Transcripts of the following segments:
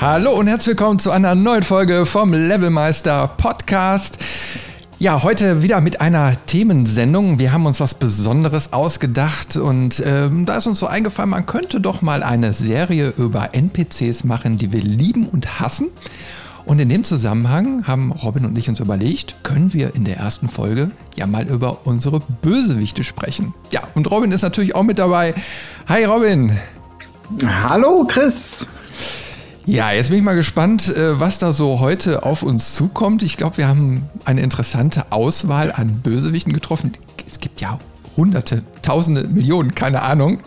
Hallo und herzlich willkommen zu einer neuen Folge vom Levelmeister Podcast. Ja, heute wieder mit einer Themensendung. Wir haben uns was Besonderes ausgedacht und ähm, da ist uns so eingefallen, man könnte doch mal eine Serie über NPCs machen, die wir lieben und hassen. Und in dem Zusammenhang haben Robin und ich uns überlegt, können wir in der ersten Folge ja mal über unsere Bösewichte sprechen. Ja, und Robin ist natürlich auch mit dabei. Hi Robin. Hallo Chris. Ja, jetzt bin ich mal gespannt, äh, was da so heute auf uns zukommt. Ich glaube, wir haben eine interessante Auswahl an Bösewichten getroffen. Es gibt ja hunderte, tausende, Millionen, keine Ahnung.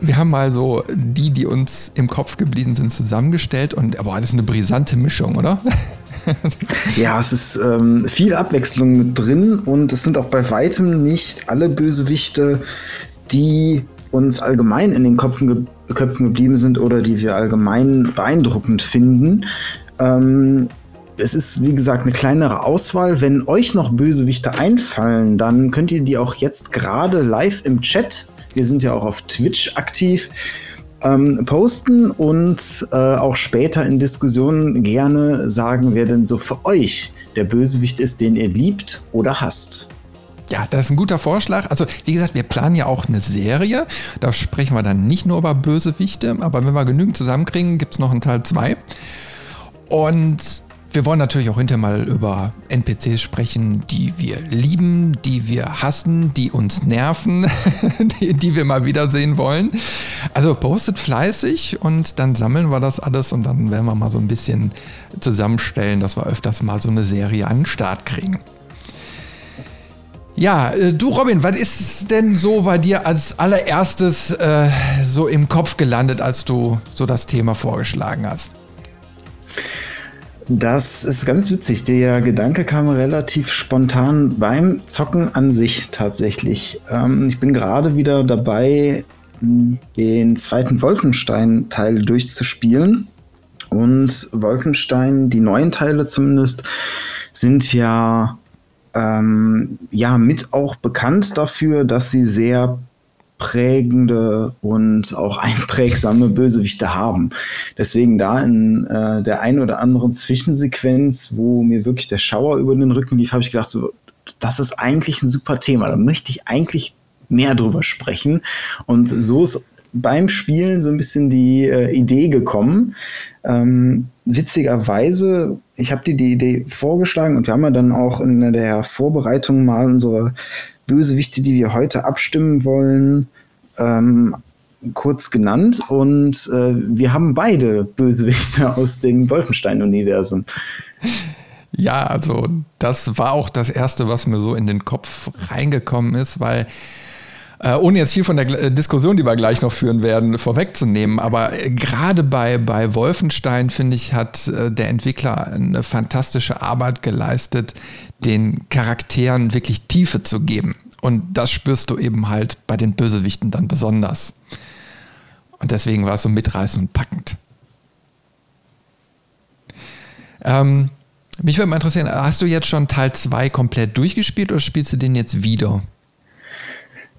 Wir haben mal so die, die uns im Kopf geblieben sind, zusammengestellt und das ist eine brisante Mischung, oder? ja, es ist ähm, viel Abwechslung mit drin und es sind auch bei weitem nicht alle Bösewichte, die uns allgemein in den Köpfen, ge Köpfen geblieben sind oder die wir allgemein beeindruckend finden. Ähm, es ist, wie gesagt, eine kleinere Auswahl. Wenn euch noch Bösewichte einfallen, dann könnt ihr die auch jetzt gerade live im Chat wir sind ja auch auf Twitch aktiv. Ähm, posten und äh, auch später in Diskussionen gerne sagen, wer denn so für euch der Bösewicht ist, den ihr liebt oder hasst. Ja, das ist ein guter Vorschlag. Also, wie gesagt, wir planen ja auch eine Serie. Da sprechen wir dann nicht nur über Bösewichte, aber wenn wir genügend zusammenkriegen, gibt es noch einen Teil 2. Und wir wollen natürlich auch hinterher mal über NPCs sprechen, die wir lieben, die wir hassen, die uns nerven, die, die, wir mal wiedersehen wollen. Also postet fleißig und dann sammeln wir das alles und dann werden wir mal so ein bisschen zusammenstellen, dass wir öfters mal so eine Serie an den Start kriegen. Ja, äh, du Robin, was ist denn so bei dir als allererstes äh, so im Kopf gelandet, als du so das Thema vorgeschlagen hast? Das ist ganz witzig. Der Gedanke kam relativ spontan beim Zocken an sich tatsächlich. Ähm, ich bin gerade wieder dabei, den zweiten Wolfenstein-Teil durchzuspielen. Und Wolfenstein, die neuen Teile zumindest, sind ja, ähm, ja mit auch bekannt dafür, dass sie sehr prägende und auch einprägsame Bösewichte haben. Deswegen da in äh, der ein oder anderen Zwischensequenz, wo mir wirklich der Schauer über den Rücken lief, habe ich gedacht, so, das ist eigentlich ein super Thema. Da möchte ich eigentlich mehr drüber sprechen. Und so ist beim Spielen so ein bisschen die äh, Idee gekommen. Ähm, witzigerweise, ich habe dir die Idee vorgeschlagen und wir haben ja dann auch in der Vorbereitung mal unsere Bösewichte, die wir heute abstimmen wollen, ähm, kurz genannt. Und äh, wir haben beide Bösewichte aus dem Wolfenstein-Universum. Ja, also das war auch das Erste, was mir so in den Kopf reingekommen ist, weil äh, ohne jetzt viel von der äh, Diskussion, die wir gleich noch führen werden, vorwegzunehmen, aber äh, gerade bei, bei Wolfenstein, finde ich, hat der Entwickler eine fantastische Arbeit geleistet, den Charakteren wirklich Tiefe zu geben. Und das spürst du eben halt bei den Bösewichten dann besonders. Und deswegen war es so mitreißend und packend. Ähm, mich würde mal interessieren, hast du jetzt schon Teil 2 komplett durchgespielt oder spielst du den jetzt wieder?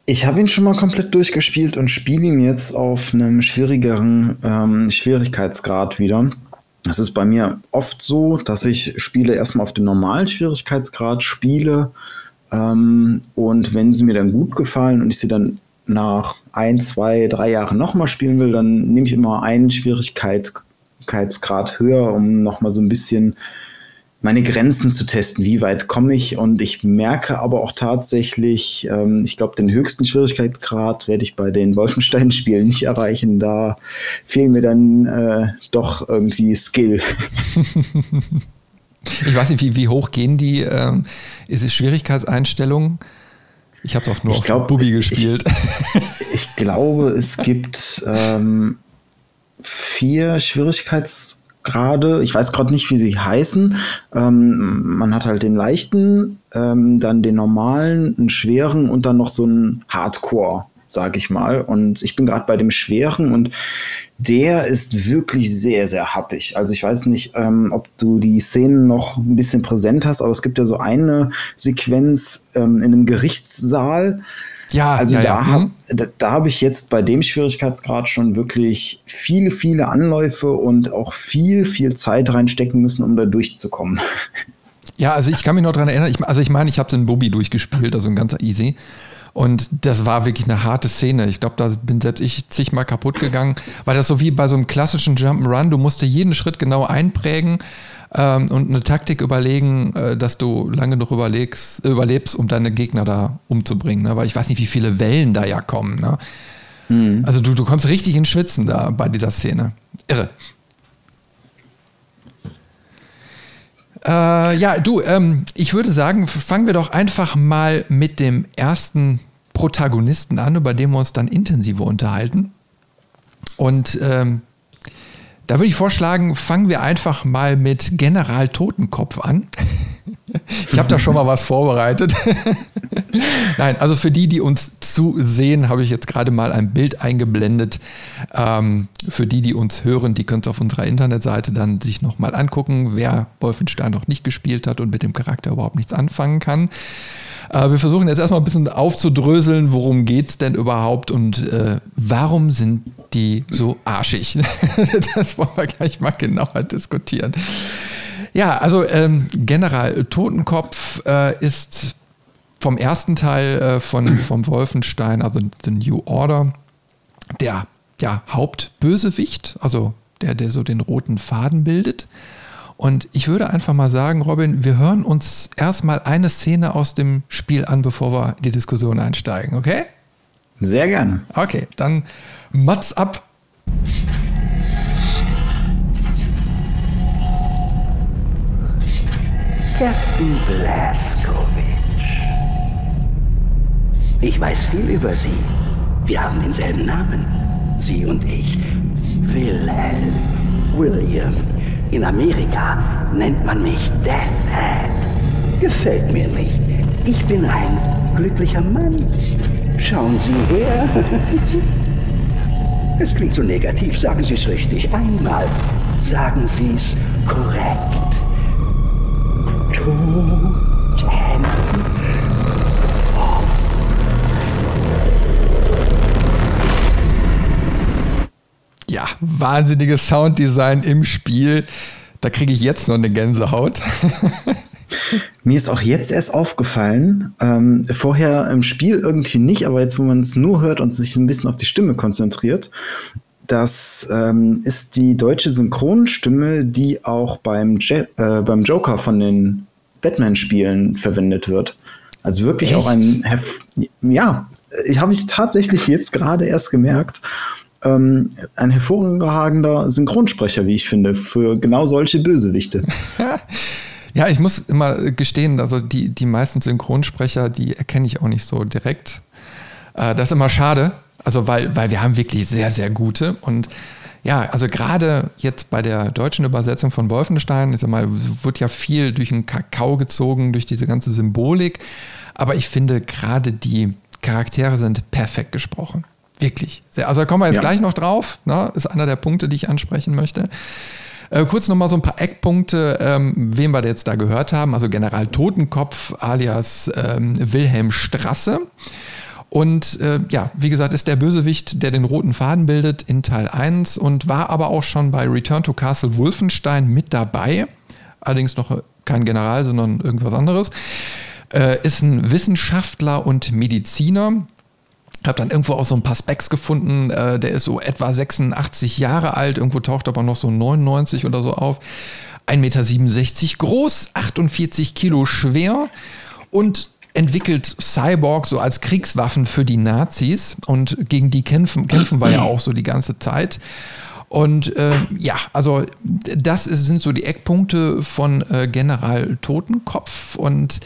Ich habe ihn schon mal komplett durchgespielt und spiele ihn jetzt auf einem schwierigeren ähm, Schwierigkeitsgrad wieder. Das ist bei mir oft so, dass ich Spiele erstmal auf dem normalen Schwierigkeitsgrad spiele ähm, und wenn sie mir dann gut gefallen und ich sie dann nach ein, zwei, drei Jahren nochmal spielen will, dann nehme ich immer einen Schwierigkeitsgrad höher, um nochmal so ein bisschen meine Grenzen zu testen, wie weit komme ich. Und ich merke aber auch tatsächlich, ähm, ich glaube, den höchsten Schwierigkeitsgrad werde ich bei den Wolfenstein-Spielen nicht erreichen. Da fehlen mir dann äh, doch irgendwie Skill. ich weiß nicht, wie, wie hoch gehen die? Ähm, ist es Schwierigkeitseinstellungen? Ich habe es auch nur ich auf glaub, Bubi gespielt. Ich, ich, glaube, es gibt ähm, vier Schwierigkeitsgrade gerade, ich weiß gerade nicht, wie sie heißen. Ähm, man hat halt den leichten, ähm, dann den normalen, einen schweren und dann noch so einen Hardcore, sag ich mal. Und ich bin gerade bei dem schweren und der ist wirklich sehr, sehr happig. Also ich weiß nicht, ähm, ob du die Szenen noch ein bisschen präsent hast, aber es gibt ja so eine Sequenz ähm, in einem Gerichtssaal. Ja, also ja, da ja. habe mhm. da, da hab ich jetzt bei dem Schwierigkeitsgrad schon wirklich viele, viele Anläufe und auch viel, viel Zeit reinstecken müssen, um da durchzukommen. Ja, also ich kann mich noch daran erinnern, ich, also ich meine, ich habe es in Bobby durchgespielt, also ein ganz easy. Und das war wirklich eine harte Szene. Ich glaube, da bin selbst ich zigmal kaputt gegangen, weil das so wie bei so einem klassischen Jump'n'Run, du musst jeden Schritt genau einprägen ähm, und eine Taktik überlegen, äh, dass du lange noch überlegst, überlebst, um deine Gegner da umzubringen. Ne? Weil ich weiß nicht, wie viele Wellen da ja kommen. Ne? Mhm. Also du, du kommst richtig ins Schwitzen da bei dieser Szene. Irre. Äh, ja, du, ähm, ich würde sagen, fangen wir doch einfach mal mit dem ersten Protagonisten an, über den wir uns dann intensiver unterhalten. Und ähm, da würde ich vorschlagen, fangen wir einfach mal mit General Totenkopf an. Ich habe da schon mal was vorbereitet. Nein, also für die, die uns zusehen, habe ich jetzt gerade mal ein Bild eingeblendet. Ähm, für die, die uns hören, die können es auf unserer Internetseite dann sich nochmal angucken, wer Wolfenstein noch nicht gespielt hat und mit dem Charakter überhaupt nichts anfangen kann. Äh, wir versuchen jetzt erstmal ein bisschen aufzudröseln, worum geht es denn überhaupt und äh, warum sind die so arschig? das wollen wir gleich mal genauer diskutieren. Ja, also ähm, General Totenkopf äh, ist vom ersten Teil äh, von, vom Wolfenstein, also The New Order, der ja, Hauptbösewicht, also der, der so den roten Faden bildet. Und ich würde einfach mal sagen, Robin, wir hören uns erstmal eine Szene aus dem Spiel an, bevor wir in die Diskussion einsteigen, okay? Sehr gerne. Okay, dann Mats ab. Captain Blaskovic. Ich weiß viel über Sie. Wir haben denselben Namen. Sie und ich. Wilhelm. William. In Amerika nennt man mich Deathhead. Gefällt mir nicht. Ich bin ein glücklicher Mann. Schauen Sie her. Es klingt so negativ. Sagen Sie es richtig. Einmal. Sagen Sie es korrekt. Toten. Ja, wahnsinniges Sounddesign im Spiel. Da kriege ich jetzt noch eine Gänsehaut. Mir ist auch jetzt erst aufgefallen, ähm, vorher im Spiel irgendwie nicht, aber jetzt, wo man es nur hört und sich ein bisschen auf die Stimme konzentriert, das ähm, ist die deutsche Synchronstimme, die auch beim, Je äh, beim Joker von den Batman-Spielen verwendet wird. Also wirklich Echt? auch ein, Hef ja, ich habe ich tatsächlich jetzt gerade erst gemerkt ähm, ein hervorragender Synchronsprecher, wie ich finde, für genau solche Bösewichte. ja, ich muss immer gestehen, also die, die meisten Synchronsprecher, die erkenne ich auch nicht so direkt. Äh, das ist immer schade, also weil, weil wir haben wirklich sehr, sehr gute und ja, also gerade jetzt bei der deutschen Übersetzung von Wolfenstein, ich sag mal, wird ja viel durch den Kakao gezogen, durch diese ganze Symbolik. Aber ich finde, gerade die Charaktere sind perfekt gesprochen. Wirklich. Also da kommen wir jetzt ja. gleich noch drauf. Ne? Ist einer der Punkte, die ich ansprechen möchte. Äh, kurz nochmal so ein paar Eckpunkte, ähm, wem wir jetzt da gehört haben. Also General Totenkopf alias ähm, Wilhelm Strasse. Und äh, ja, wie gesagt, ist der Bösewicht, der den roten Faden bildet in Teil 1 und war aber auch schon bei Return to Castle Wolfenstein mit dabei. Allerdings noch kein General, sondern irgendwas anderes. Äh, ist ein Wissenschaftler und Mediziner, habe dann irgendwo auch so ein paar Specs gefunden. Äh, der ist so etwa 86 Jahre alt. Irgendwo taucht aber noch so 99 oder so auf. 1,67 Meter groß, 48 Kilo schwer und entwickelt Cyborg so als Kriegswaffen für die Nazis. Und gegen die kämpfen, kämpfen wir ja auch so die ganze Zeit. Und äh, ja, also das ist, sind so die Eckpunkte von äh, General Totenkopf. Und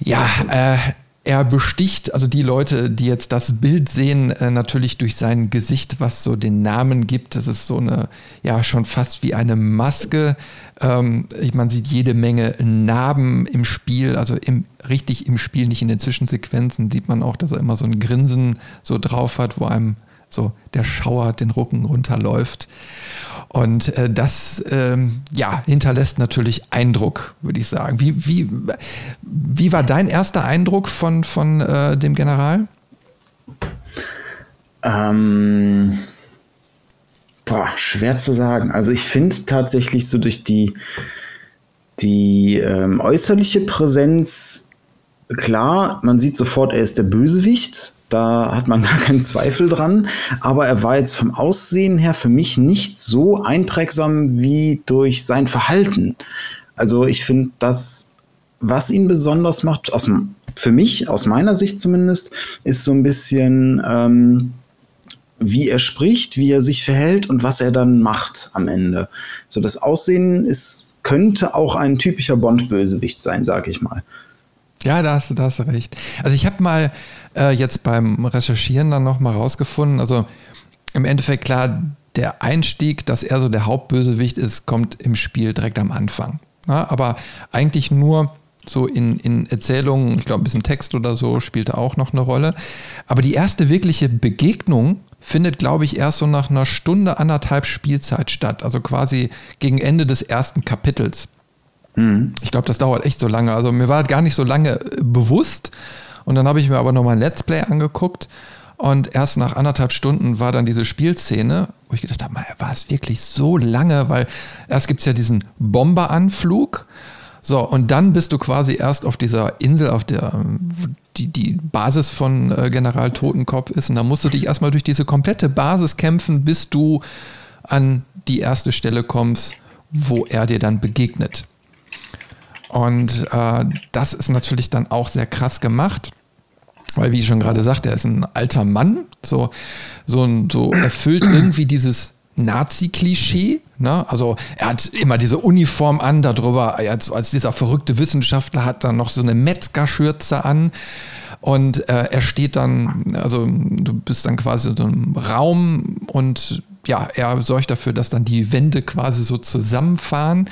ja, äh, er besticht, also die Leute, die jetzt das Bild sehen, äh, natürlich durch sein Gesicht, was so den Namen gibt. Das ist so eine, ja, schon fast wie eine Maske. Ähm, man sieht jede Menge Narben im Spiel, also im, richtig im Spiel, nicht in den Zwischensequenzen, sieht man auch, dass er immer so ein Grinsen so drauf hat, wo einem so der Schauer den Rücken runterläuft. Und äh, das ähm, ja, hinterlässt natürlich Eindruck, würde ich sagen. Wie, wie, wie war dein erster Eindruck von, von äh, dem General? Ähm, Boah, schwer zu sagen. Also ich finde tatsächlich so durch die, die ähm, äußerliche Präsenz, klar, man sieht sofort, er ist der Bösewicht. Da hat man gar keinen Zweifel dran. Aber er war jetzt vom Aussehen her für mich nicht so einprägsam wie durch sein Verhalten. Also ich finde, das, was ihn besonders macht, aus, für mich, aus meiner Sicht zumindest, ist so ein bisschen, ähm, wie er spricht, wie er sich verhält und was er dann macht am Ende. So das Aussehen ist, könnte auch ein typischer Bond-Bösewicht sein, sag ich mal. Ja, da hast, da hast du recht. Also ich habe mal äh, jetzt beim Recherchieren dann nochmal rausgefunden, also im Endeffekt klar, der Einstieg, dass er so der Hauptbösewicht ist, kommt im Spiel direkt am Anfang. Ja, aber eigentlich nur so in, in Erzählungen, ich glaube ein bisschen Text oder so spielte auch noch eine Rolle. Aber die erste wirkliche Begegnung findet, glaube ich, erst so nach einer Stunde, anderthalb Spielzeit statt. Also quasi gegen Ende des ersten Kapitels. Mhm. Ich glaube, das dauert echt so lange. Also mir war gar nicht so lange äh, bewusst. Und dann habe ich mir aber nochmal ein Let's Play angeguckt. Und erst nach anderthalb Stunden war dann diese Spielszene, wo ich gedacht habe, war es wirklich so lange? Weil erst gibt es ja diesen Bomberanflug. So, und dann bist du quasi erst auf dieser Insel, auf der die, die Basis von äh, General Totenkopf ist. Und da musst du dich erstmal durch diese komplette Basis kämpfen, bis du an die erste Stelle kommst, wo er dir dann begegnet. Und äh, das ist natürlich dann auch sehr krass gemacht, weil, wie ich schon gerade sagte, er ist ein alter Mann, so, so, so erfüllt irgendwie dieses Nazi-Klischee. Ne? Also er hat immer diese Uniform an, darüber, als, als dieser verrückte Wissenschaftler hat dann noch so eine Metzgerschürze an. Und äh, er steht dann, also du bist dann quasi in einem Raum und ja, er sorgt dafür, dass dann die Wände quasi so zusammenfahren.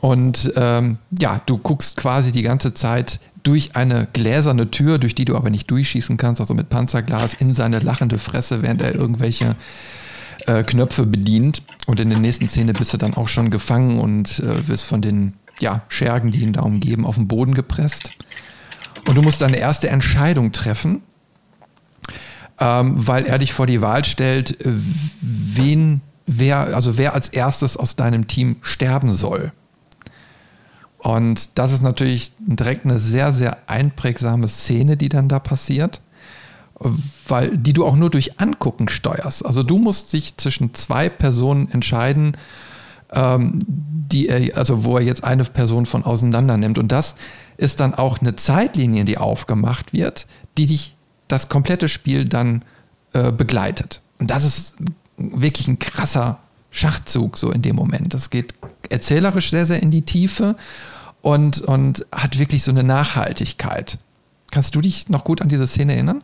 Und ähm, ja, du guckst quasi die ganze Zeit durch eine gläserne Tür, durch die du aber nicht durchschießen kannst, also mit Panzerglas in seine lachende Fresse, während er irgendwelche äh, Knöpfe bedient. Und in der nächsten Szene bist du dann auch schon gefangen und äh, wirst von den ja, Schergen, die ihn da umgeben, auf den Boden gepresst. Und du musst deine erste Entscheidung treffen, ähm, weil er dich vor die Wahl stellt, äh, wen, wer, also wer als erstes aus deinem Team sterben soll. Und das ist natürlich direkt eine sehr, sehr einprägsame Szene, die dann da passiert weil die du auch nur durch Angucken steuerst. Also du musst dich zwischen zwei Personen entscheiden, ähm, die er, also wo er jetzt eine Person von auseinander nimmt. Und das ist dann auch eine Zeitlinie, die aufgemacht wird, die dich das komplette Spiel dann äh, begleitet. Und das ist wirklich ein krasser Schachzug so in dem Moment. Das geht erzählerisch sehr, sehr in die Tiefe und, und hat wirklich so eine Nachhaltigkeit. Kannst du dich noch gut an diese Szene erinnern?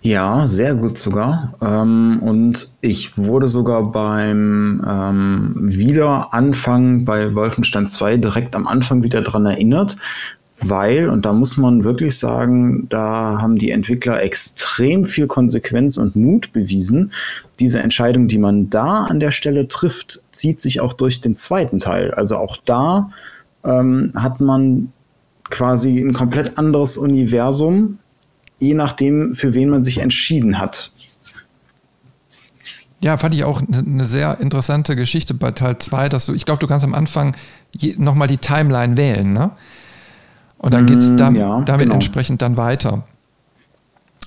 Ja, sehr gut sogar. Ähm, und ich wurde sogar beim ähm, Wiederanfang bei Wolfenstein 2 direkt am Anfang wieder dran erinnert, weil, und da muss man wirklich sagen, da haben die Entwickler extrem viel Konsequenz und Mut bewiesen. Diese Entscheidung, die man da an der Stelle trifft, zieht sich auch durch den zweiten Teil. Also auch da ähm, hat man quasi ein komplett anderes Universum, je nachdem, für wen man sich entschieden hat. Ja, fand ich auch eine ne sehr interessante Geschichte bei Teil 2, dass du, ich glaube, du kannst am Anfang nochmal die Timeline wählen, ne? Und dann geht es mm, dann, ja, damit genau. entsprechend dann weiter.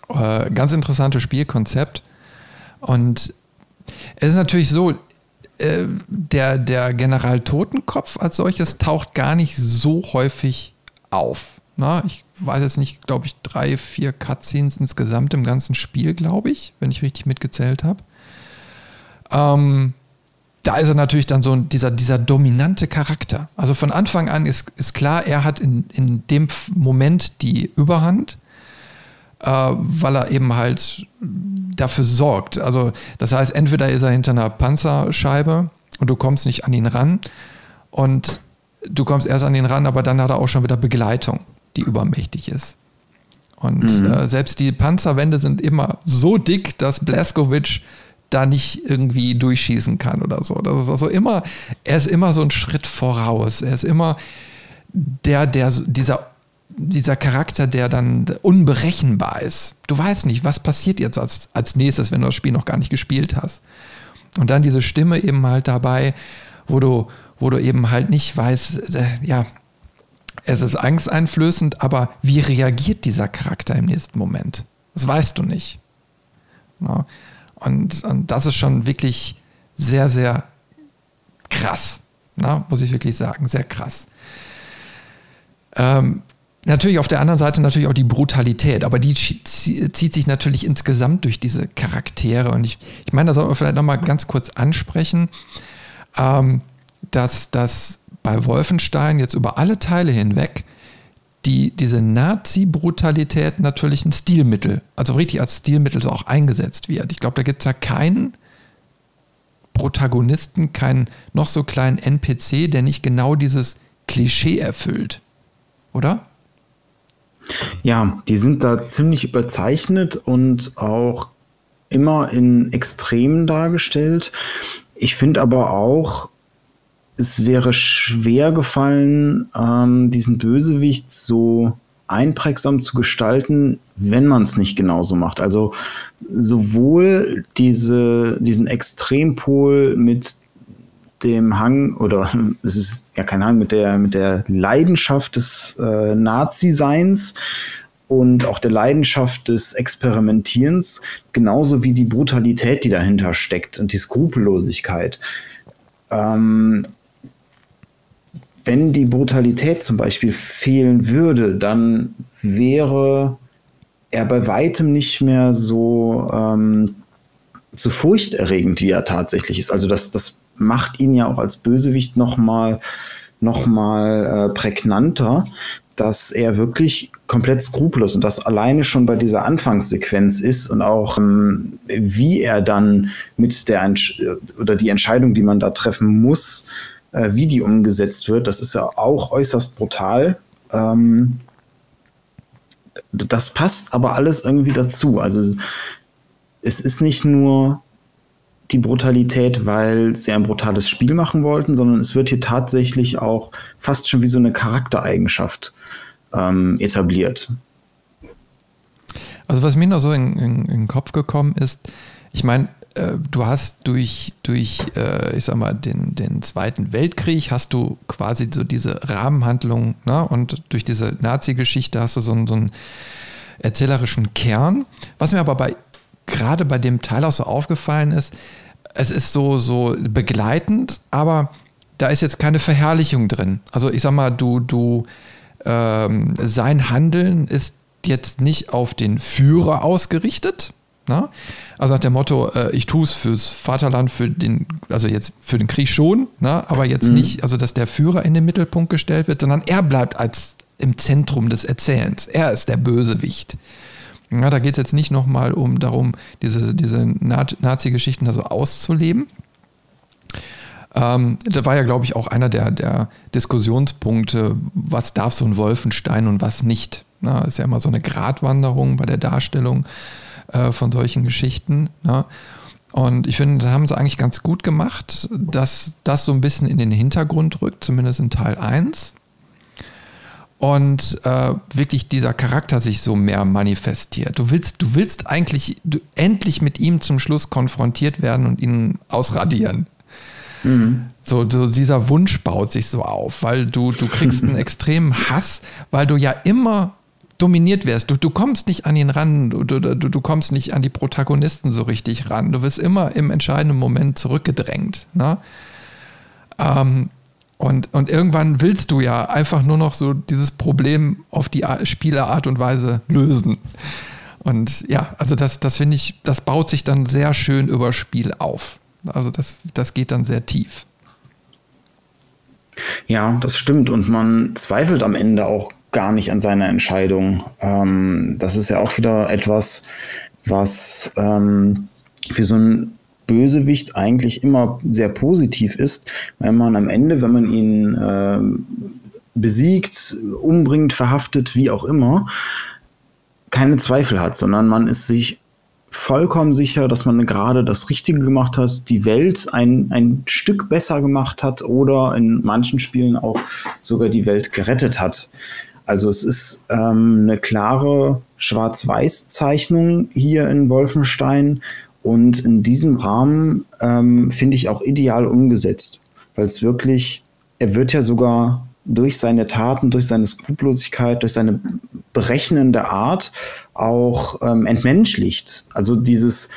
Äh, ganz interessantes Spielkonzept. Und es ist natürlich so, äh, der, der General Totenkopf als solches taucht gar nicht so häufig auf. Na, ich weiß jetzt nicht, glaube ich, drei, vier Cutscenes insgesamt im ganzen Spiel, glaube ich, wenn ich richtig mitgezählt habe. Ähm, da ist er natürlich dann so dieser, dieser dominante Charakter. Also von Anfang an ist, ist klar, er hat in, in dem Moment die Überhand, äh, weil er eben halt dafür sorgt. Also das heißt, entweder ist er hinter einer Panzerscheibe und du kommst nicht an ihn ran und du kommst erst an ihn ran, aber dann hat er auch schon wieder Begleitung die übermächtig ist. Und mhm. äh, selbst die Panzerwände sind immer so dick, dass Blaskowitsch da nicht irgendwie durchschießen kann oder so. Das ist also immer, er ist immer so ein Schritt voraus. Er ist immer der, der dieser dieser Charakter, der dann unberechenbar ist. Du weißt nicht, was passiert jetzt als, als nächstes, wenn du das Spiel noch gar nicht gespielt hast. Und dann diese Stimme eben halt dabei, wo du, wo du eben halt nicht weißt, äh, ja, es ist angsteinflößend, aber wie reagiert dieser Charakter im nächsten Moment? Das weißt du nicht. Ja. Und, und das ist schon wirklich sehr, sehr krass. Na, muss ich wirklich sagen, sehr krass. Ähm, natürlich auf der anderen Seite natürlich auch die Brutalität, aber die zieht sich natürlich insgesamt durch diese Charaktere. Und ich, ich meine, da sollten wir vielleicht nochmal ganz kurz ansprechen, ähm, dass das bei Wolfenstein jetzt über alle Teile hinweg die, diese Nazi-Brutalität natürlich ein Stilmittel, also richtig als Stilmittel so auch eingesetzt wird. Ich glaube, da gibt es ja keinen Protagonisten, keinen noch so kleinen NPC, der nicht genau dieses Klischee erfüllt. Oder? Ja, die sind da ziemlich überzeichnet und auch immer in Extremen dargestellt. Ich finde aber auch, es wäre schwer gefallen, ähm, diesen Bösewicht so einprägsam zu gestalten, wenn man es nicht genauso macht. Also sowohl diese, diesen Extrempol mit dem Hang, oder es ist ja kein Hang, mit der, mit der Leidenschaft des äh, Nazi-Seins und auch der Leidenschaft des Experimentierens, genauso wie die Brutalität, die dahinter steckt und die Skrupellosigkeit. Ähm, wenn die Brutalität zum Beispiel fehlen würde, dann wäre er bei weitem nicht mehr so, ähm, so furchterregend, wie er tatsächlich ist. Also das, das macht ihn ja auch als Bösewicht nochmal noch mal, äh, prägnanter, dass er wirklich komplett skrupellos und das alleine schon bei dieser Anfangssequenz ist und auch ähm, wie er dann mit der Entsch oder die Entscheidung, die man da treffen muss, äh, wie die umgesetzt wird, das ist ja auch äußerst brutal. Ähm, das passt aber alles irgendwie dazu. Also es ist nicht nur die Brutalität, weil sie ein brutales Spiel machen wollten, sondern es wird hier tatsächlich auch fast schon wie so eine Charaktereigenschaft ähm, etabliert. Also was mir noch so in, in, in den Kopf gekommen ist, ich meine, du hast durch, durch äh, ich sag mal, den, den Zweiten Weltkrieg hast du quasi so diese Rahmenhandlung ne? und durch diese Nazi-Geschichte hast du so, einen, so einen erzählerischen Kern. Was mir aber bei gerade bei dem Teil auch so aufgefallen ist, es ist so, so begleitend, aber da ist jetzt keine Verherrlichung drin. Also ich sag mal, du, du, ähm, sein Handeln ist jetzt nicht auf den Führer ausgerichtet, na? Also nach dem Motto, äh, ich tue es fürs Vaterland, für den, also jetzt für den Krieg schon, na? aber jetzt mhm. nicht, also dass der Führer in den Mittelpunkt gestellt wird, sondern er bleibt als im Zentrum des Erzählens. Er ist der Bösewicht. Ja, da geht es jetzt nicht nochmal um darum, diese, diese Nazi-Geschichten da so auszuleben. Ähm, da war ja, glaube ich, auch einer der, der Diskussionspunkte, was darf so ein Wolfenstein und was nicht. Na, ist ja immer so eine Gratwanderung bei der Darstellung äh, von solchen Geschichten. Ne? Und ich finde, da haben sie eigentlich ganz gut gemacht, dass das so ein bisschen in den Hintergrund rückt, zumindest in Teil 1. Und äh, wirklich dieser Charakter sich so mehr manifestiert. Du willst, du willst eigentlich du, endlich mit ihm zum Schluss konfrontiert werden und ihn ausradieren. Mhm. So, so, dieser Wunsch baut sich so auf, weil du, du kriegst einen extremen Hass, weil du ja immer dominiert wirst. Du, du kommst nicht an ihn ran, du, du, du, kommst nicht an die Protagonisten so richtig ran. Du wirst immer im entscheidenden Moment zurückgedrängt. Ne? Ähm, und, und irgendwann willst du ja einfach nur noch so dieses Problem auf die Spielerart und Weise lösen. Und ja, also das, das finde ich, das baut sich dann sehr schön über Spiel auf. Also das, das geht dann sehr tief. Ja, das stimmt. Und man zweifelt am Ende auch gar nicht an seiner Entscheidung. Ähm, das ist ja auch wieder etwas, was ähm, für so ein Bösewicht eigentlich immer sehr positiv ist, weil man am Ende, wenn man ihn äh, besiegt, umbringt, verhaftet, wie auch immer, keine Zweifel hat, sondern man ist sich vollkommen sicher, dass man gerade das Richtige gemacht hat, die Welt ein, ein Stück besser gemacht hat oder in manchen Spielen auch sogar die Welt gerettet hat. Also es ist ähm, eine klare Schwarz-Weiß-Zeichnung hier in Wolfenstein und in diesem Rahmen ähm, finde ich auch ideal umgesetzt, weil es wirklich, er wird ja sogar durch seine Taten, durch seine Skrupellosigkeit, durch seine berechnende Art auch ähm, entmenschlicht. Also dieses,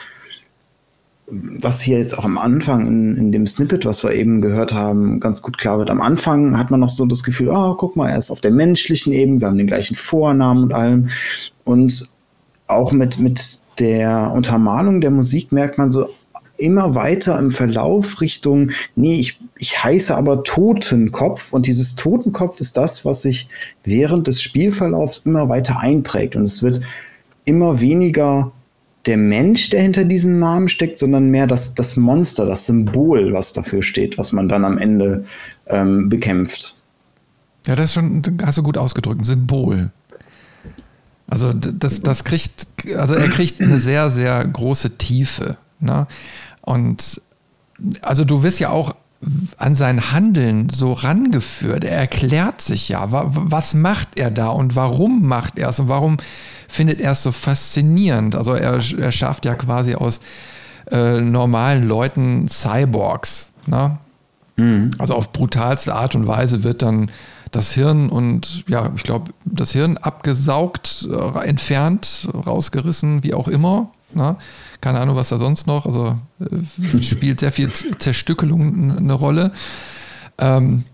was hier jetzt auch am Anfang in, in dem Snippet, was wir eben gehört haben, ganz gut klar wird. Am Anfang hat man noch so das Gefühl, oh, guck mal, er ist auf der menschlichen Ebene, wir haben den gleichen Vornamen und allem. Und auch mit, mit der Untermalung der Musik merkt man so immer weiter im Verlauf Richtung, nee, ich, ich heiße aber Totenkopf und dieses Totenkopf ist das, was sich während des Spielverlaufs immer weiter einprägt und es wird immer weniger der Mensch, der hinter diesem Namen steckt, sondern mehr das, das Monster, das Symbol, was dafür steht, was man dann am Ende ähm, bekämpft. Ja, das ist schon, hast du gut ausgedrückt, ein Symbol. Also das, das kriegt, also er kriegt eine sehr, sehr große Tiefe. Ne? Und also du wirst ja auch an sein Handeln so rangeführt. Er erklärt sich ja, was macht er da und warum macht er es und warum findet er es so faszinierend. Also er, er schafft ja quasi aus äh, normalen Leuten Cyborgs. Ne? Mhm. Also auf brutalste Art und Weise wird dann das Hirn und ja, ich glaube, das Hirn abgesaugt, äh, entfernt, rausgerissen, wie auch immer. Ne? Keine Ahnung, was da sonst noch. Also äh, spielt sehr viel Zerstückelung eine Rolle. Ähm,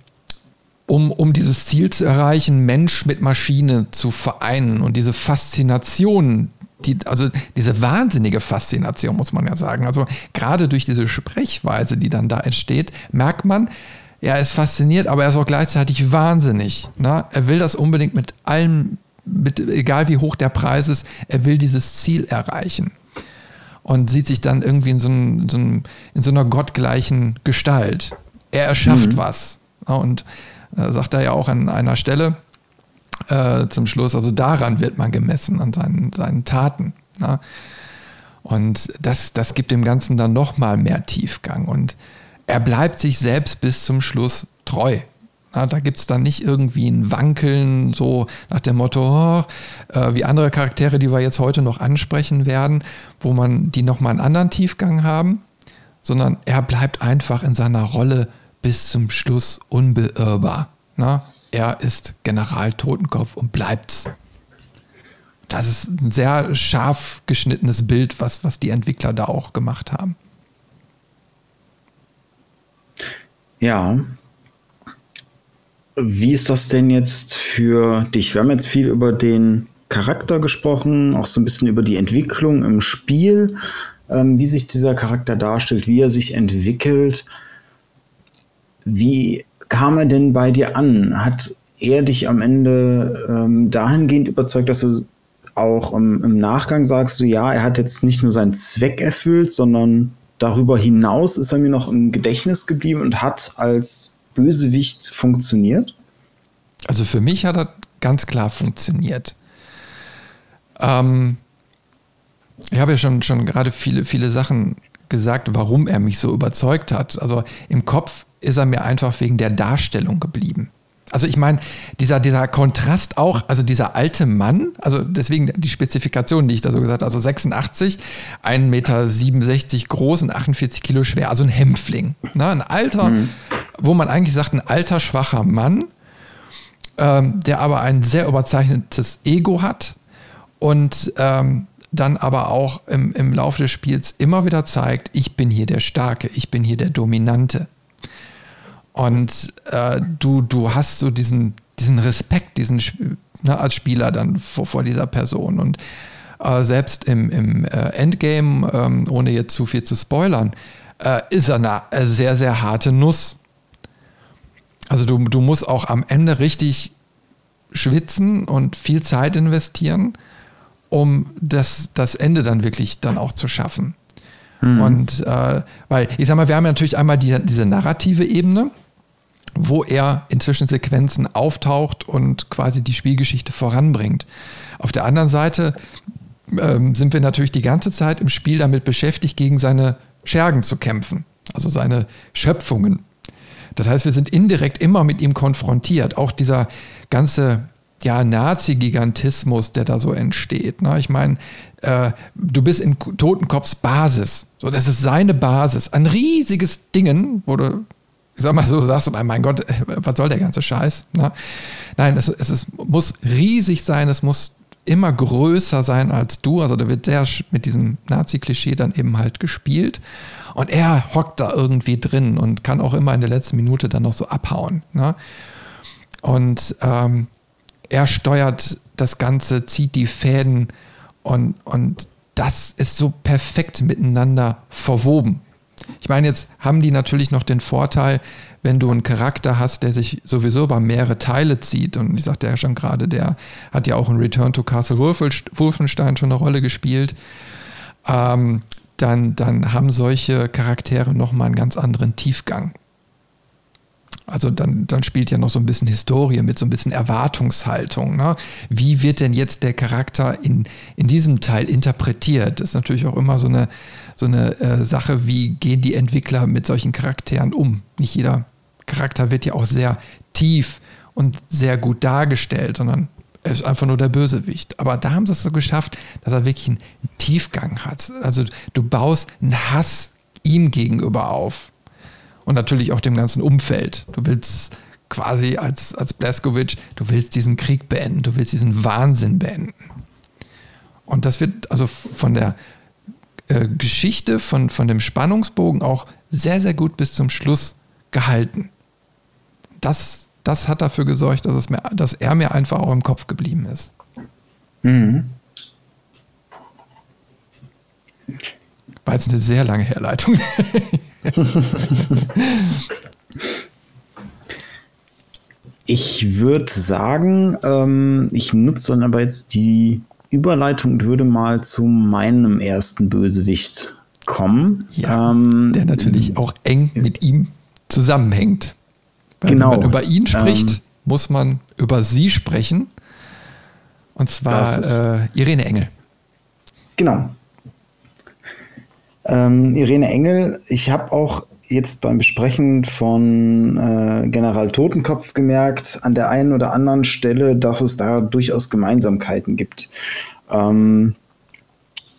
um, um dieses Ziel zu erreichen, Mensch mit Maschine zu vereinen und diese Faszination, die, also diese wahnsinnige Faszination, muss man ja sagen. Also gerade durch diese Sprechweise, die dann da entsteht, merkt man, er ist fasziniert, aber er ist auch gleichzeitig wahnsinnig. Ne? Er will das unbedingt mit allem, mit, egal wie hoch der Preis ist, er will dieses Ziel erreichen. Und sieht sich dann irgendwie in so, ein, so, ein, in so einer gottgleichen Gestalt. Er erschafft mhm. was. Und sagt er ja auch an einer Stelle äh, zum Schluss, also daran wird man gemessen, an seinen, seinen Taten. Na? Und das, das gibt dem Ganzen dann nochmal mehr Tiefgang. Und er bleibt sich selbst bis zum Schluss treu. Na, da gibt es dann nicht irgendwie ein Wankeln, so nach dem Motto, oh, äh, wie andere Charaktere, die wir jetzt heute noch ansprechen werden, wo man die nochmal einen anderen Tiefgang haben, sondern er bleibt einfach in seiner Rolle bis zum Schluss unbeirrbar. Na, er ist General Totenkopf und bleibt's. Das ist ein sehr scharf geschnittenes Bild, was, was die Entwickler da auch gemacht haben. Ja. Wie ist das denn jetzt für dich? Wir haben jetzt viel über den Charakter gesprochen, auch so ein bisschen über die Entwicklung im Spiel, ähm, wie sich dieser Charakter darstellt, wie er sich entwickelt. Wie kam er denn bei dir an? Hat er dich am Ende ähm, dahingehend überzeugt, dass du auch im, im, Nachgang sagst, du ja, er hat jetzt nicht nur seinen Zweck erfüllt, sondern darüber hinaus ist er mir noch im Gedächtnis geblieben und hat als Bösewicht funktioniert? Also für mich hat er ganz klar funktioniert. Ähm, ich habe ja schon, schon gerade viele, viele Sachen gesagt, warum er mich so überzeugt hat. Also im Kopf ist er mir einfach wegen der Darstellung geblieben. Also ich meine, dieser, dieser Kontrast auch, also dieser alte Mann, also deswegen die Spezifikation, die ich da so gesagt habe, also 86, 1,67 Meter groß und 48 Kilo schwer, also ein Hämpfling. Ne? Ein alter, mhm. wo man eigentlich sagt, ein alter, schwacher Mann, ähm, der aber ein sehr überzeichnetes Ego hat und ähm, dann aber auch im, im Laufe des Spiels immer wieder zeigt, ich bin hier der Starke, ich bin hier der Dominante. Und äh, du, du hast so diesen, diesen Respekt, diesen ne, als Spieler dann vor, vor dieser Person. Und äh, selbst im, im äh, Endgame, ähm, ohne jetzt zu viel zu spoilern, äh, ist er eine äh, sehr, sehr harte Nuss. Also du, du musst auch am Ende richtig schwitzen und viel Zeit investieren, um das, das Ende dann wirklich dann auch zu schaffen. Mhm. Und äh, weil, ich sag mal, wir haben ja natürlich einmal die, diese narrative Ebene, wo er in Zwischensequenzen auftaucht und quasi die Spielgeschichte voranbringt. Auf der anderen Seite ähm, sind wir natürlich die ganze Zeit im Spiel damit beschäftigt, gegen seine Schergen zu kämpfen, also seine Schöpfungen. Das heißt, wir sind indirekt immer mit ihm konfrontiert. Auch dieser ganze, ja, Nazi-Gigantismus, der da so entsteht. Ne? Ich meine, äh, du bist in Totenkopfs Basis. So, das ist seine Basis. Ein riesiges Ding, wo du, ich sag mal so, sagst du, mein Gott, was soll der ganze Scheiß? Ne? Nein, es, es ist, muss riesig sein, es muss immer größer sein als du. Also da wird sehr mit diesem Nazi-Klischee dann eben halt gespielt. Und er hockt da irgendwie drin und kann auch immer in der letzten Minute dann noch so abhauen. Ne? Und ähm, er steuert das Ganze, zieht die Fäden und, und das ist so perfekt miteinander verwoben. Ich meine, jetzt haben die natürlich noch den Vorteil, wenn du einen Charakter hast, der sich sowieso über mehrere Teile zieht, und ich sagte ja schon gerade, der hat ja auch in Return to Castle Wolfenstein schon eine Rolle gespielt, ähm, dann, dann haben solche Charaktere nochmal einen ganz anderen Tiefgang. Also dann, dann spielt ja noch so ein bisschen Historie mit, so ein bisschen Erwartungshaltung. Ne? Wie wird denn jetzt der Charakter in, in diesem Teil interpretiert? Das ist natürlich auch immer so eine, so eine äh, Sache, wie gehen die Entwickler mit solchen Charakteren um? Nicht jeder Charakter wird ja auch sehr tief und sehr gut dargestellt, sondern er ist einfach nur der Bösewicht. Aber da haben sie es so geschafft, dass er wirklich einen Tiefgang hat. Also du baust einen Hass ihm gegenüber auf und natürlich auch dem ganzen Umfeld. Du willst quasi als, als Blaskovic, du willst diesen Krieg beenden, du willst diesen Wahnsinn beenden. Und das wird also von der äh, Geschichte, von, von dem Spannungsbogen auch sehr, sehr gut bis zum Schluss gehalten. Das, das hat dafür gesorgt, dass, es mir, dass er mir einfach auch im Kopf geblieben ist. Mhm. War jetzt eine sehr lange Herleitung. ich würde sagen, ähm, ich nutze dann aber jetzt die Überleitung und würde mal zu meinem ersten Bösewicht kommen. Ja, ähm, der natürlich auch eng mit ihm zusammenhängt. Weil genau. Wenn man über ihn spricht, ähm, muss man über sie sprechen. Und zwar äh, Irene Engel. Genau. Ähm, Irene Engel, ich habe auch jetzt beim Besprechen von äh, General Totenkopf gemerkt, an der einen oder anderen Stelle, dass es da durchaus Gemeinsamkeiten gibt. Ähm,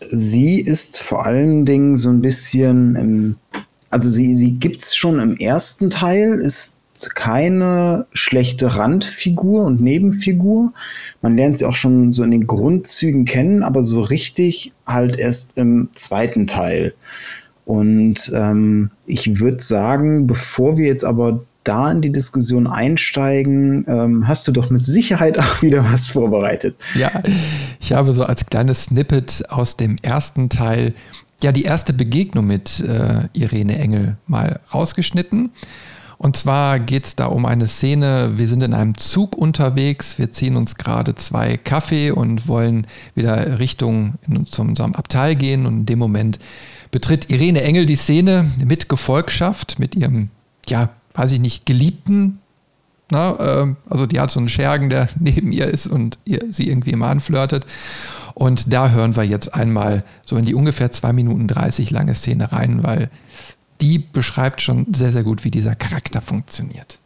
sie ist vor allen Dingen so ein bisschen im, also sie, sie gibt es schon im ersten Teil, ist keine schlechte Randfigur und Nebenfigur. Man lernt sie auch schon so in den Grundzügen kennen, aber so richtig halt erst im zweiten Teil. Und ähm, ich würde sagen, bevor wir jetzt aber da in die Diskussion einsteigen, ähm, hast du doch mit Sicherheit auch wieder was vorbereitet. Ja, ich habe so als kleines Snippet aus dem ersten Teil ja die erste Begegnung mit äh, Irene Engel mal rausgeschnitten. Und zwar geht es da um eine Szene, wir sind in einem Zug unterwegs, wir ziehen uns gerade zwei Kaffee und wollen wieder Richtung in, zu unserem Abteil gehen und in dem Moment betritt Irene Engel die Szene mit Gefolgschaft, mit ihrem, ja, weiß ich nicht, Geliebten. Na, äh, also die hat so einen Schergen, der neben ihr ist und ihr, sie irgendwie immer anflirtet. Und da hören wir jetzt einmal so in die ungefähr 2 Minuten 30 lange Szene rein, weil die beschreibt schon sehr, sehr gut, wie dieser Charakter funktioniert.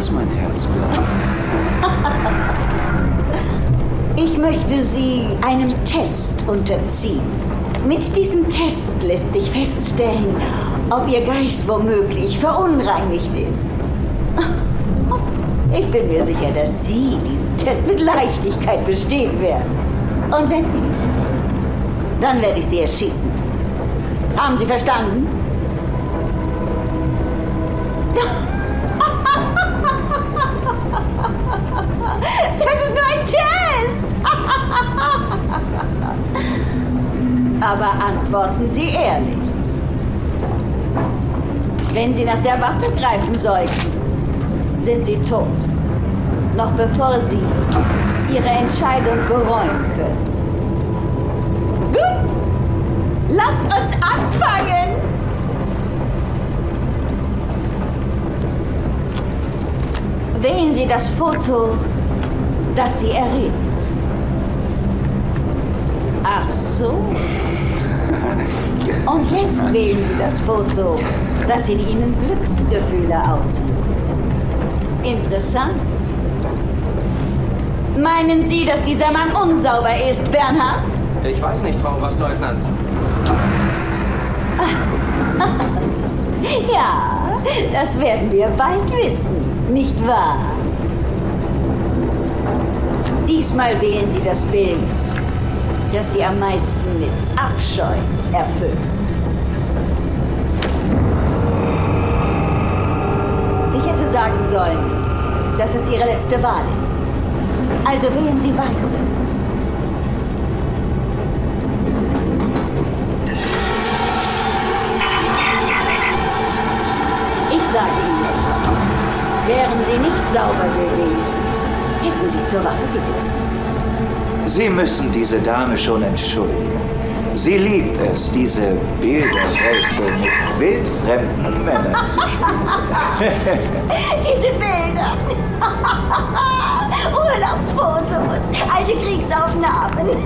Was soll das, mein Herzblatt? ich möchte Sie einem Test unterziehen. Mit diesem Test lässt sich feststellen, ob Ihr Geist womöglich verunreinigt ist. Ich bin mir sicher, dass Sie diesen Test mit Leichtigkeit bestehen werden. Und wenn nicht, dann werde ich Sie erschießen. Haben Sie verstanden? Aber antworten Sie ehrlich. Wenn Sie nach der Waffe greifen sollten, sind Sie tot. Noch bevor Sie Ihre Entscheidung bereuen können. Gut, lasst uns anfangen! Wählen Sie das Foto, das Sie erregt. Ach so. Und jetzt wählen Sie das Foto, das in Ihnen Glücksgefühle auslöst. Interessant. Meinen Sie, dass dieser Mann unsauber ist, Bernhard? Ich weiß nicht, Frau Oberstleutnant. Ja, das werden wir bald wissen, nicht wahr? Diesmal wählen Sie das Bild, das Sie am meisten mit Abscheu erfüllt. Ich hätte sagen sollen, dass es Ihre letzte Wahl ist. Also wählen Sie weise. Ich sage Ihnen etwas. Wären Sie nicht sauber gewesen, hätten Sie zur Waffe gegriffen. Sie müssen diese Dame schon entschuldigen. Sie liebt es, diese Bilderwälze mit wildfremden Männern zu spielen. Diese Bilder. Urlaubsfotos, alte Kriegsaufnahmen.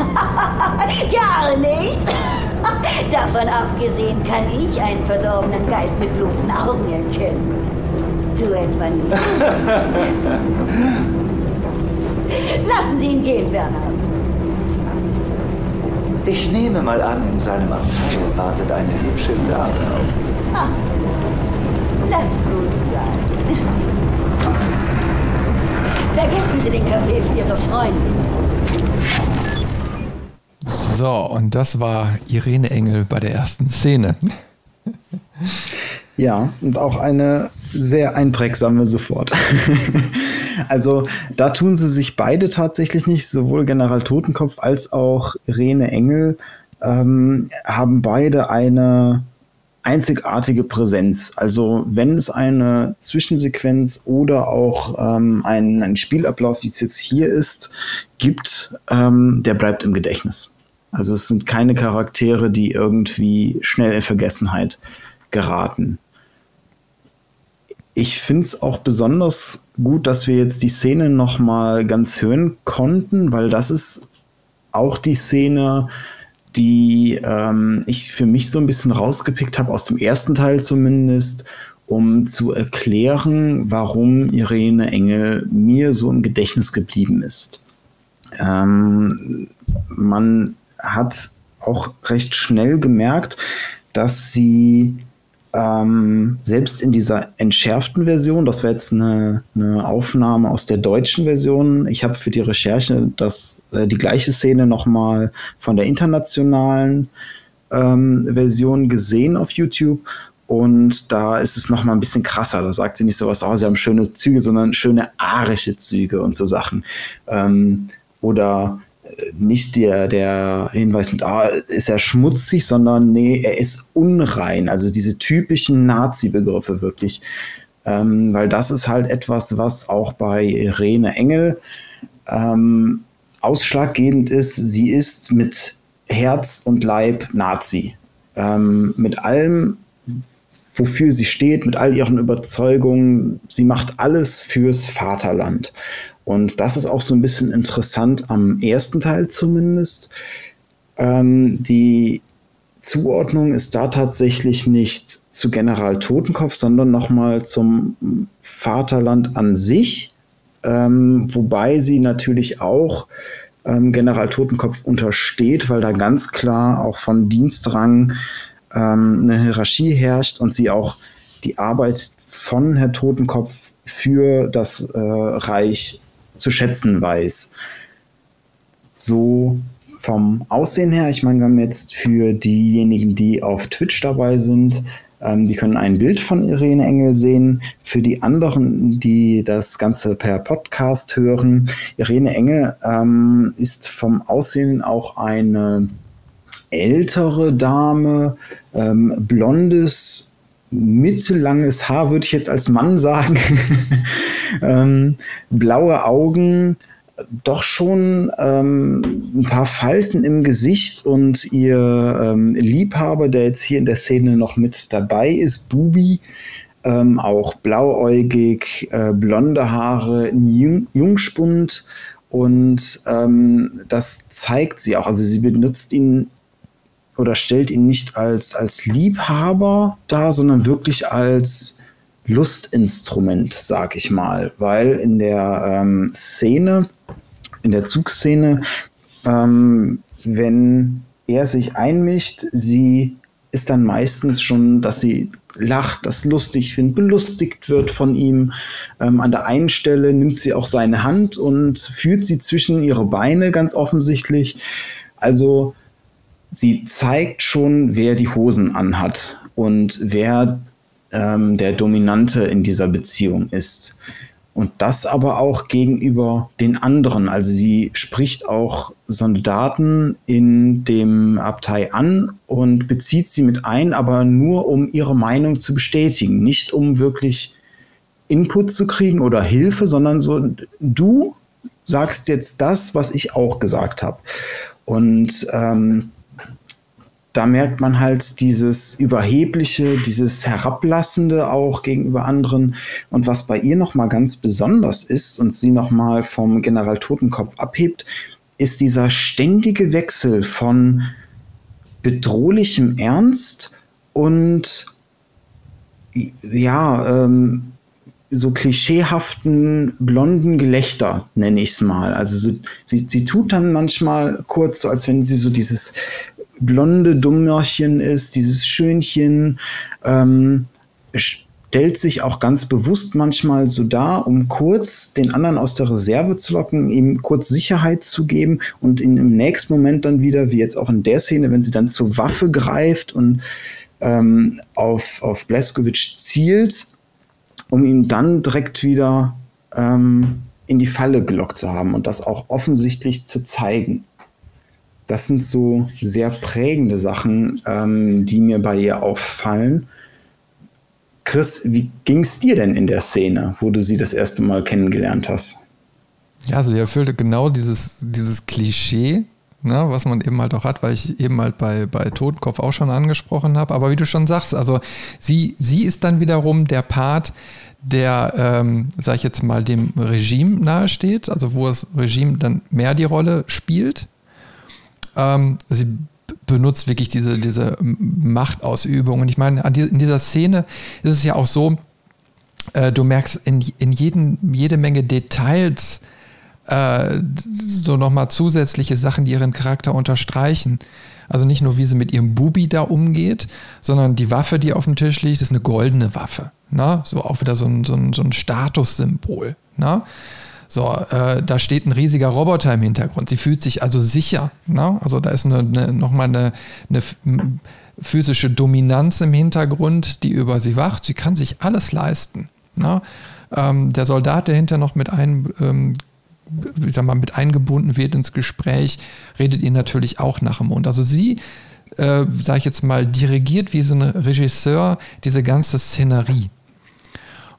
Gar nichts. Davon abgesehen kann ich einen verdorbenen Geist mit bloßen Augen erkennen. Du etwa nicht. Lassen Sie ihn gehen, Bernhard. Ich nehme mal an, in seinem Abteil wartet eine hübsche Dame auf ihn. Lass gut sein. Vergessen Sie den Kaffee für Ihre Freundin. So, und das war Irene Engel bei der ersten Szene. Ja, und auch eine sehr einprägsame sofort. also da tun sie sich beide tatsächlich nicht, sowohl General Totenkopf als auch Irene Engel ähm, haben beide eine einzigartige Präsenz. Also wenn es eine Zwischensequenz oder auch ähm, einen, einen Spielablauf, wie es jetzt hier ist, gibt, ähm, der bleibt im Gedächtnis. Also es sind keine Charaktere, die irgendwie schnell in Vergessenheit geraten. Ich finde es auch besonders gut, dass wir jetzt die Szene noch mal ganz hören konnten, weil das ist auch die Szene, die ähm, ich für mich so ein bisschen rausgepickt habe, aus dem ersten Teil zumindest, um zu erklären, warum Irene Engel mir so im Gedächtnis geblieben ist. Ähm, man hat auch recht schnell gemerkt, dass sie ähm, selbst in dieser entschärften Version, das war jetzt eine, eine, Aufnahme aus der deutschen Version. Ich habe für die Recherche das, äh, die gleiche Szene nochmal von der internationalen ähm, Version gesehen auf YouTube. Und da ist es nochmal ein bisschen krasser. Da sagt sie nicht so was, oh, sie haben schöne Züge, sondern schöne arische Züge und so Sachen. Ähm, oder nicht der, der Hinweis mit, ah, ist er schmutzig, sondern nee, er ist unrein. Also diese typischen Nazi-Begriffe wirklich. Ähm, weil das ist halt etwas, was auch bei Irene Engel ähm, ausschlaggebend ist. Sie ist mit Herz und Leib Nazi. Ähm, mit allem, wofür sie steht, mit all ihren Überzeugungen. Sie macht alles fürs Vaterland. Und das ist auch so ein bisschen interessant am ersten Teil zumindest. Ähm, die Zuordnung ist da tatsächlich nicht zu General Totenkopf, sondern nochmal zum Vaterland an sich, ähm, wobei sie natürlich auch ähm, General Totenkopf untersteht, weil da ganz klar auch von Dienstrang ähm, eine Hierarchie herrscht und sie auch die Arbeit von Herr Totenkopf für das äh, Reich zu schätzen weiß. So vom Aussehen her, ich meine, wir haben jetzt für diejenigen, die auf Twitch dabei sind, ähm, die können ein Bild von Irene Engel sehen. Für die anderen, die das Ganze per Podcast hören, Irene Engel ähm, ist vom Aussehen auch eine ältere Dame, ähm, blondes, mittellanges Haar, würde ich jetzt als Mann sagen, ähm, blaue Augen, doch schon ähm, ein paar Falten im Gesicht und ihr ähm, Liebhaber, der jetzt hier in der Szene noch mit dabei ist, Bubi, ähm, auch blauäugig, äh, blonde Haare, Jung Jungspund und ähm, das zeigt sie auch. Also sie benutzt ihn oder stellt ihn nicht als, als Liebhaber dar, sondern wirklich als Lustinstrument, sag ich mal, weil in der ähm, Szene, in der Zugszene, ähm, wenn er sich einmischt, sie ist dann meistens schon, dass sie lacht, das lustig findet, belustigt wird von ihm. Ähm, an der einen Stelle nimmt sie auch seine Hand und führt sie zwischen ihre Beine ganz offensichtlich. Also sie zeigt schon, wer die Hosen anhat und wer ähm, der Dominante in dieser Beziehung ist. Und das aber auch gegenüber den anderen. Also sie spricht auch Soldaten in dem Abtei an und bezieht sie mit ein, aber nur um ihre Meinung zu bestätigen, nicht um wirklich Input zu kriegen oder Hilfe, sondern so, du sagst jetzt das, was ich auch gesagt habe. Und ähm, da merkt man halt dieses Überhebliche, dieses Herablassende auch gegenüber anderen. Und was bei ihr nochmal ganz besonders ist und sie nochmal vom General Totenkopf abhebt, ist dieser ständige Wechsel von bedrohlichem Ernst und ja, ähm, so klischeehaften blonden Gelächter, nenne ich es mal. Also so, sie, sie tut dann manchmal kurz so, als wenn sie so dieses blonde Dummörchen ist, dieses Schönchen, ähm, stellt sich auch ganz bewusst manchmal so dar, um kurz den anderen aus der Reserve zu locken, ihm kurz Sicherheit zu geben und ihn im nächsten Moment dann wieder, wie jetzt auch in der Szene, wenn sie dann zur Waffe greift und ähm, auf, auf Blaskowitsch zielt, um ihn dann direkt wieder ähm, in die Falle gelockt zu haben und das auch offensichtlich zu zeigen das sind so sehr prägende Sachen, ähm, die mir bei ihr auffallen. Chris, wie ging es dir denn in der Szene, wo du sie das erste Mal kennengelernt hast? Ja, also die erfüllte genau dieses, dieses Klischee, ne, was man eben halt auch hat, weil ich eben halt bei, bei Totenkopf auch schon angesprochen habe. Aber wie du schon sagst, also sie, sie ist dann wiederum der Part, der, ähm, sag ich jetzt mal, dem Regime nahesteht, also wo das Regime dann mehr die Rolle spielt ähm, sie benutzt wirklich diese, diese Machtausübung. Und ich meine, in dieser Szene ist es ja auch so, äh, du merkst in, in jeden, jede Menge Details äh, so nochmal zusätzliche Sachen, die ihren Charakter unterstreichen. Also nicht nur, wie sie mit ihrem Bubi da umgeht, sondern die Waffe, die auf dem Tisch liegt, ist eine goldene Waffe. Ne? So auch wieder so ein, so ein, so ein Statussymbol. Ne? So, äh, da steht ein riesiger Roboter im Hintergrund. Sie fühlt sich also sicher. Ne? Also da ist eine, eine, nochmal eine, eine physische Dominanz im Hintergrund, die über sie wacht. Sie kann sich alles leisten. Ne? Ähm, der Soldat, der hinter noch mit ein, ähm, ich sag mal, mit eingebunden wird ins Gespräch, redet ihr natürlich auch nach dem Mund. Also sie, äh, sage ich jetzt mal, dirigiert wie so ein Regisseur diese ganze Szenerie.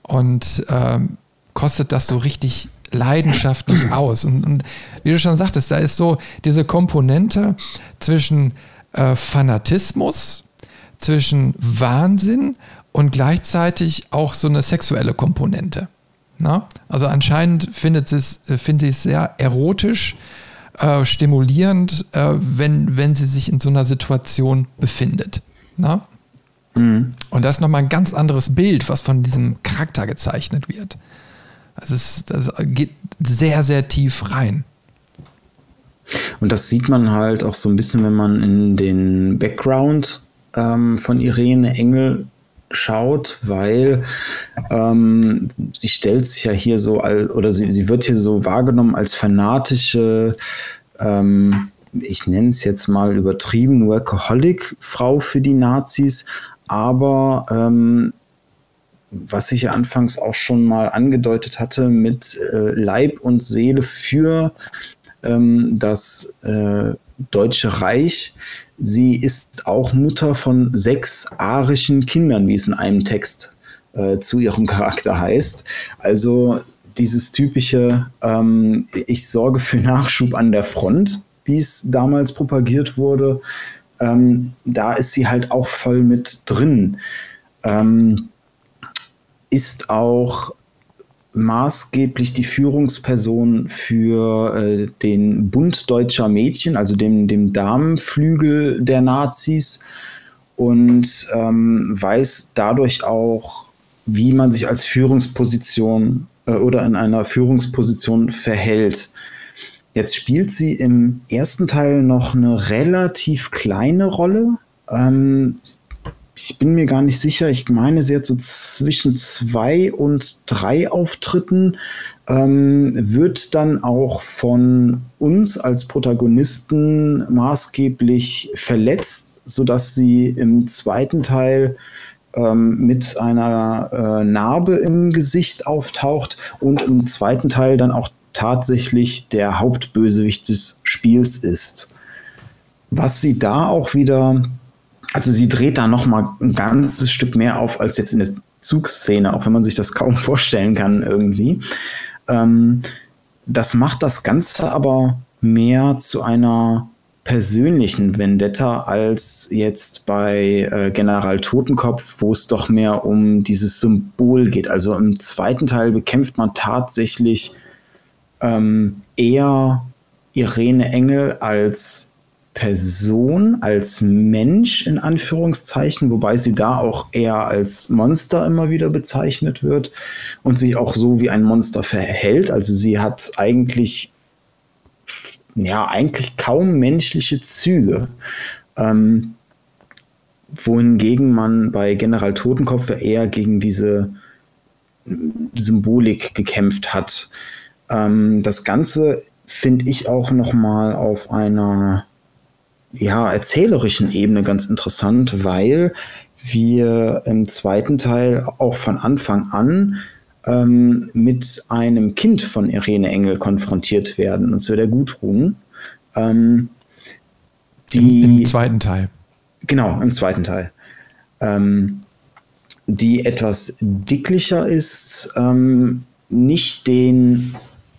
Und ähm, kostet das so richtig leidenschaftlich aus. Und, und, wie du schon sagtest, da ist so diese Komponente zwischen äh, Fanatismus, zwischen Wahnsinn und gleichzeitig auch so eine sexuelle Komponente. Na? Also anscheinend findet es, äh, finde ich es sehr erotisch, äh, stimulierend, äh, wenn, wenn sie sich in so einer Situation befindet. Na? Mhm. Und das ist nochmal ein ganz anderes Bild, was von diesem Charakter gezeichnet wird. Das, ist, das geht sehr, sehr tief rein. Und das sieht man halt auch so ein bisschen, wenn man in den Background ähm, von Irene Engel schaut, weil ähm, sie stellt sich ja hier so, als, oder sie, sie wird hier so wahrgenommen als fanatische, ähm, ich nenne es jetzt mal übertrieben, Workaholic-Frau für die Nazis, aber ähm, was ich ja anfangs auch schon mal angedeutet hatte, mit äh, Leib und Seele für ähm, das äh, Deutsche Reich. Sie ist auch Mutter von sechs arischen Kindern, wie es in einem Text äh, zu ihrem Charakter heißt. Also dieses typische, ähm, ich sorge für Nachschub an der Front, wie es damals propagiert wurde, ähm, da ist sie halt auch voll mit drin. Ähm, ist auch maßgeblich die Führungsperson für äh, den Bund deutscher Mädchen, also dem, dem Damenflügel der Nazis und ähm, weiß dadurch auch, wie man sich als Führungsposition äh, oder in einer Führungsposition verhält. Jetzt spielt sie im ersten Teil noch eine relativ kleine Rolle. Ähm, ich bin mir gar nicht sicher. Ich meine, sie hat so zwischen zwei und drei Auftritten, ähm, wird dann auch von uns als Protagonisten maßgeblich verletzt, sodass sie im zweiten Teil ähm, mit einer äh, Narbe im Gesicht auftaucht und im zweiten Teil dann auch tatsächlich der Hauptbösewicht des Spiels ist. Was sie da auch wieder also sie dreht da noch mal ein ganzes Stück mehr auf als jetzt in der Zugszene, auch wenn man sich das kaum vorstellen kann irgendwie. Ähm, das macht das Ganze aber mehr zu einer persönlichen Vendetta als jetzt bei äh, General Totenkopf, wo es doch mehr um dieses Symbol geht. Also im zweiten Teil bekämpft man tatsächlich ähm, eher Irene Engel als Person, als Mensch in Anführungszeichen, wobei sie da auch eher als Monster immer wieder bezeichnet wird und sich auch so wie ein Monster verhält. Also sie hat eigentlich, ja, eigentlich kaum menschliche Züge. Ähm, wohingegen man bei General Totenkopf eher gegen diese Symbolik gekämpft hat. Ähm, das Ganze finde ich auch noch mal auf einer ja, erzählerischen Ebene ganz interessant, weil wir im zweiten Teil auch von Anfang an ähm, mit einem Kind von Irene Engel konfrontiert werden, und zwar der Gudrun. Ähm, die, Im, Im, zweiten Teil. Genau, im zweiten Teil. Ähm, die etwas dicklicher ist, ähm, nicht den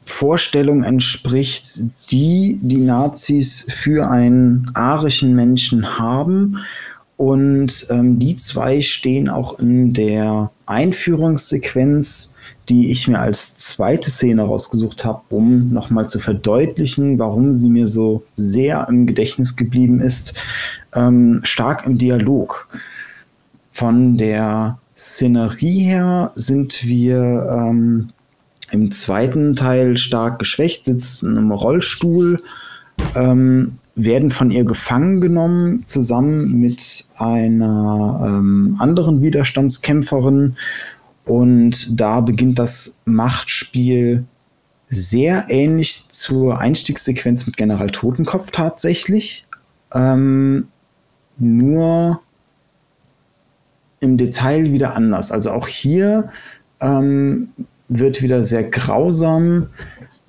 Vorstellung entspricht, die die Nazis für einen arischen Menschen haben. Und ähm, die zwei stehen auch in der Einführungssequenz, die ich mir als zweite Szene rausgesucht habe, um nochmal zu verdeutlichen, warum sie mir so sehr im Gedächtnis geblieben ist, ähm, stark im Dialog. Von der Szenerie her sind wir ähm, im zweiten Teil stark geschwächt, sitzt in einem Rollstuhl, ähm, werden von ihr gefangen genommen, zusammen mit einer ähm, anderen Widerstandskämpferin. Und da beginnt das Machtspiel sehr ähnlich zur Einstiegssequenz mit General Totenkopf tatsächlich. Ähm, nur im Detail wieder anders. Also auch hier ähm, wird wieder sehr grausam.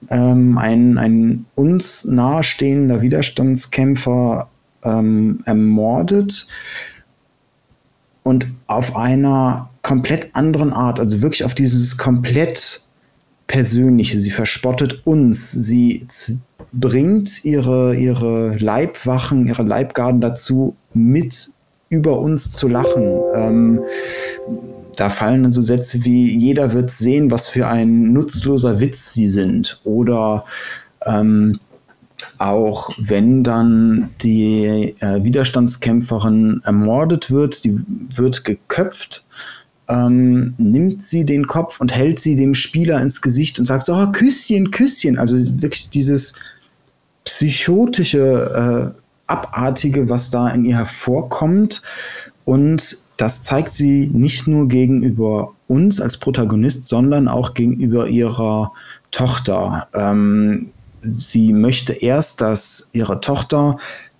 Ähm, ein, ein uns nahestehender Widerstandskämpfer ähm, ermordet und auf einer komplett anderen Art, also wirklich auf dieses komplett Persönliche. Sie verspottet uns, sie bringt ihre, ihre Leibwachen, ihre Leibgarden dazu, mit über uns zu lachen. Ähm, da fallen dann so Sätze wie, jeder wird sehen, was für ein nutzloser Witz sie sind. Oder ähm, auch wenn dann die äh, Widerstandskämpferin ermordet wird, die wird geköpft, ähm, nimmt sie den Kopf und hält sie dem Spieler ins Gesicht und sagt so, oh, Küsschen, Küsschen. Also wirklich dieses psychotische, äh, abartige, was da in ihr hervorkommt. Und das zeigt sie nicht nur gegenüber uns als Protagonist, sondern auch gegenüber ihrer Tochter. Ähm, sie möchte erst, dass ihre Tochter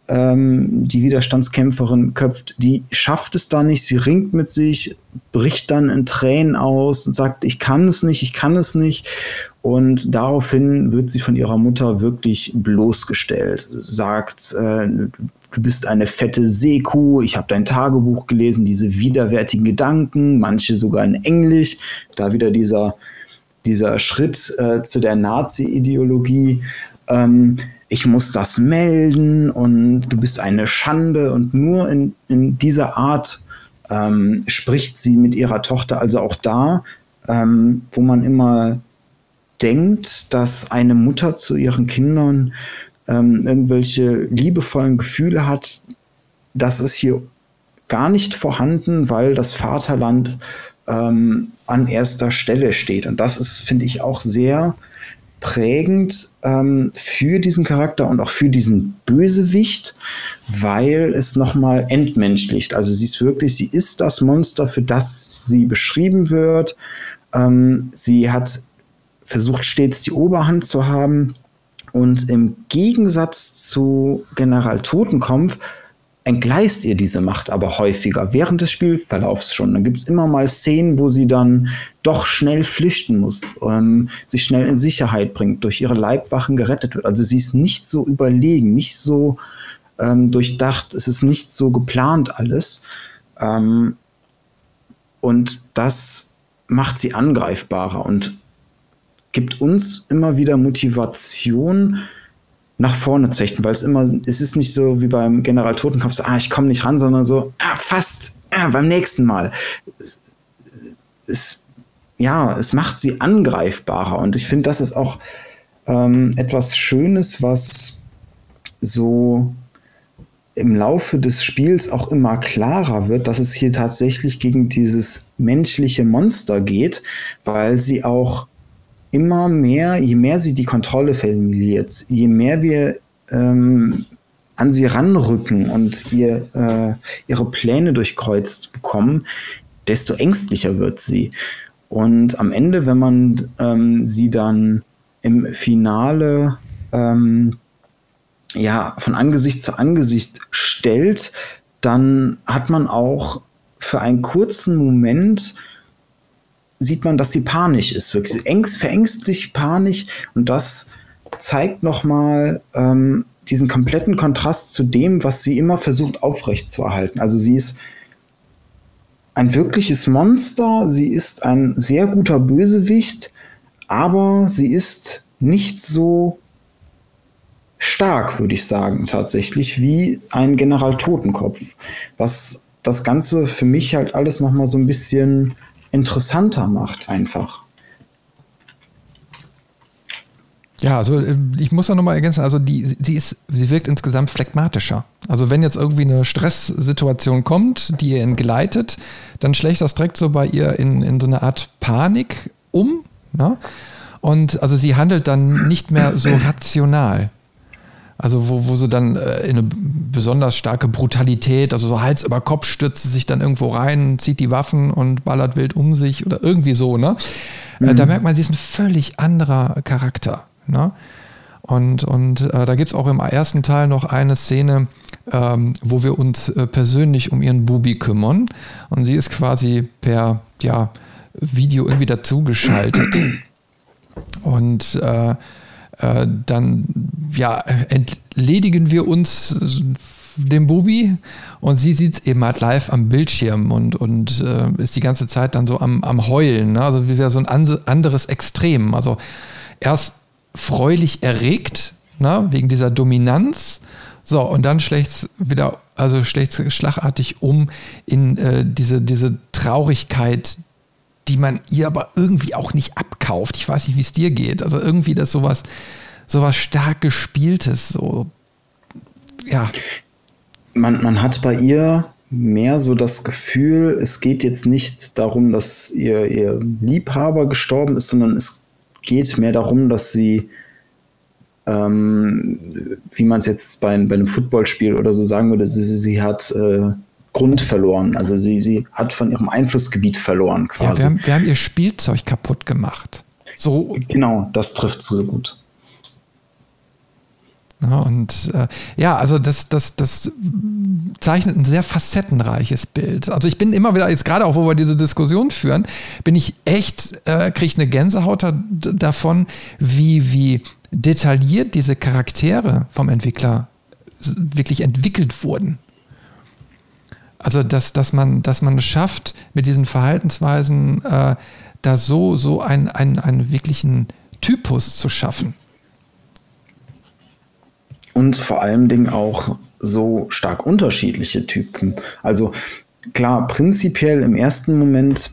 ähm, die Widerstandskämpferin köpft, die schafft es da nicht, sie ringt mit sich, bricht dann in Tränen aus und sagt, ich kann es nicht, ich kann es nicht. Und daraufhin wird sie von ihrer Mutter wirklich bloßgestellt, sagt, äh, du bist eine fette Seekuh, ich habe dein Tagebuch gelesen, diese widerwärtigen Gedanken, manche sogar in Englisch, da wieder dieser, dieser Schritt äh, zu der Nazi-Ideologie. Ähm, ich muss das melden und du bist eine Schande. Und nur in, in dieser Art ähm, spricht sie mit ihrer Tochter. Also auch da, ähm, wo man immer denkt, dass eine Mutter zu ihren Kindern ähm, irgendwelche liebevollen Gefühle hat, das ist hier gar nicht vorhanden, weil das Vaterland ähm, an erster Stelle steht. Und das ist, finde ich, auch sehr prägend ähm, für diesen Charakter und auch für diesen Bösewicht, weil es nochmal entmenschlicht. Also sie ist wirklich, sie ist das Monster, für das sie beschrieben wird. Ähm, sie hat versucht stets die Oberhand zu haben und im Gegensatz zu General Totenkopf entgleist ihr diese Macht aber häufiger während des Spielverlaufs schon. Dann gibt es immer mal Szenen, wo sie dann doch schnell flüchten muss, ähm, sich schnell in Sicherheit bringt, durch ihre Leibwachen gerettet wird. Also sie ist nicht so überlegen, nicht so ähm, durchdacht, es ist nicht so geplant alles. Ähm, und das macht sie angreifbarer und gibt uns immer wieder Motivation, nach vorne zu hechten, weil es immer, es ist nicht so wie beim General Totenkopf, so, ah, ich komme nicht ran, sondern so, ah, fast, ah, beim nächsten Mal. Es, es, ja, es macht sie angreifbarer und ich finde, das ist auch ähm, etwas Schönes, was so im Laufe des Spiels auch immer klarer wird, dass es hier tatsächlich gegen dieses menschliche Monster geht, weil sie auch immer mehr, je mehr sie die Kontrolle verliert, je mehr wir ähm, an sie ranrücken und ihr, äh, ihre Pläne durchkreuzt bekommen, desto ängstlicher wird sie. Und am Ende, wenn man ähm, sie dann im Finale ähm, ja, von Angesicht zu Angesicht stellt, dann hat man auch für einen kurzen Moment sieht man, dass sie panisch ist, wirklich ängst, verängstlich, panisch und das zeigt nochmal ähm, diesen kompletten Kontrast zu dem, was sie immer versucht aufrechtzuerhalten. Also sie ist ein wirkliches Monster, sie ist ein sehr guter Bösewicht, aber sie ist nicht so stark, würde ich sagen, tatsächlich, wie ein General Totenkopf. Was das Ganze für mich halt alles nochmal so ein bisschen interessanter macht einfach. Ja, also äh, ich muss da nochmal ergänzen, also die, sie ist, sie wirkt insgesamt phlegmatischer. Also wenn jetzt irgendwie eine Stresssituation kommt, die ihr entgleitet, dann schlägt das direkt so bei ihr in, in so eine Art Panik um. Ne? Und also sie handelt dann nicht mehr so rational. Also wo, wo sie dann äh, in eine besonders starke Brutalität, also so Hals über Kopf stürzt sie sich dann irgendwo rein, zieht die Waffen und ballert wild um sich oder irgendwie so, ne? Mhm. Äh, da mhm. merkt man, sie ist ein völlig anderer Charakter, ne? Und, und äh, da gibt es auch im ersten Teil noch eine Szene, ähm, wo wir uns äh, persönlich um ihren Bubi kümmern. Und sie ist quasi per ja, Video irgendwie dazugeschaltet. Und äh, dann ja, entledigen wir uns äh, dem Bubi und sie sieht es eben halt live am Bildschirm und, und äh, ist die ganze Zeit dann so am, am Heulen. Ne? Also wieder so ein anderes Extrem. Also erst freulich erregt, ne? wegen dieser Dominanz. So, und dann schlägt es wieder, also schlägt schlagartig um in äh, diese, diese Traurigkeit, die man ihr aber irgendwie auch nicht abkauft. Ich weiß nicht, wie es dir geht. Also irgendwie das sowas, sowas stark gespieltes, so ja. Man, man hat bei ihr mehr so das Gefühl, es geht jetzt nicht darum, dass ihr, ihr Liebhaber gestorben ist, sondern es geht mehr darum, dass sie ähm, wie man es jetzt bei, bei einem Footballspiel oder so sagen würde, sie, sie hat äh, Grund verloren. Also sie, sie hat von ihrem Einflussgebiet verloren quasi. Ja, wir, haben, wir haben ihr Spielzeug kaputt gemacht. So. Genau, das trifft so gut. Ja, und äh, ja, also das, das, das zeichnet ein sehr facettenreiches Bild. Also ich bin immer wieder, jetzt gerade auch, wo wir diese Diskussion führen, bin ich echt, äh, kriege ich eine Gänsehaut da, davon, wie, wie detailliert diese Charaktere vom Entwickler wirklich entwickelt wurden. Also, dass, dass, man, dass man es schafft, mit diesen Verhaltensweisen äh, da so, so einen, einen, einen wirklichen Typus zu schaffen. Und vor allen Dingen auch so stark unterschiedliche Typen. Also klar, prinzipiell im ersten Moment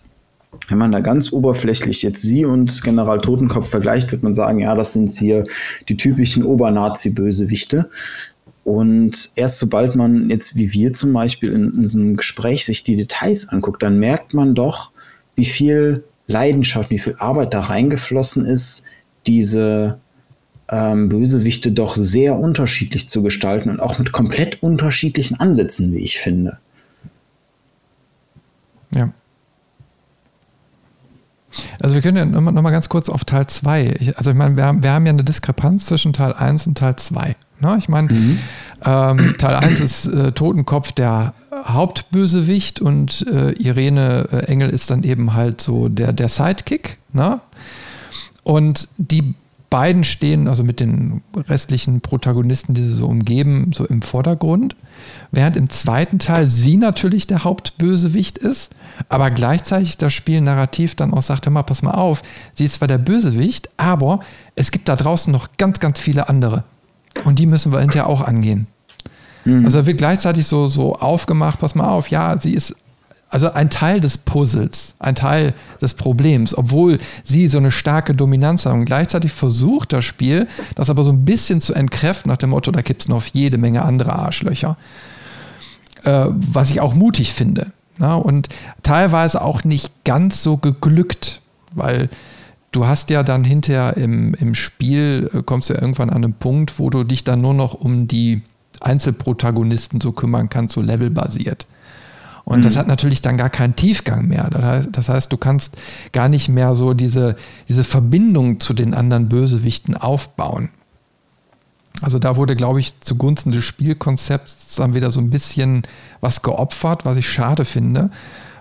wenn man da ganz oberflächlich jetzt sie und General Totenkopf vergleicht, wird man sagen, ja, das sind hier die typischen Obernazi-Bösewichte. Und erst sobald man jetzt, wie wir zum Beispiel in, so einem Gespräch, sich die Details anguckt, dann merkt man doch, wie viel Leidenschaft, wie viel Arbeit da reingeflossen ist, diese ähm, Bösewichte doch sehr unterschiedlich zu gestalten und auch mit komplett unterschiedlichen Ansätzen, wie ich finde. Ja. Also wir können ja nochmal noch ganz kurz auf Teil 2. Also ich meine, wir haben, wir haben ja eine Diskrepanz zwischen Teil 1 und Teil 2. Ne? Ich meine, mhm. ähm, Teil 1 ist äh, Totenkopf der Hauptbösewicht und äh, Irene äh, Engel ist dann eben halt so der, der Sidekick. Ne? Und die beiden stehen, also mit den restlichen Protagonisten, die sie so umgeben, so im Vordergrund. Während im zweiten Teil sie natürlich der Hauptbösewicht ist, aber gleichzeitig das Spiel narrativ dann auch sagt, hör mal, pass mal auf, sie ist zwar der Bösewicht, aber es gibt da draußen noch ganz, ganz viele andere. Und die müssen wir hinterher auch angehen. Mhm. Also wird gleichzeitig so, so aufgemacht, pass mal auf, ja, sie ist also ein Teil des Puzzles, ein Teil des Problems, obwohl sie so eine starke Dominanz haben. Und gleichzeitig versucht das Spiel, das aber so ein bisschen zu entkräften, nach dem Motto, da gibt es noch jede Menge andere Arschlöcher. Äh, was ich auch mutig finde. Na? Und teilweise auch nicht ganz so geglückt, weil du hast ja dann hinterher im, im Spiel, äh, kommst du ja irgendwann an einen Punkt, wo du dich dann nur noch um die Einzelprotagonisten so kümmern kannst, so levelbasiert. Und mhm. das hat natürlich dann gar keinen Tiefgang mehr. Das heißt, das heißt, du kannst gar nicht mehr so diese, diese Verbindung zu den anderen Bösewichten aufbauen. Also da wurde, glaube ich, zugunsten des Spielkonzepts dann wieder so ein bisschen was geopfert, was ich schade finde,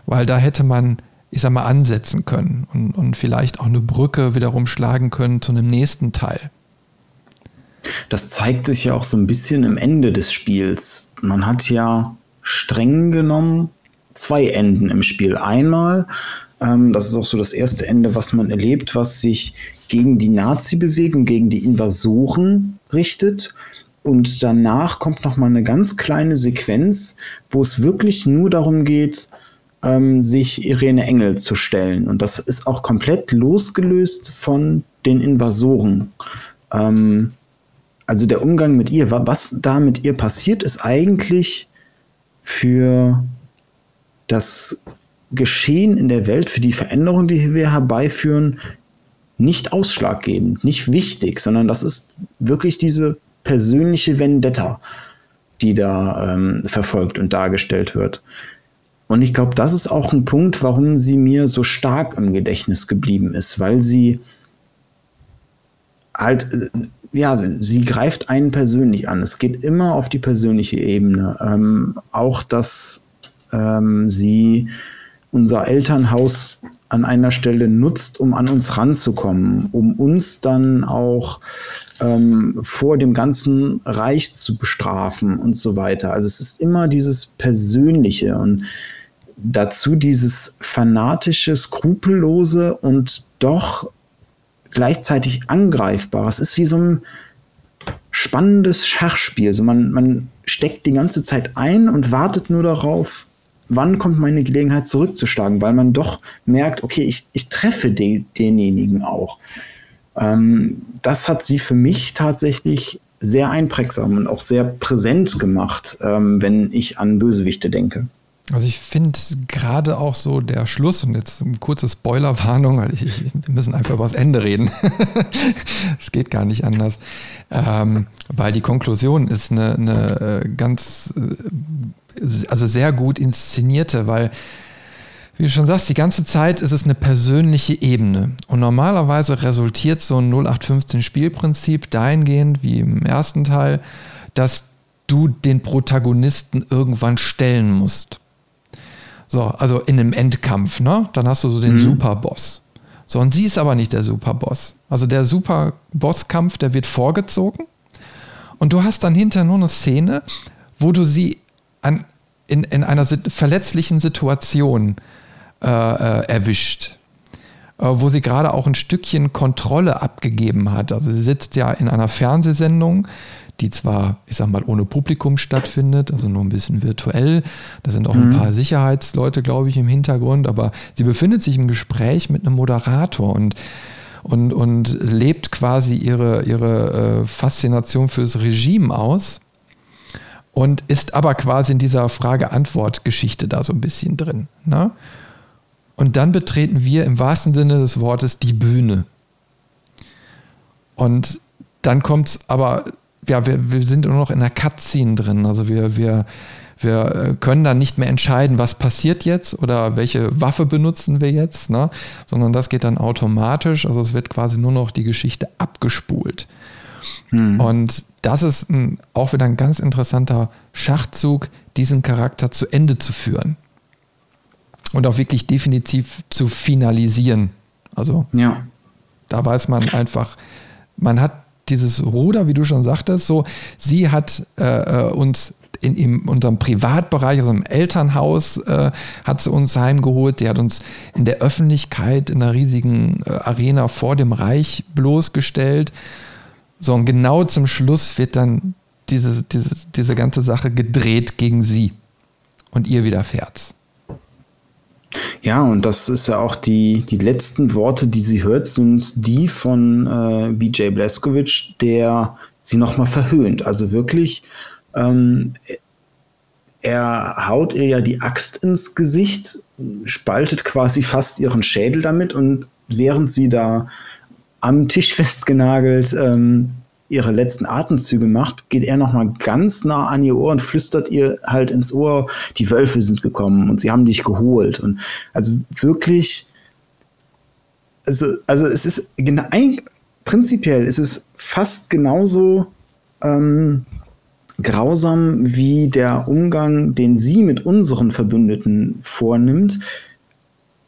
weil da hätte man, ich sag mal, ansetzen können und, und vielleicht auch eine Brücke wiederum schlagen können zu einem nächsten Teil. Das zeigt sich ja auch so ein bisschen im Ende des Spiels. Man hat ja streng genommen zwei Enden im Spiel. Einmal, ähm, das ist auch so das erste Ende, was man erlebt, was sich gegen die Nazi-Bewegung, gegen die Invasoren richtet. Und danach kommt noch mal eine ganz kleine Sequenz, wo es wirklich nur darum geht, ähm, sich Irene Engel zu stellen. Und das ist auch komplett losgelöst von den Invasoren. Ähm, also der Umgang mit ihr, was da mit ihr passiert, ist eigentlich für das Geschehen in der Welt, für die Veränderung, die wir herbeiführen, nicht ausschlaggebend, nicht wichtig, sondern das ist wirklich diese persönliche Vendetta, die da ähm, verfolgt und dargestellt wird. Und ich glaube, das ist auch ein Punkt, warum sie mir so stark im Gedächtnis geblieben ist, weil sie halt äh, ja, sie greift einen persönlich an. Es geht immer auf die persönliche Ebene. Ähm, auch, dass ähm, sie unser Elternhaus an einer Stelle nutzt, um an uns ranzukommen, um uns dann auch ähm, vor dem ganzen Reich zu bestrafen und so weiter. Also es ist immer dieses Persönliche und dazu dieses fanatische, skrupellose und doch gleichzeitig angreifbar. Es ist wie so ein spannendes Schachspiel. Also man, man steckt die ganze Zeit ein und wartet nur darauf, wann kommt meine Gelegenheit zurückzuschlagen, weil man doch merkt, okay, ich, ich treffe de, denjenigen auch. Ähm, das hat sie für mich tatsächlich sehr einprägsam und auch sehr präsent gemacht, ähm, wenn ich an Bösewichte denke. Also ich finde gerade auch so der Schluss und jetzt eine kurze Spoilerwarnung, weil ich, wir müssen einfach über das Ende reden. Es geht gar nicht anders, ähm, weil die Konklusion ist eine, eine äh, ganz, äh, also sehr gut inszenierte, weil wie du schon sagst, die ganze Zeit ist es eine persönliche Ebene. Und normalerweise resultiert so ein 0815 Spielprinzip dahingehend, wie im ersten Teil, dass du den Protagonisten irgendwann stellen musst. So, also in einem Endkampf, ne? Dann hast du so den mhm. Superboss. So, und sie ist aber nicht der Superboss. Also der Superbosskampf, der wird vorgezogen. Und du hast dann hinterher nur eine Szene, wo du sie an, in, in einer verletzlichen Situation äh, äh, erwischt. Äh, wo sie gerade auch ein Stückchen Kontrolle abgegeben hat. Also sie sitzt ja in einer Fernsehsendung, die zwar, ich sag mal, ohne Publikum stattfindet, also nur ein bisschen virtuell. Da sind auch mhm. ein paar Sicherheitsleute, glaube ich, im Hintergrund, aber sie befindet sich im Gespräch mit einem Moderator und und, und lebt quasi ihre, ihre äh, Faszination fürs Regime aus und ist aber quasi in dieser Frage-Antwort-Geschichte da so ein bisschen drin. Ne? Und dann betreten wir im wahrsten Sinne des Wortes die Bühne. Und dann kommt es aber ja, wir, wir sind nur noch in der Cutscene drin. Also wir, wir, wir äh, können dann nicht mehr entscheiden, was passiert jetzt oder welche Waffe benutzen wir jetzt, ne? sondern das geht dann automatisch. Also es wird quasi nur noch die Geschichte abgespult. Mhm. Und das ist ein, auch wieder ein ganz interessanter Schachzug, diesen Charakter zu Ende zu führen. Und auch wirklich definitiv zu finalisieren. Also ja. da weiß man einfach, man hat dieses Ruder, wie du schon sagtest, so, sie hat äh, äh, uns in, in, unserem Privatbereich, also im Elternhaus, äh, hat sie uns heimgeholt. Sie hat uns in der Öffentlichkeit in einer riesigen äh, Arena vor dem Reich bloßgestellt. So, und genau zum Schluss wird dann diese, diese, diese ganze Sache gedreht gegen sie. Und ihr widerfährt's. Ja, und das ist ja auch die, die letzten Worte, die sie hört, sind die von äh, BJ Blazkowicz, der sie nochmal verhöhnt. Also wirklich, ähm, er haut ihr ja die Axt ins Gesicht, spaltet quasi fast ihren Schädel damit und während sie da am Tisch festgenagelt ähm, ihre letzten Atemzüge macht, geht er nochmal ganz nah an ihr Ohr und flüstert ihr halt ins Ohr, die Wölfe sind gekommen und sie haben dich geholt. Und also wirklich, also, also es ist eigentlich prinzipiell ist es fast genauso ähm, grausam wie der Umgang, den sie mit unseren Verbündeten vornimmt.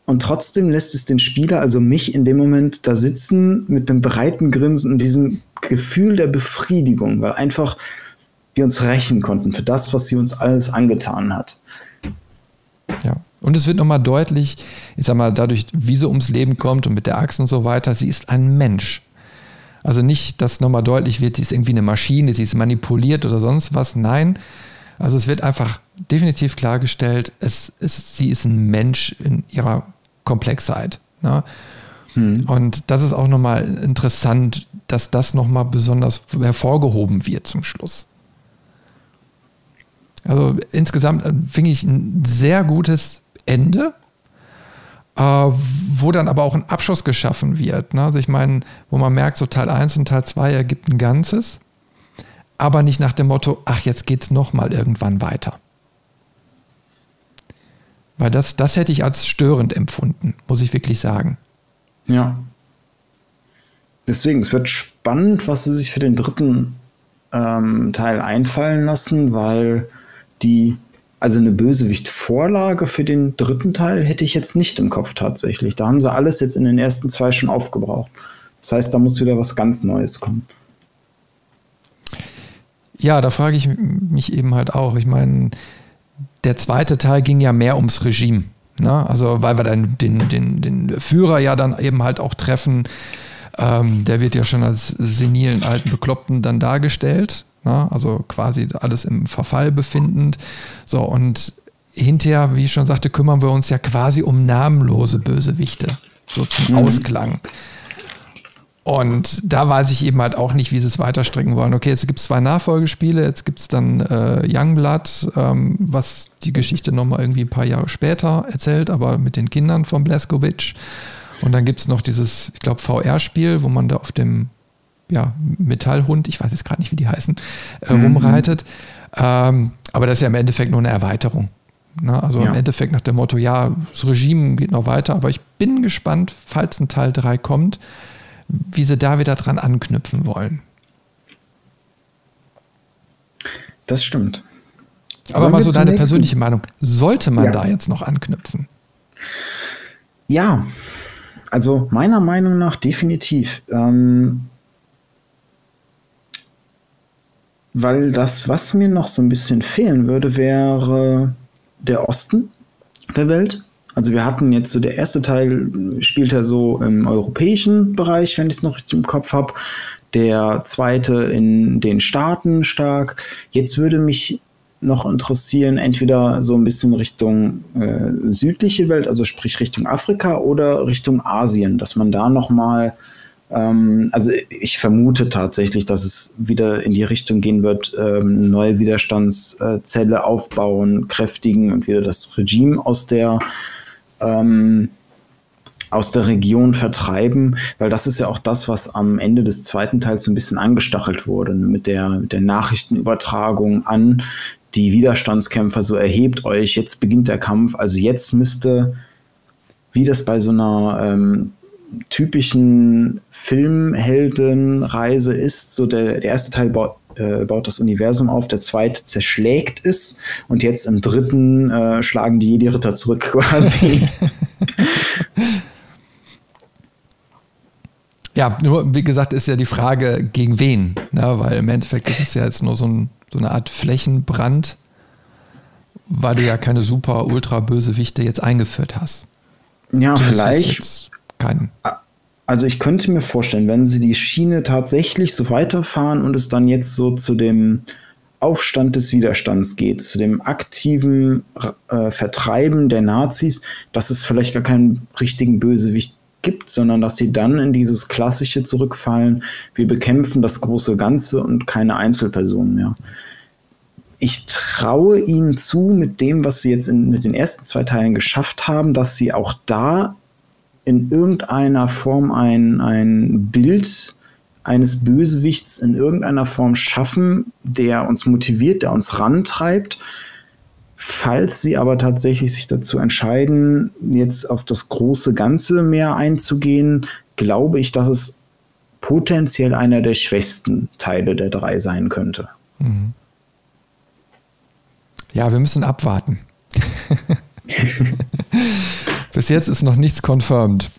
Und trotzdem lässt es den Spieler, also mich in dem Moment da sitzen mit einem breiten Grinsen und diesem Gefühl der Befriedigung, weil einfach wir uns rächen konnten für das, was sie uns alles angetan hat. Ja. Und es wird nochmal deutlich, ich sag mal, dadurch, wie sie ums Leben kommt und mit der Axt und so weiter, sie ist ein Mensch. Also nicht, dass nochmal deutlich wird, sie ist irgendwie eine Maschine, sie ist manipuliert oder sonst was. Nein. Also es wird einfach definitiv klargestellt, es, es, sie ist ein Mensch in ihrer Komplexheit. Ne? Hm. Und das ist auch nochmal interessant, dass das nochmal besonders hervorgehoben wird zum Schluss. Also insgesamt äh, finde ich ein sehr gutes Ende, äh, wo dann aber auch ein Abschluss geschaffen wird. Ne? Also ich meine, wo man merkt, so Teil 1 und Teil 2 ergibt ein Ganzes, aber nicht nach dem Motto, ach, jetzt geht es nochmal irgendwann weiter. Weil das, das hätte ich als störend empfunden, muss ich wirklich sagen. Ja. Deswegen, es wird spannend, was sie sich für den dritten ähm, Teil einfallen lassen, weil die, also eine Bösewicht-Vorlage für den dritten Teil hätte ich jetzt nicht im Kopf tatsächlich. Da haben sie alles jetzt in den ersten zwei schon aufgebraucht. Das heißt, da muss wieder was ganz Neues kommen. Ja, da frage ich mich eben halt auch. Ich meine, der zweite Teil ging ja mehr ums Regime. Ne? Also, weil wir dann den, den, den Führer ja dann eben halt auch treffen. Ähm, der wird ja schon als senilen alten Bekloppten dann dargestellt. Ne? Also quasi alles im Verfall befindend. So, und hinterher, wie ich schon sagte, kümmern wir uns ja quasi um namenlose Bösewichte. So zum mhm. Ausklang. Und da weiß ich eben halt auch nicht, wie sie es weiterstricken wollen. Okay, jetzt gibt es zwei Nachfolgespiele, jetzt gibt es dann äh, Youngblood, ähm, was die Geschichte nochmal irgendwie ein paar Jahre später erzählt, aber mit den Kindern von Blaskovic. Und dann gibt es noch dieses, ich glaube, VR-Spiel, wo man da auf dem ja, Metallhund, ich weiß jetzt gerade nicht, wie die heißen, äh, mhm. rumreitet. Ähm, aber das ist ja im Endeffekt nur eine Erweiterung. Ne? Also ja. im Endeffekt nach dem Motto, ja, das Regime geht noch weiter, aber ich bin gespannt, falls ein Teil 3 kommt, wie sie da wieder dran anknüpfen wollen. Das stimmt. Aber Sollen mal so deine persönliche Meinung. Sollte man ja. da jetzt noch anknüpfen? Ja, also meiner Meinung nach definitiv. Ähm, weil das, was mir noch so ein bisschen fehlen würde, wäre der Osten der Welt. Also wir hatten jetzt so der erste Teil spielt er so im europäischen Bereich, wenn ich es noch richtig im Kopf habe. Der zweite in den Staaten stark. Jetzt würde mich noch interessieren, entweder so ein bisschen Richtung äh, südliche Welt, also sprich Richtung Afrika oder Richtung Asien, dass man da noch mal ähm, also ich vermute tatsächlich, dass es wieder in die Richtung gehen wird, ähm, neue Widerstandszelle aufbauen, kräftigen und wieder das Regime aus der ähm, aus der Region vertreiben, weil das ist ja auch das, was am Ende des zweiten Teils ein bisschen angestachelt wurde, mit der, mit der Nachrichtenübertragung an die Widerstandskämpfer, so erhebt euch, jetzt beginnt der Kampf, also jetzt müsste, wie das bei so einer ähm, typischen Filmheldenreise ist, so der, der erste Teil baut, äh, baut das Universum auf, der zweite zerschlägt es und jetzt im dritten äh, schlagen die Jedi-Ritter zurück quasi. Ja, nur wie gesagt, ist ja die Frage, gegen wen? Ne? Weil im Endeffekt ist es ja jetzt nur so, ein, so eine Art Flächenbrand, weil du ja keine super ultra böse Wichte jetzt eingeführt hast. Ja, vielleicht keinen. Also ich könnte mir vorstellen, wenn sie die Schiene tatsächlich so weiterfahren und es dann jetzt so zu dem Aufstand des Widerstands geht, zu dem aktiven äh, Vertreiben der Nazis, dass es vielleicht gar keinen richtigen Bösewicht gibt, sondern dass sie dann in dieses Klassische zurückfallen, wir bekämpfen das große Ganze und keine Einzelpersonen mehr. Ich traue ihnen zu, mit dem, was sie jetzt in, mit den ersten zwei Teilen geschafft haben, dass sie auch da in irgendeiner Form ein, ein Bild eines Bösewichts in irgendeiner Form schaffen, der uns motiviert, der uns rantreibt. Falls sie aber tatsächlich sich dazu entscheiden, jetzt auf das große Ganze mehr einzugehen, glaube ich, dass es potenziell einer der schwächsten Teile der drei sein könnte. Mhm. Ja, wir müssen abwarten. Bis jetzt ist noch nichts confirmed.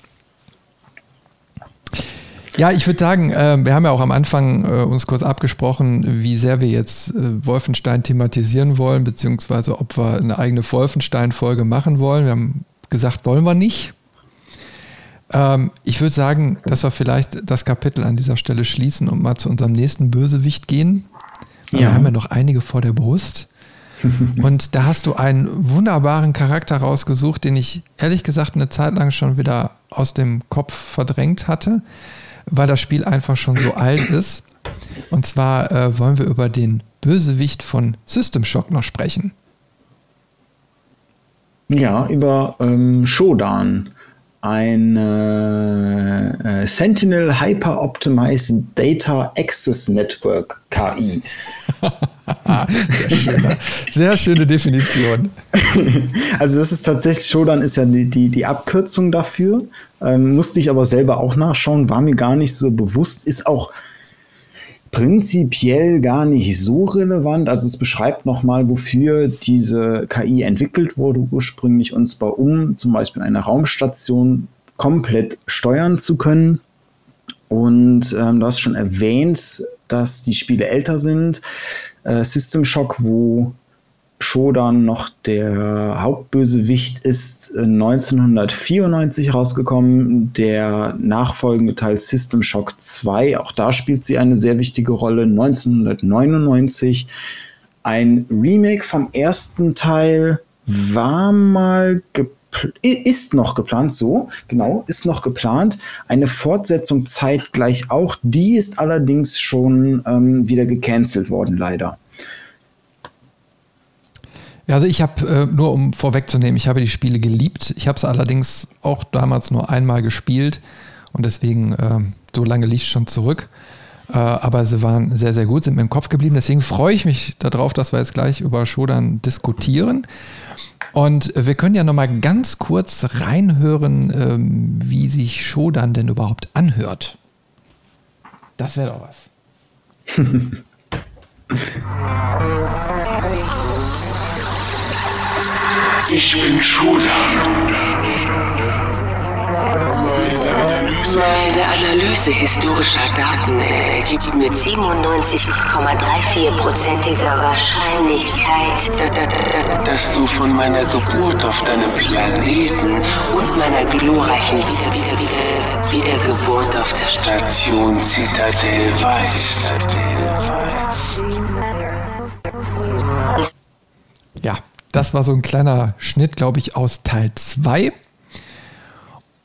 Ja, ich würde sagen, äh, wir haben ja auch am Anfang äh, uns kurz abgesprochen, wie sehr wir jetzt äh, Wolfenstein thematisieren wollen, beziehungsweise ob wir eine eigene Wolfenstein-Folge machen wollen. Wir haben gesagt, wollen wir nicht. Ähm, ich würde sagen, dass wir vielleicht das Kapitel an dieser Stelle schließen und mal zu unserem nächsten Bösewicht gehen. Ja. Wir haben ja noch einige vor der Brust. und da hast du einen wunderbaren Charakter rausgesucht, den ich ehrlich gesagt eine Zeit lang schon wieder aus dem Kopf verdrängt hatte, weil das Spiel einfach schon so alt ist. Und zwar äh, wollen wir über den Bösewicht von System Shock noch sprechen. Ja, über ähm, Shodan ein äh, Sentinel Hyper Optimized Data Access Network KI. Sehr schöne, sehr schöne Definition. Also das ist tatsächlich, Shodan ist ja die, die, die Abkürzung dafür. Ähm, musste ich aber selber auch nachschauen, war mir gar nicht so bewusst, ist auch prinzipiell gar nicht so relevant. Also es beschreibt nochmal, wofür diese KI entwickelt wurde ursprünglich, und zwar um zum Beispiel eine Raumstation komplett steuern zu können. Und ähm, du hast schon erwähnt, dass die Spiele älter sind. Äh, System Shock, wo Shodan noch der Hauptbösewicht ist 1994 rausgekommen. Der nachfolgende Teil System Shock 2, auch da spielt sie eine sehr wichtige Rolle, 1999. Ein Remake vom ersten Teil war mal ist noch geplant, so, genau, ist noch geplant. Eine Fortsetzung zeitgleich auch, die ist allerdings schon ähm, wieder gecancelt worden, leider. Ja, also ich habe, äh, nur um vorwegzunehmen, ich habe die Spiele geliebt. Ich habe es allerdings auch damals nur einmal gespielt und deswegen, äh, so lange liegt es schon zurück. Äh, aber sie waren sehr, sehr gut, sind mir im Kopf geblieben. Deswegen freue ich mich darauf, dass wir jetzt gleich über Shodan diskutieren. Und wir können ja nochmal ganz kurz reinhören, ähm, wie sich Shodan denn überhaupt anhört. Das wäre doch was. Ich bin Shodan. Meine Analyse historischer Daten ergibt mit 97,34%iger Wahrscheinlichkeit, dass du von meiner Geburt auf deinem Planeten und meiner glorreichen Wieder Wieder Wieder Wiedergeburt auf der Station Citadel weißt. Das war so ein kleiner Schnitt, glaube ich, aus Teil 2.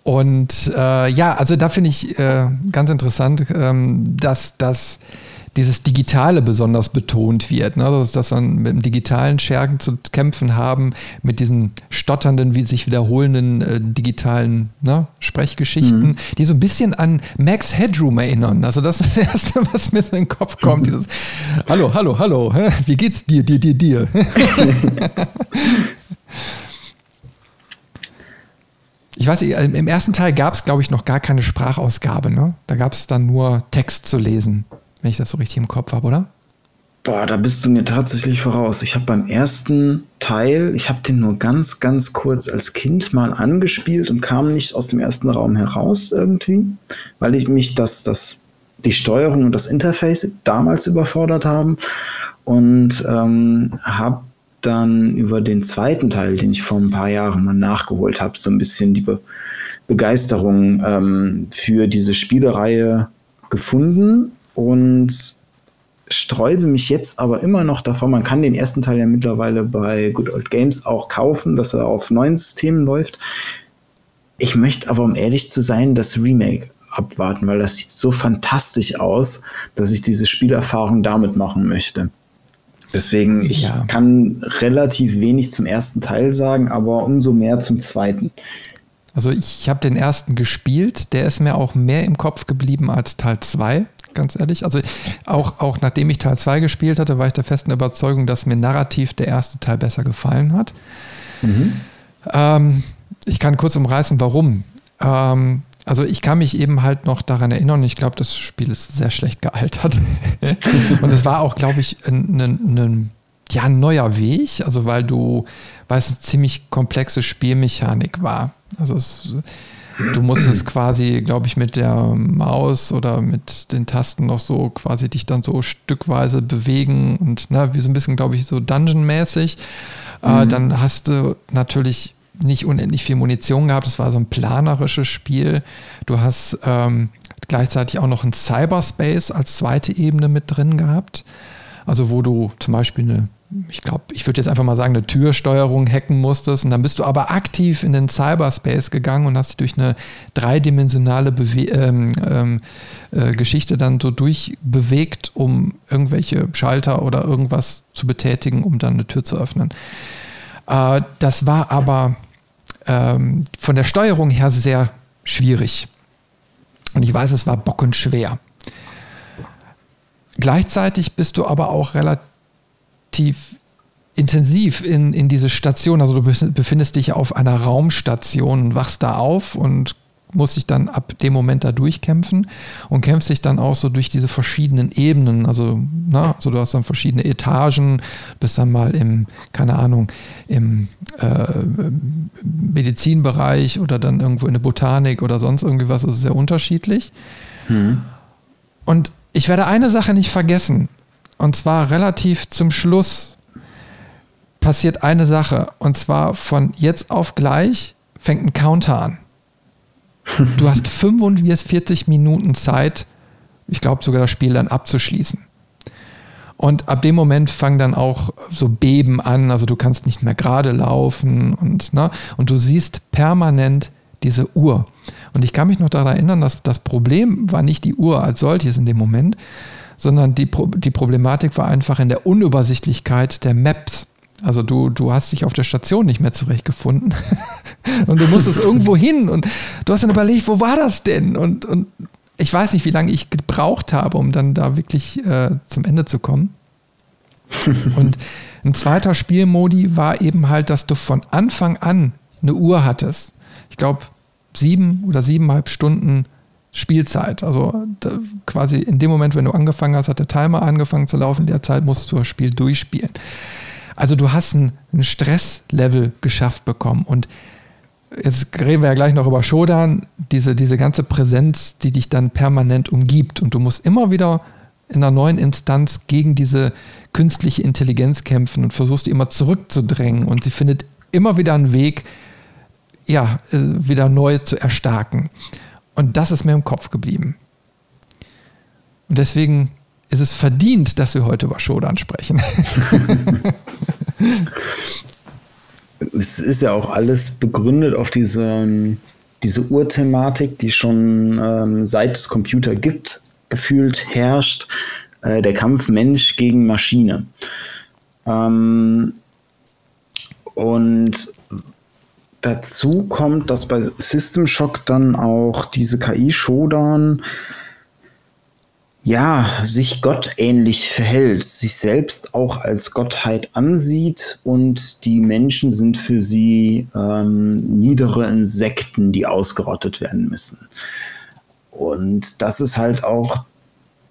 Und äh, ja, also da finde ich äh, ganz interessant, ähm, dass das dieses Digitale besonders betont wird. Ne? Dass, dass man mit dem digitalen Schergen zu kämpfen haben, mit diesen stotternden, wie sich wiederholenden äh, digitalen ne? Sprechgeschichten, mhm. die so ein bisschen an Max Headroom erinnern. Also das ist das Erste, was mir so in den Kopf kommt. Dieses Hallo, hallo, hallo, wie geht's dir, dir, dir, dir? Ich weiß, im ersten Teil gab es, glaube ich, noch gar keine Sprachausgabe. Ne? Da gab es dann nur Text zu lesen, wenn ich das so richtig im Kopf habe, oder? Boah, da bist du mir tatsächlich voraus. Ich habe beim ersten Teil, ich habe den nur ganz, ganz kurz als Kind mal angespielt und kam nicht aus dem ersten Raum heraus irgendwie, weil ich mich das, das, die Steuerung und das Interface damals überfordert haben und ähm, habe dann über den zweiten Teil, den ich vor ein paar Jahren mal nachgeholt habe, so ein bisschen die Be Begeisterung ähm, für diese Spielereihe gefunden und sträube mich jetzt aber immer noch davon. Man kann den ersten Teil ja mittlerweile bei Good Old Games auch kaufen, dass er auf neuen Systemen läuft. Ich möchte aber, um ehrlich zu sein, das Remake abwarten, weil das sieht so fantastisch aus, dass ich diese Spielerfahrung damit machen möchte. Deswegen, ich ja. kann relativ wenig zum ersten Teil sagen, aber umso mehr zum zweiten. Also ich habe den ersten gespielt, der ist mir auch mehr im Kopf geblieben als Teil 2, ganz ehrlich. Also auch, auch nachdem ich Teil 2 gespielt hatte, war ich der festen Überzeugung, dass mir narrativ der erste Teil besser gefallen hat. Mhm. Ähm, ich kann kurz umreißen, warum. Ähm, also ich kann mich eben halt noch daran erinnern, ich glaube, das Spiel ist sehr schlecht gealtert. und es war auch, glaube ich, ein, ein, ein, ja, ein neuer Weg, also weil du, weil es eine ziemlich komplexe Spielmechanik war. Also es, du musstest quasi, glaube ich, mit der Maus oder mit den Tasten noch so quasi dich dann so stückweise bewegen und na, wie so ein bisschen, glaube ich, so Dungeon-mäßig. Äh, mhm. Äh, dann hast du natürlich nicht unendlich viel Munition gehabt. Es war so ein planerisches Spiel. Du hast ähm, gleichzeitig auch noch ein Cyberspace als zweite Ebene mit drin gehabt. Also wo du zum Beispiel eine, ich glaube, ich würde jetzt einfach mal sagen, eine Türsteuerung hacken musstest. Und dann bist du aber aktiv in den Cyberspace gegangen und hast dich durch eine dreidimensionale Bewe ähm, ähm, äh, Geschichte dann so durchbewegt, um irgendwelche Schalter oder irgendwas zu betätigen, um dann eine Tür zu öffnen. Äh, das war aber ähm, von der Steuerung her sehr schwierig. Und ich weiß, es war bockenschwer. Gleichzeitig bist du aber auch relativ intensiv in, in diese Station. Also du befindest dich auf einer Raumstation und wachst da auf und muss sich dann ab dem Moment da durchkämpfen und kämpft sich dann auch so durch diese verschiedenen Ebenen. Also, na, also du hast dann verschiedene Etagen, bist dann mal im, keine Ahnung, im äh, Medizinbereich oder dann irgendwo in der Botanik oder sonst irgendwie was. Das ist sehr unterschiedlich. Hm. Und ich werde eine Sache nicht vergessen. Und zwar relativ zum Schluss passiert eine Sache. Und zwar von jetzt auf gleich fängt ein Counter an. Du hast 45 Minuten Zeit, ich glaube sogar das Spiel dann abzuschließen. Und ab dem Moment fangen dann auch so Beben an, also du kannst nicht mehr gerade laufen und, ne, und du siehst permanent diese Uhr. Und ich kann mich noch daran erinnern, dass das Problem war nicht die Uhr als solches in dem Moment, sondern die, die Problematik war einfach in der Unübersichtlichkeit der Maps. Also du, du hast dich auf der Station nicht mehr zurechtgefunden und du musstest irgendwo hin und du hast dann überlegt, wo war das denn? Und, und ich weiß nicht, wie lange ich gebraucht habe, um dann da wirklich äh, zum Ende zu kommen. Und ein zweiter Spielmodi war eben halt, dass du von Anfang an eine Uhr hattest. Ich glaube, sieben oder siebeneinhalb Stunden Spielzeit. Also quasi in dem Moment, wenn du angefangen hast, hat der Timer angefangen zu laufen. In der Zeit musst du das Spiel durchspielen. Also du hast ein, ein Stresslevel geschafft bekommen. Und jetzt reden wir ja gleich noch über Shodan, diese, diese ganze Präsenz, die dich dann permanent umgibt. Und du musst immer wieder in einer neuen Instanz gegen diese künstliche Intelligenz kämpfen und versuchst die immer zurückzudrängen. Und sie findet immer wieder einen Weg, ja, äh, wieder neu zu erstarken. Und das ist mir im Kopf geblieben. Und deswegen ist es verdient, dass wir heute über Shodan sprechen. es ist ja auch alles begründet auf diese, diese Urthematik, die schon ähm, seit es Computer gibt, gefühlt herrscht. Äh, der Kampf Mensch gegen Maschine. Ähm, und dazu kommt, dass bei System Shock dann auch diese KI-Showdown ja, sich gottähnlich verhält, sich selbst auch als Gottheit ansieht und die Menschen sind für sie ähm, niedere Insekten, die ausgerottet werden müssen. Und das ist halt auch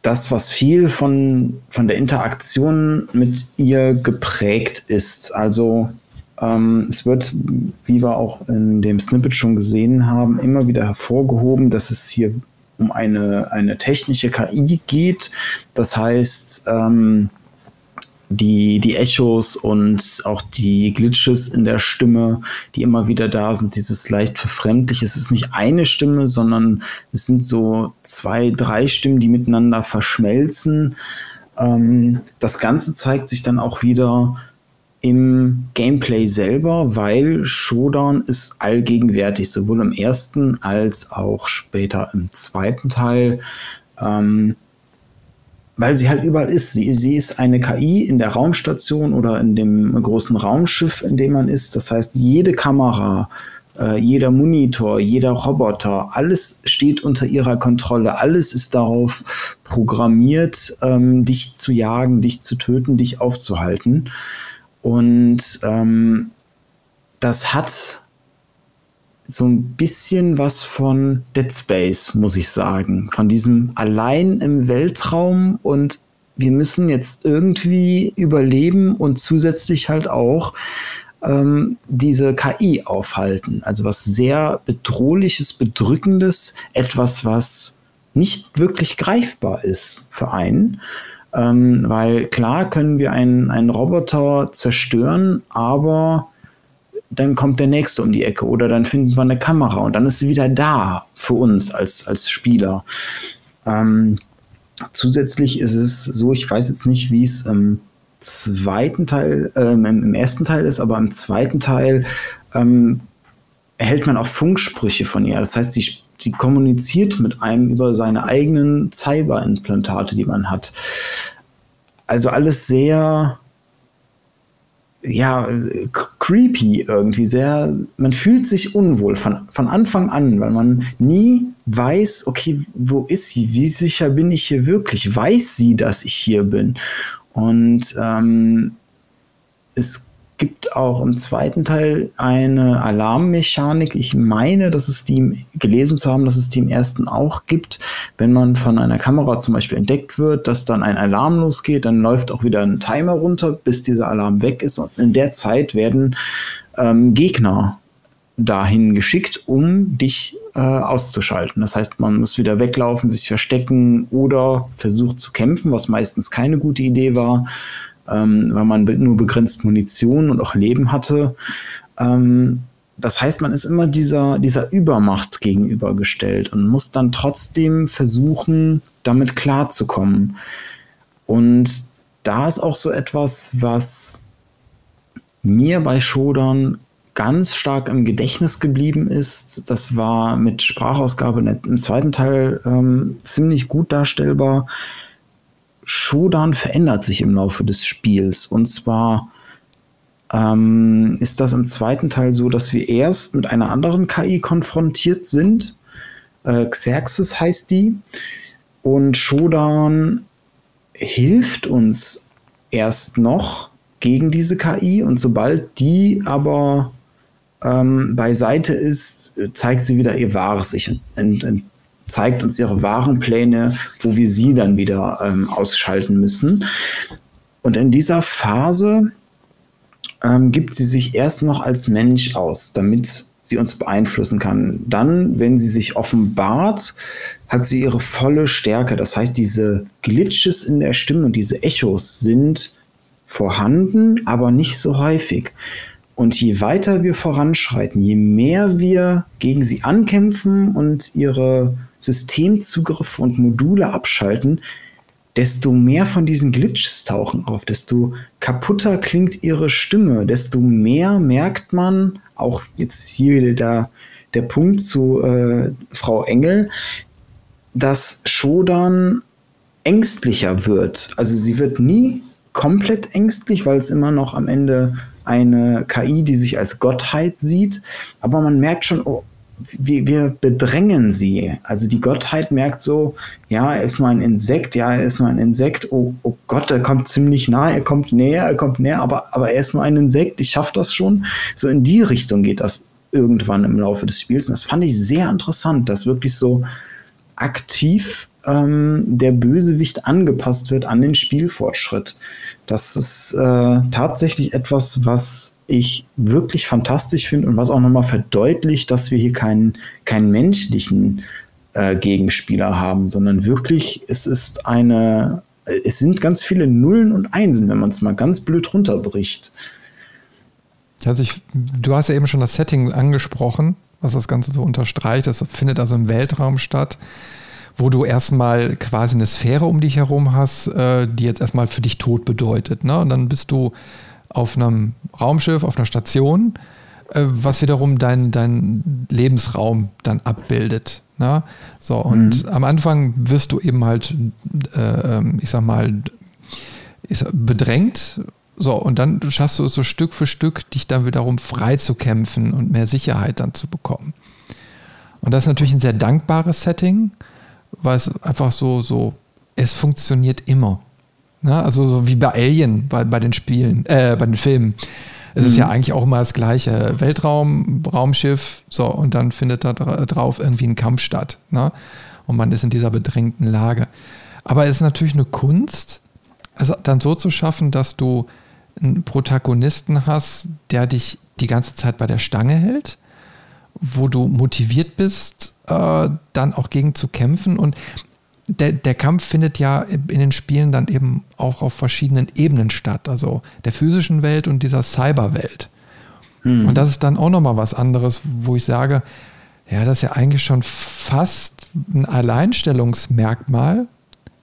das, was viel von, von der Interaktion mit ihr geprägt ist. Also ähm, es wird, wie wir auch in dem Snippet schon gesehen haben, immer wieder hervorgehoben, dass es hier um eine, eine technische KI geht. Das heißt, ähm, die, die Echos und auch die Glitches in der Stimme, die immer wieder da sind, dieses leicht verfremdliche. Es ist nicht eine Stimme, sondern es sind so zwei, drei Stimmen, die miteinander verschmelzen. Ähm, das Ganze zeigt sich dann auch wieder im Gameplay selber, weil Showdown ist allgegenwärtig, sowohl im ersten als auch später im zweiten Teil. Ähm, weil sie halt überall ist. Sie, sie ist eine KI in der Raumstation oder in dem großen Raumschiff, in dem man ist. Das heißt, jede Kamera, äh, jeder Monitor, jeder Roboter, alles steht unter ihrer Kontrolle. Alles ist darauf programmiert, ähm, dich zu jagen, dich zu töten, dich aufzuhalten. Und ähm, das hat so ein bisschen was von Dead Space, muss ich sagen. Von diesem allein im Weltraum und wir müssen jetzt irgendwie überleben und zusätzlich halt auch ähm, diese KI aufhalten. Also was sehr bedrohliches, bedrückendes, etwas, was nicht wirklich greifbar ist für einen. Ähm, weil klar können wir einen, einen Roboter zerstören, aber dann kommt der nächste um die Ecke oder dann finden wir eine Kamera und dann ist sie wieder da für uns als, als Spieler. Ähm, zusätzlich ist es so, ich weiß jetzt nicht, wie es im zweiten Teil, ähm, im, ersten Teil ist, aber im zweiten Teil ähm, erhält man auch Funksprüche von ihr. Das heißt, sie, sie kommuniziert mit einem über seine eigenen Cyber-Implantate, die man hat. Also alles sehr, ja, creepy irgendwie, sehr, man fühlt sich unwohl von, von Anfang an, weil man nie weiß, okay, wo ist sie? Wie sicher bin ich hier wirklich? Weiß sie, dass ich hier bin? Und ähm, es gibt auch im zweiten Teil eine Alarmmechanik. Ich meine, dass es die gelesen zu haben, dass es die im ersten auch gibt. Wenn man von einer Kamera zum Beispiel entdeckt wird, dass dann ein Alarm losgeht, dann läuft auch wieder ein Timer runter, bis dieser Alarm weg ist. Und in der Zeit werden ähm, Gegner dahin geschickt, um dich äh, auszuschalten. Das heißt, man muss wieder weglaufen, sich verstecken oder versucht zu kämpfen, was meistens keine gute Idee war ähm, weil man nur begrenzt Munition und auch Leben hatte. Ähm, das heißt, man ist immer dieser, dieser Übermacht gegenübergestellt und muss dann trotzdem versuchen, damit klarzukommen. Und da ist auch so etwas, was mir bei Shodan ganz stark im Gedächtnis geblieben ist. Das war mit Sprachausgabe im zweiten Teil ähm, ziemlich gut darstellbar. Shodan verändert sich im Laufe des Spiels. Und zwar ähm, ist das im zweiten Teil so, dass wir erst mit einer anderen KI konfrontiert sind. Äh, Xerxes heißt die. Und Shodan hilft uns erst noch gegen diese KI und sobald die aber ähm, beiseite ist, zeigt sie wieder ihr wahres Ich und, und, zeigt uns ihre wahren Pläne, wo wir sie dann wieder ähm, ausschalten müssen. Und in dieser Phase ähm, gibt sie sich erst noch als Mensch aus, damit sie uns beeinflussen kann. Dann, wenn sie sich offenbart, hat sie ihre volle Stärke. Das heißt, diese Glitches in der Stimme und diese Echos sind vorhanden, aber nicht so häufig. Und je weiter wir voranschreiten, je mehr wir gegen sie ankämpfen und ihre Systemzugriffe und Module abschalten, desto mehr von diesen Glitches tauchen auf, desto kaputter klingt ihre Stimme, desto mehr merkt man, auch jetzt hier der, der Punkt zu äh, Frau Engel, dass Shodan ängstlicher wird. Also sie wird nie komplett ängstlich, weil es immer noch am Ende eine KI, die sich als Gottheit sieht. Aber man merkt schon, oh, wir, wir bedrängen sie. Also die Gottheit merkt so, ja, er ist nur ein Insekt, ja, er ist nur ein Insekt, oh, oh Gott, er kommt ziemlich nah, er kommt näher, er kommt näher, aber, aber er ist nur ein Insekt, ich schaffe das schon. So in die Richtung geht das irgendwann im Laufe des Spiels. Und das fand ich sehr interessant, dass wirklich so aktiv ähm, der Bösewicht angepasst wird an den Spielfortschritt. Das ist äh, tatsächlich etwas, was ich wirklich fantastisch finde und was auch nochmal verdeutlicht, dass wir hier keinen, keinen menschlichen äh, Gegenspieler haben, sondern wirklich, es ist eine, es sind ganz viele Nullen und Einsen, wenn man es mal ganz blöd runterbricht. Also ich, du hast ja eben schon das Setting angesprochen, was das Ganze so unterstreicht. Das findet also im Weltraum statt wo du erstmal quasi eine Sphäre um dich herum hast, äh, die jetzt erstmal für dich tot bedeutet. Ne? Und dann bist du auf einem Raumschiff, auf einer Station, äh, was wiederum deinen dein Lebensraum dann abbildet. Ne? So, und mhm. am Anfang wirst du eben halt, äh, ähm, ich sag mal, bedrängt. So, und dann schaffst du es so Stück für Stück, dich dann wiederum frei zu kämpfen und mehr Sicherheit dann zu bekommen. Und das ist natürlich ein sehr dankbares Setting weil es einfach so, so, es funktioniert immer. Ne? Also so wie bei Alien, bei, bei den Spielen, äh, bei den Filmen. Es mhm. ist ja mhm. eigentlich auch immer das gleiche. Weltraum, Raumschiff, so, und dann findet da drauf irgendwie ein Kampf statt. Ne? Und man ist in dieser bedrängten Lage. Aber es ist natürlich eine Kunst, also dann so zu schaffen, dass du einen Protagonisten hast, der dich die ganze Zeit bei der Stange hält, wo du motiviert bist, äh, dann auch gegen zu kämpfen. Und der, der Kampf findet ja in den Spielen dann eben auch auf verschiedenen Ebenen statt, also der physischen Welt und dieser Cyberwelt. Mhm. Und das ist dann auch nochmal was anderes, wo ich sage, ja, das ist ja eigentlich schon fast ein Alleinstellungsmerkmal,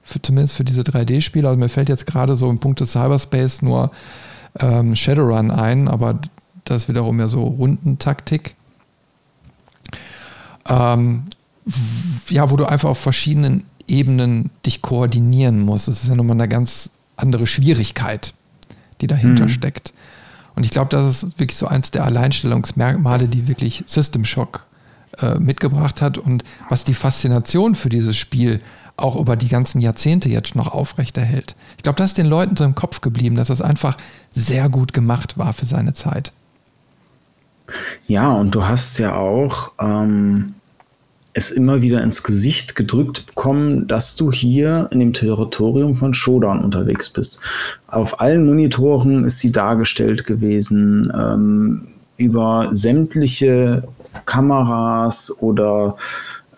für, zumindest für diese 3D-Spiele. Also mir fällt jetzt gerade so im Punkt des Cyberspace nur ähm, Shadowrun ein, aber das ist wiederum ja so Rundentaktik ähm, ja, wo du einfach auf verschiedenen Ebenen dich koordinieren musst. Das ist ja nochmal eine ganz andere Schwierigkeit, die dahinter mhm. steckt. Und ich glaube, das ist wirklich so eins der Alleinstellungsmerkmale, die wirklich System Shock äh, mitgebracht hat und was die Faszination für dieses Spiel auch über die ganzen Jahrzehnte jetzt noch aufrechterhält. Ich glaube, das ist den Leuten so im Kopf geblieben, dass das einfach sehr gut gemacht war für seine Zeit. Ja, und du hast ja auch ähm, es immer wieder ins Gesicht gedrückt bekommen, dass du hier in dem Territorium von Shodan unterwegs bist. Auf allen Monitoren ist sie dargestellt gewesen, ähm, über sämtliche Kameras oder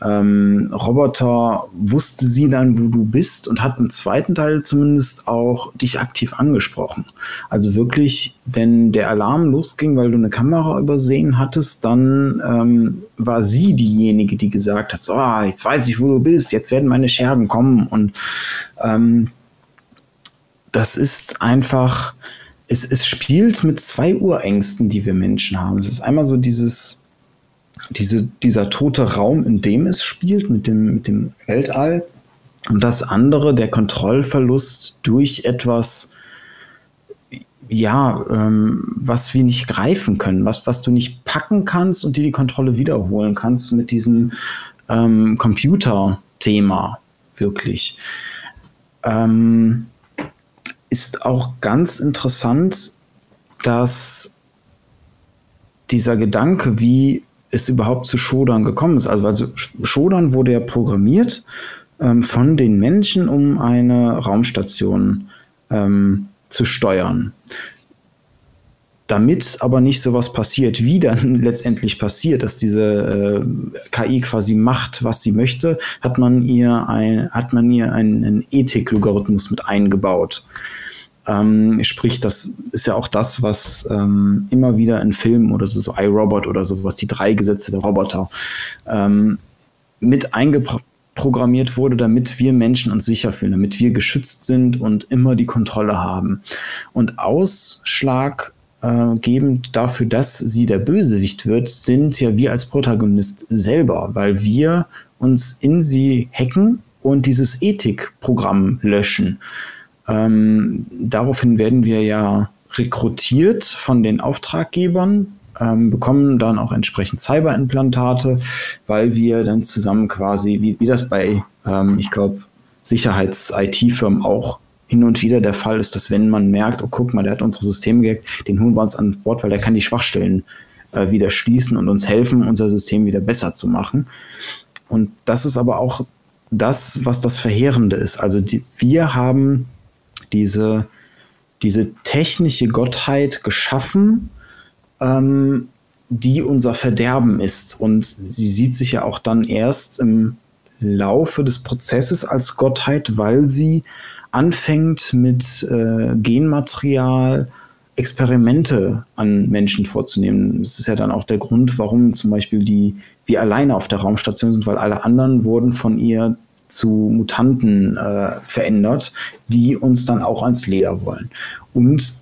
ähm, Roboter wusste sie dann, wo du bist und hat im zweiten Teil zumindest auch dich aktiv angesprochen. Also wirklich, wenn der Alarm losging, weil du eine Kamera übersehen hattest, dann ähm, war sie diejenige, die gesagt hat, so, ah, jetzt weiß ich, wo du bist, jetzt werden meine Schergen kommen und ähm, das ist einfach, es, es spielt mit zwei Urängsten, die wir Menschen haben. Es ist einmal so dieses, diese, dieser tote Raum, in dem es spielt, mit dem, mit dem Weltall. Und das andere, der Kontrollverlust durch etwas, ja, ähm, was wir nicht greifen können, was, was du nicht packen kannst und dir die Kontrolle wiederholen kannst mit diesem ähm, Computer-Thema, wirklich. Ähm, ist auch ganz interessant, dass dieser Gedanke, wie es überhaupt zu Shodan gekommen ist. Also, also Shodan wurde ja programmiert ähm, von den Menschen, um eine Raumstation ähm, zu steuern. Damit aber nicht sowas passiert, wie dann letztendlich passiert, dass diese äh, KI quasi macht, was sie möchte, hat man ihr, ein, hat man ihr einen, einen Ethik-Logarithmus mit eingebaut. Ähm, sprich, das ist ja auch das, was ähm, immer wieder in Filmen oder so, so iRobot oder so, was die drei Gesetze der Roboter ähm, mit eingeprogrammiert wurde, damit wir Menschen uns sicher fühlen, damit wir geschützt sind und immer die Kontrolle haben. Und ausschlaggebend äh, dafür, dass sie der Bösewicht wird, sind ja wir als Protagonist selber, weil wir uns in sie hacken und dieses Ethikprogramm löschen. Ähm, daraufhin werden wir ja rekrutiert von den Auftraggebern, ähm, bekommen dann auch entsprechend Cyberimplantate, weil wir dann zusammen quasi, wie, wie das bei, ähm, ich glaube, Sicherheits-IT-Firmen auch hin und wieder der Fall ist, dass wenn man merkt, oh guck mal, der hat unsere Systeme gehackt, den holen wir uns an Bord, weil der kann die Schwachstellen äh, wieder schließen und uns helfen, unser System wieder besser zu machen. Und das ist aber auch das, was das Verheerende ist. Also die, wir haben diese, diese technische Gottheit geschaffen, ähm, die unser Verderben ist. Und sie sieht sich ja auch dann erst im Laufe des Prozesses als Gottheit, weil sie anfängt mit äh, Genmaterial Experimente an Menschen vorzunehmen. Das ist ja dann auch der Grund, warum zum Beispiel die wir alleine auf der Raumstation sind, weil alle anderen wurden von ihr zu Mutanten äh, verändert, die uns dann auch ans Leder wollen. Und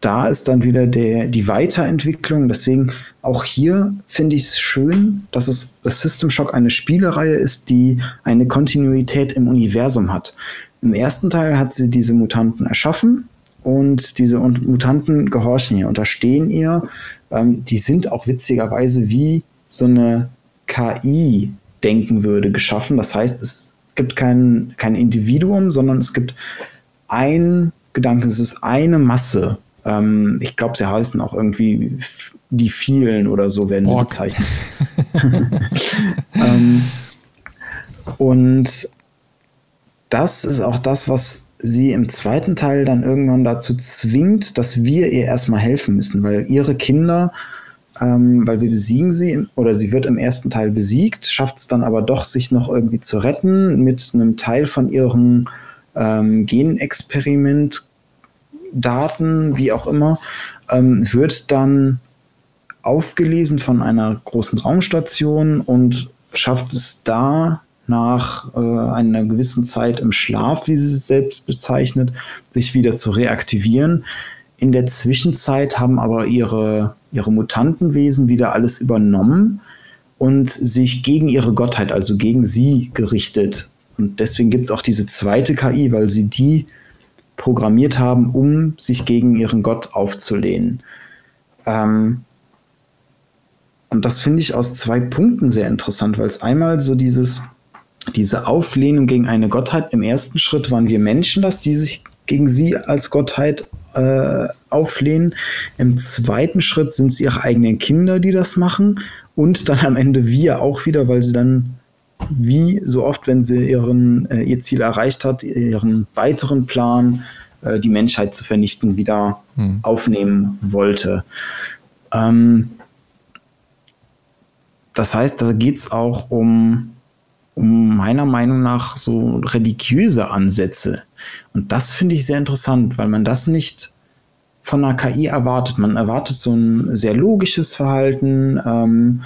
da ist dann wieder der, die Weiterentwicklung. Deswegen auch hier finde ich es schön, dass es das System Shock eine Spielereihe ist, die eine Kontinuität im Universum hat. Im ersten Teil hat sie diese Mutanten erschaffen und diese Mutanten gehorchen ihr, unterstehen ihr. Ähm, die sind auch witzigerweise wie so eine KI denken würde, geschaffen. Das heißt, es gibt kein, kein Individuum, sondern es gibt ein Gedanke, es ist eine Masse. Ähm, ich glaube, sie heißen auch irgendwie die vielen oder so werden sie bezeichnet. ähm, und das ist auch das, was sie im zweiten Teil dann irgendwann dazu zwingt, dass wir ihr erstmal helfen müssen, weil ihre Kinder ähm, weil wir besiegen sie oder sie wird im ersten Teil besiegt, schafft es dann aber doch, sich noch irgendwie zu retten mit einem Teil von ihren ähm, Genexperiment. Daten, wie auch immer, ähm, wird dann aufgelesen von einer großen Raumstation und schafft es da nach äh, einer gewissen Zeit im Schlaf, wie sie es selbst bezeichnet, sich wieder zu reaktivieren. In der Zwischenzeit haben aber ihre ihre Mutantenwesen wieder alles übernommen und sich gegen ihre Gottheit, also gegen sie gerichtet. Und deswegen gibt es auch diese zweite KI, weil sie die programmiert haben, um sich gegen ihren Gott aufzulehnen. Ähm und das finde ich aus zwei Punkten sehr interessant, weil es einmal so dieses, diese Auflehnung gegen eine Gottheit, im ersten Schritt waren wir Menschen das, die sich gegen sie als Gottheit äh, auflehnen. Im zweiten Schritt sind es ihre eigenen Kinder, die das machen. Und dann am Ende wir auch wieder, weil sie dann wie so oft, wenn sie ihren, äh, ihr Ziel erreicht hat, ihren weiteren Plan, äh, die Menschheit zu vernichten, wieder hm. aufnehmen wollte. Ähm, das heißt, da geht es auch um um meiner Meinung nach so religiöse Ansätze. Und das finde ich sehr interessant, weil man das nicht von einer KI erwartet. Man erwartet so ein sehr logisches Verhalten, ähm,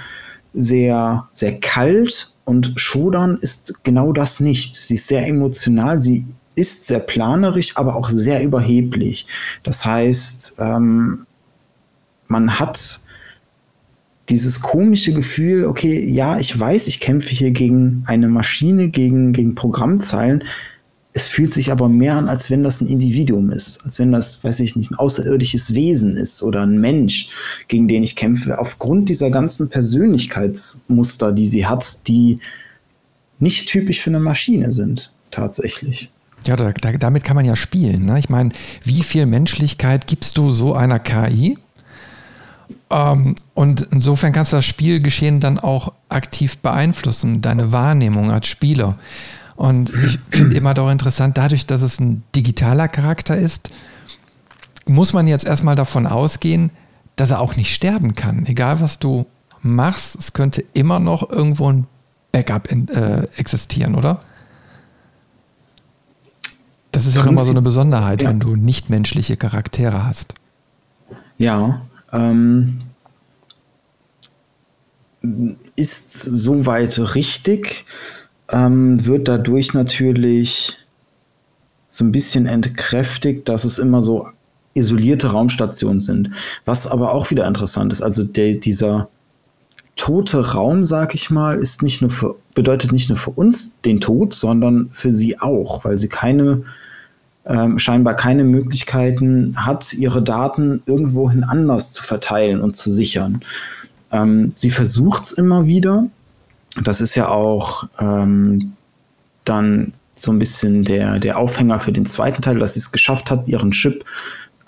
sehr, sehr kalt und Shodan ist genau das nicht. Sie ist sehr emotional, sie ist sehr planerisch, aber auch sehr überheblich. Das heißt, ähm, man hat dieses komische Gefühl, okay, ja, ich weiß, ich kämpfe hier gegen eine Maschine, gegen, gegen Programmzeilen. Es fühlt sich aber mehr an, als wenn das ein Individuum ist, als wenn das, weiß ich nicht, ein außerirdisches Wesen ist oder ein Mensch, gegen den ich kämpfe. Aufgrund dieser ganzen Persönlichkeitsmuster, die sie hat, die nicht typisch für eine Maschine sind, tatsächlich. Ja, da, da, damit kann man ja spielen. Ne? Ich meine, wie viel Menschlichkeit gibst du so einer KI? Ähm, und insofern kannst du das Spielgeschehen dann auch aktiv beeinflussen, deine Wahrnehmung als Spieler. Und ich finde immer doch interessant, dadurch, dass es ein digitaler Charakter ist, muss man jetzt erstmal davon ausgehen, dass er auch nicht sterben kann. Egal was du machst, es könnte immer noch irgendwo ein Backup in, äh, existieren, oder? Das ist ja nochmal so eine Besonderheit, ja. wenn du nichtmenschliche Charaktere hast. Ja, ähm, ist soweit richtig, ähm, wird dadurch natürlich so ein bisschen entkräftigt, dass es immer so isolierte Raumstationen sind. Was aber auch wieder interessant ist. Also der, dieser tote Raum, sag ich mal, ist nicht nur für, bedeutet nicht nur für uns den Tod, sondern für sie auch, weil sie keine ähm, scheinbar keine Möglichkeiten hat, ihre Daten irgendwohin anders zu verteilen und zu sichern. Ähm, sie versucht es immer wieder. Das ist ja auch ähm, dann so ein bisschen der, der Aufhänger für den zweiten Teil, dass sie es geschafft hat, ihren Chip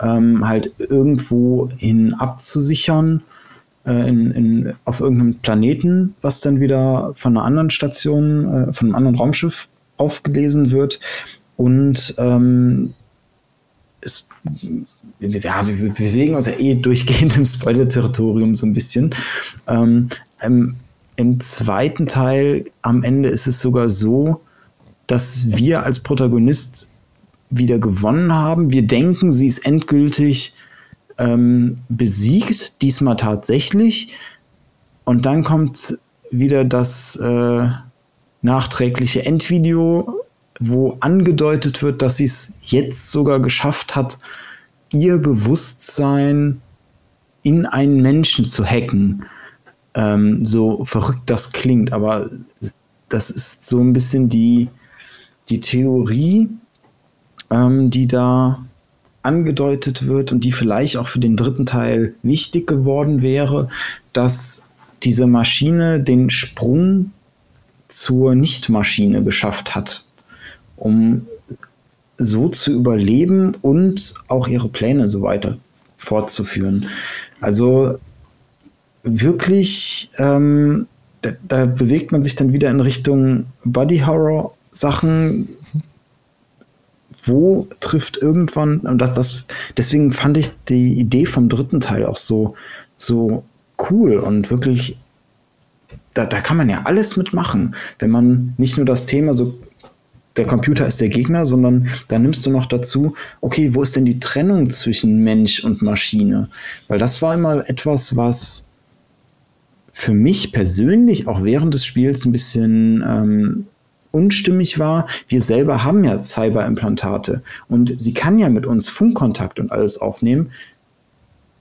ähm, halt irgendwo hin abzusichern. Äh, in, in, auf irgendeinem Planeten, was dann wieder von einer anderen Station, äh, von einem anderen Raumschiff aufgelesen wird. Und ähm, es, ja, wir bewegen uns ja eh durchgehend im Spoiler-Territorium so ein bisschen. Ähm, im, Im zweiten Teil am Ende ist es sogar so, dass wir als Protagonist wieder gewonnen haben. Wir denken, sie ist endgültig ähm, besiegt, diesmal tatsächlich. Und dann kommt wieder das äh, nachträgliche Endvideo wo angedeutet wird, dass sie es jetzt sogar geschafft hat, ihr Bewusstsein in einen Menschen zu hacken. Ähm, so verrückt das klingt, aber das ist so ein bisschen die, die Theorie, ähm, die da angedeutet wird und die vielleicht auch für den dritten Teil wichtig geworden wäre, dass diese Maschine den Sprung zur Nichtmaschine geschafft hat um so zu überleben und auch ihre Pläne so weiter fortzuführen. Also wirklich, ähm, da, da, bewegt man sich dann wieder in Richtung Body Horror Sachen. Wo trifft irgendwann, und das, das, deswegen fand ich die Idee vom dritten Teil auch so, so cool und wirklich, da, da kann man ja alles mitmachen, wenn man nicht nur das Thema so der Computer ist der Gegner, sondern da nimmst du noch dazu, okay, wo ist denn die Trennung zwischen Mensch und Maschine? Weil das war immer etwas, was für mich persönlich auch während des Spiels ein bisschen ähm, unstimmig war. Wir selber haben ja Cyberimplantate und sie kann ja mit uns Funkkontakt und alles aufnehmen,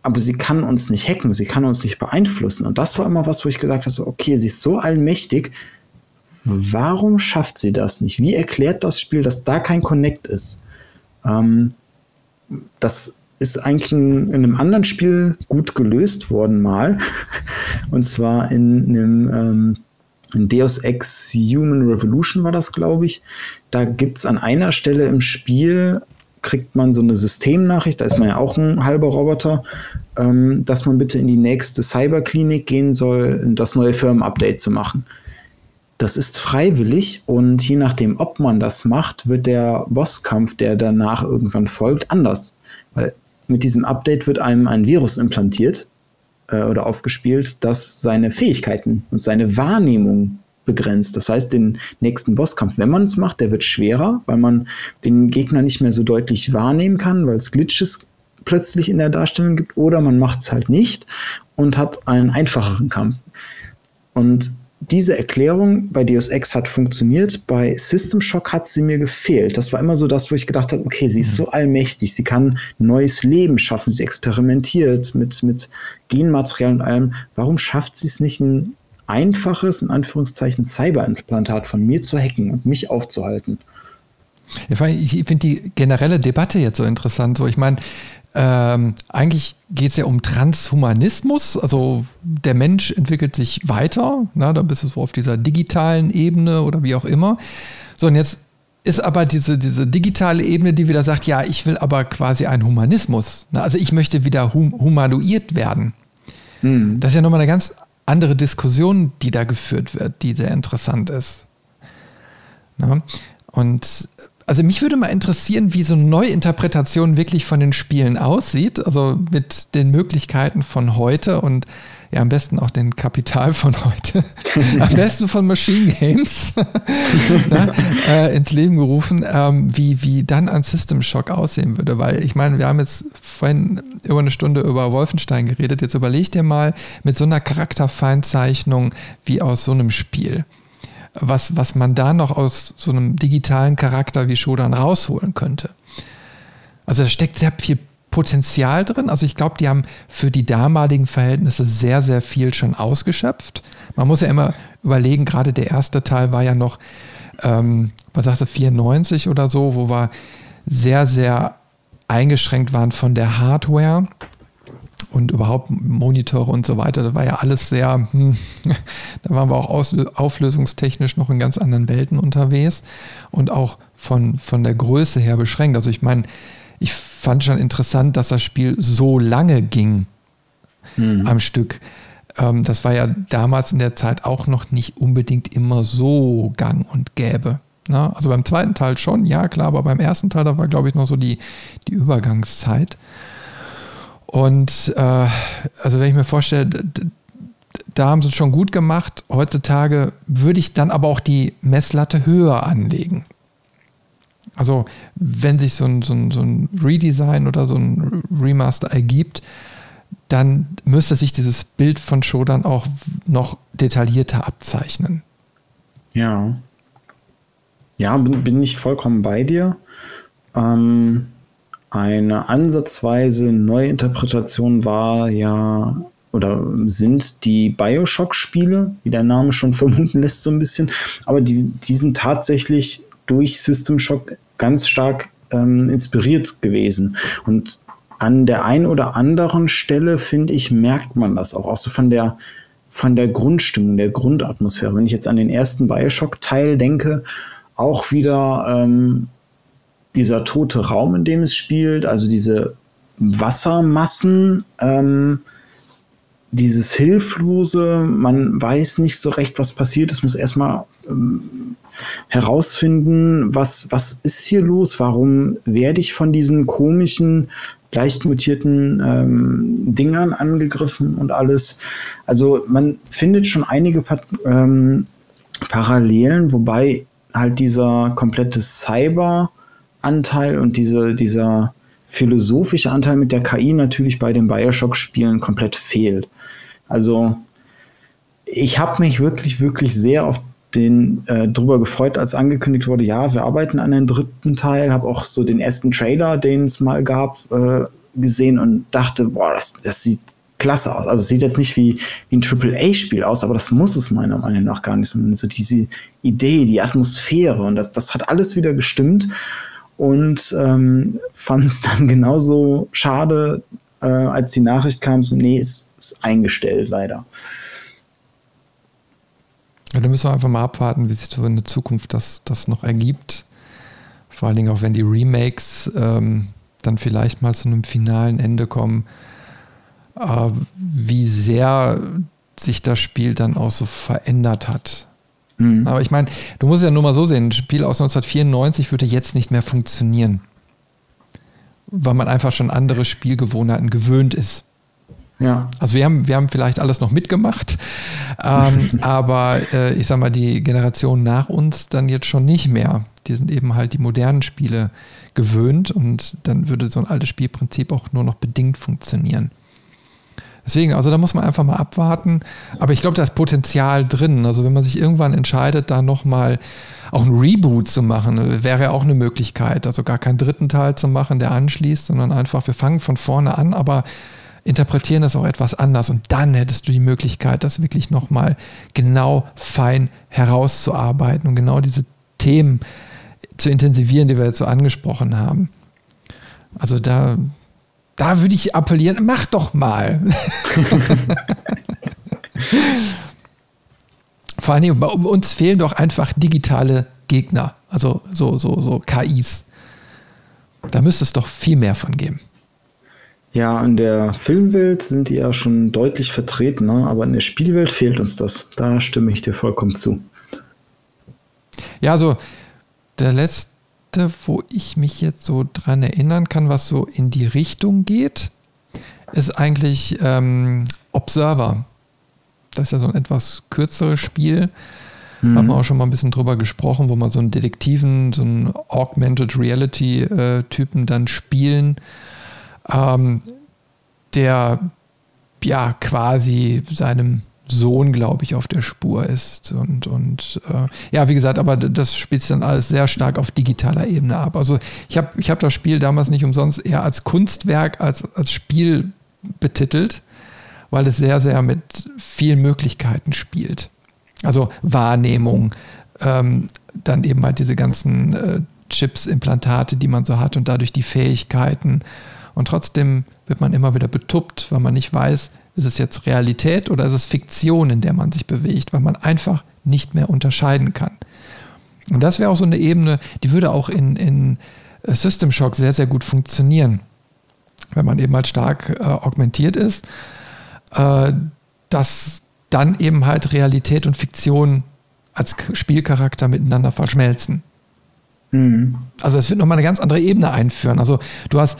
aber sie kann uns nicht hacken, sie kann uns nicht beeinflussen. Und das war immer was, wo ich gesagt habe, so, okay, sie ist so allmächtig, Warum schafft sie das nicht? Wie erklärt das Spiel, dass da kein Connect ist? Ähm, das ist eigentlich in, in, einem anderen Spiel gut gelöst worden mal. Und zwar in einem ähm, in Deus Ex Human Revolution war das, glaube ich. Da gibt es an einer Stelle im Spiel, kriegt man so eine Systemnachricht, da ist man ja auch ein halber Roboter, ähm, dass man bitte in die nächste Cyberklinik gehen soll, das neue Firmenupdate zu machen. Das ist freiwillig und je nachdem, ob man das macht, wird der Bosskampf, der danach irgendwann folgt, anders. Weil mit diesem Update wird einem ein Virus implantiert äh, oder aufgespielt, das seine Fähigkeiten und seine Wahrnehmung begrenzt. Das heißt, den nächsten Bosskampf, wenn man es macht, der wird schwerer, weil man den Gegner nicht mehr so deutlich wahrnehmen kann, weil es Glitches plötzlich in der Darstellung gibt, oder man macht es halt nicht und hat einen einfacheren Kampf. Und diese Erklärung bei Deus Ex hat funktioniert, bei System Shock hat sie mir gefehlt. Das war immer so das, wo ich gedacht habe, okay, sie ist so allmächtig, sie kann neues Leben schaffen, sie experimentiert mit, mit Genmaterial und allem. Warum schafft sie es nicht, ein einfaches, in Anführungszeichen, Cyberimplantat von mir zu hacken und mich aufzuhalten? ich finde die generelle Debatte jetzt so interessant. So, ich meine, ähm, eigentlich geht es ja um Transhumanismus, also der Mensch entwickelt sich weiter, na, da bist du so auf dieser digitalen Ebene oder wie auch immer. So, und jetzt ist aber diese, diese digitale Ebene, die wieder sagt, ja, ich will aber quasi einen Humanismus. Na, also ich möchte wieder hum humanoid werden. Mhm. Das ist ja nochmal eine ganz andere Diskussion, die da geführt wird, die sehr interessant ist. Na? Und also mich würde mal interessieren, wie so eine Neuinterpretation wirklich von den Spielen aussieht, also mit den Möglichkeiten von heute und ja, am besten auch den Kapital von heute, am besten von Machine Games na, äh, ins Leben gerufen, ähm, wie, wie dann ein System Shock aussehen würde. Weil ich meine, wir haben jetzt vorhin über eine Stunde über Wolfenstein geredet. Jetzt überleg dir mal mit so einer Charakterfeinzeichnung wie aus so einem Spiel was, was man da noch aus so einem digitalen Charakter wie Shodan rausholen könnte. Also da steckt sehr viel Potenzial drin. Also ich glaube, die haben für die damaligen Verhältnisse sehr, sehr viel schon ausgeschöpft. Man muss ja immer überlegen, gerade der erste Teil war ja noch, ähm, was sagst du, 94 oder so, wo wir sehr, sehr eingeschränkt waren von der Hardware und überhaupt Monitore und so weiter, das war ja alles sehr, hm, da waren wir auch aus, auflösungstechnisch noch in ganz anderen Welten unterwegs und auch von, von der Größe her beschränkt. Also ich meine, ich fand schon interessant, dass das Spiel so lange ging mhm. am Stück. Ähm, das war ja damals in der Zeit auch noch nicht unbedingt immer so gang und gäbe. Na, ne? also beim zweiten Teil schon, ja klar, aber beim ersten Teil, da war glaube ich noch so die, die Übergangszeit. Und äh, also wenn ich mir vorstelle, da haben sie es schon gut gemacht. Heutzutage würde ich dann aber auch die Messlatte höher anlegen. Also wenn sich so ein, so ein, so ein Redesign oder so ein Remaster ergibt, dann müsste sich dieses Bild von Shodan auch noch detaillierter abzeichnen. Ja. Ja, bin, bin ich vollkommen bei dir. Ähm, eine ansatzweise Neuinterpretation war ja oder sind die Bioshock-Spiele, wie der Name schon vermuten lässt, so ein bisschen. Aber die, die sind tatsächlich durch System Shock ganz stark ähm, inspiriert gewesen. Und an der einen oder anderen Stelle, finde ich, merkt man das auch. Auch so von der, von der Grundstimmung, der Grundatmosphäre. Wenn ich jetzt an den ersten Bioshock-Teil denke, auch wieder ähm, dieser tote Raum, in dem es spielt, also diese Wassermassen, ähm, dieses Hilflose, man weiß nicht so recht, was passiert. Es muss erstmal ähm, herausfinden, was, was ist hier los, warum werde ich von diesen komischen, leicht mutierten ähm, Dingern angegriffen und alles. Also man findet schon einige pa ähm, Parallelen, wobei halt dieser komplette Cyber- Anteil und diese, dieser philosophische Anteil mit der KI natürlich bei den Bioshock-Spielen komplett fehlt. Also ich habe mich wirklich, wirklich sehr auf den äh, drüber gefreut, als angekündigt wurde, ja, wir arbeiten an einem dritten Teil, habe auch so den ersten Trailer, den es mal gab, äh, gesehen und dachte, boah, das, das sieht klasse aus. Also es sieht jetzt nicht wie, wie ein AAA-Spiel aus, aber das muss es meiner Meinung nach gar nicht. Sondern so diese Idee, die Atmosphäre und das, das hat alles wieder gestimmt und ähm, fand es dann genauso schade, äh, als die Nachricht kam, so, nee, ist, ist eingestellt, leider. Ja, da müssen wir einfach mal abwarten, wie sich so in der Zukunft das, das noch ergibt. Vor allen Dingen auch, wenn die Remakes ähm, dann vielleicht mal zu einem finalen Ende kommen, äh, wie sehr sich das Spiel dann auch so verändert hat. Mhm. Aber ich meine, du musst ja nur mal so sehen, ein Spiel aus 1994 würde jetzt nicht mehr funktionieren. Weil man einfach schon andere Spielgewohnheiten gewöhnt ist. Ja. Also wir haben, wir haben vielleicht alles noch mitgemacht, ähm, aber äh, ich sag mal, die Generation nach uns dann jetzt schon nicht mehr. Die sind eben halt die modernen Spiele gewöhnt und dann würde so ein altes Spielprinzip auch nur noch bedingt funktionieren. Deswegen, also da muss man einfach mal abwarten. Aber ich glaube, da ist Potenzial drin. Also wenn man sich irgendwann entscheidet, da nochmal auch ein Reboot zu machen, wäre auch eine Möglichkeit. Also gar keinen dritten Teil zu machen, der anschließt, sondern einfach, wir fangen von vorne an, aber interpretieren das auch etwas anders. Und dann hättest du die Möglichkeit, das wirklich nochmal genau fein herauszuarbeiten und genau diese Themen zu intensivieren, die wir jetzt so angesprochen haben. Also da, da würde ich appellieren, mach doch mal. Vor allem bei uns fehlen doch einfach digitale Gegner, also so, so, so KIs. Da müsste es doch viel mehr von geben. Ja, in der Filmwelt sind die ja schon deutlich vertreten, ne? aber in der Spielwelt fehlt uns das. Da stimme ich dir vollkommen zu. Ja, also der letzte wo ich mich jetzt so dran erinnern kann, was so in die Richtung geht, ist eigentlich ähm, Observer. Das ist ja so ein etwas kürzeres Spiel. Mhm. Haben wir auch schon mal ein bisschen drüber gesprochen, wo man so einen Detektiven, so einen Augmented Reality-Typen äh, dann spielen, ähm, der ja quasi seinem Sohn, glaube ich, auf der Spur ist. Und, und äh, ja, wie gesagt, aber das spielt sich dann alles sehr stark auf digitaler Ebene ab. Also ich habe ich hab das Spiel damals nicht umsonst eher als Kunstwerk, als, als Spiel betitelt, weil es sehr, sehr mit vielen Möglichkeiten spielt. Also Wahrnehmung, ähm, dann eben halt diese ganzen äh, Chips, Implantate, die man so hat und dadurch die Fähigkeiten. Und trotzdem wird man immer wieder betuppt, weil man nicht weiß, ist es jetzt Realität oder ist es Fiktion, in der man sich bewegt, weil man einfach nicht mehr unterscheiden kann. Und das wäre auch so eine Ebene, die würde auch in, in äh, System Shock sehr, sehr gut funktionieren, wenn man eben halt stark äh, augmentiert ist, äh, dass dann eben halt Realität und Fiktion als Spielcharakter miteinander verschmelzen. Mhm. Also es wird nochmal eine ganz andere Ebene einführen. Also du hast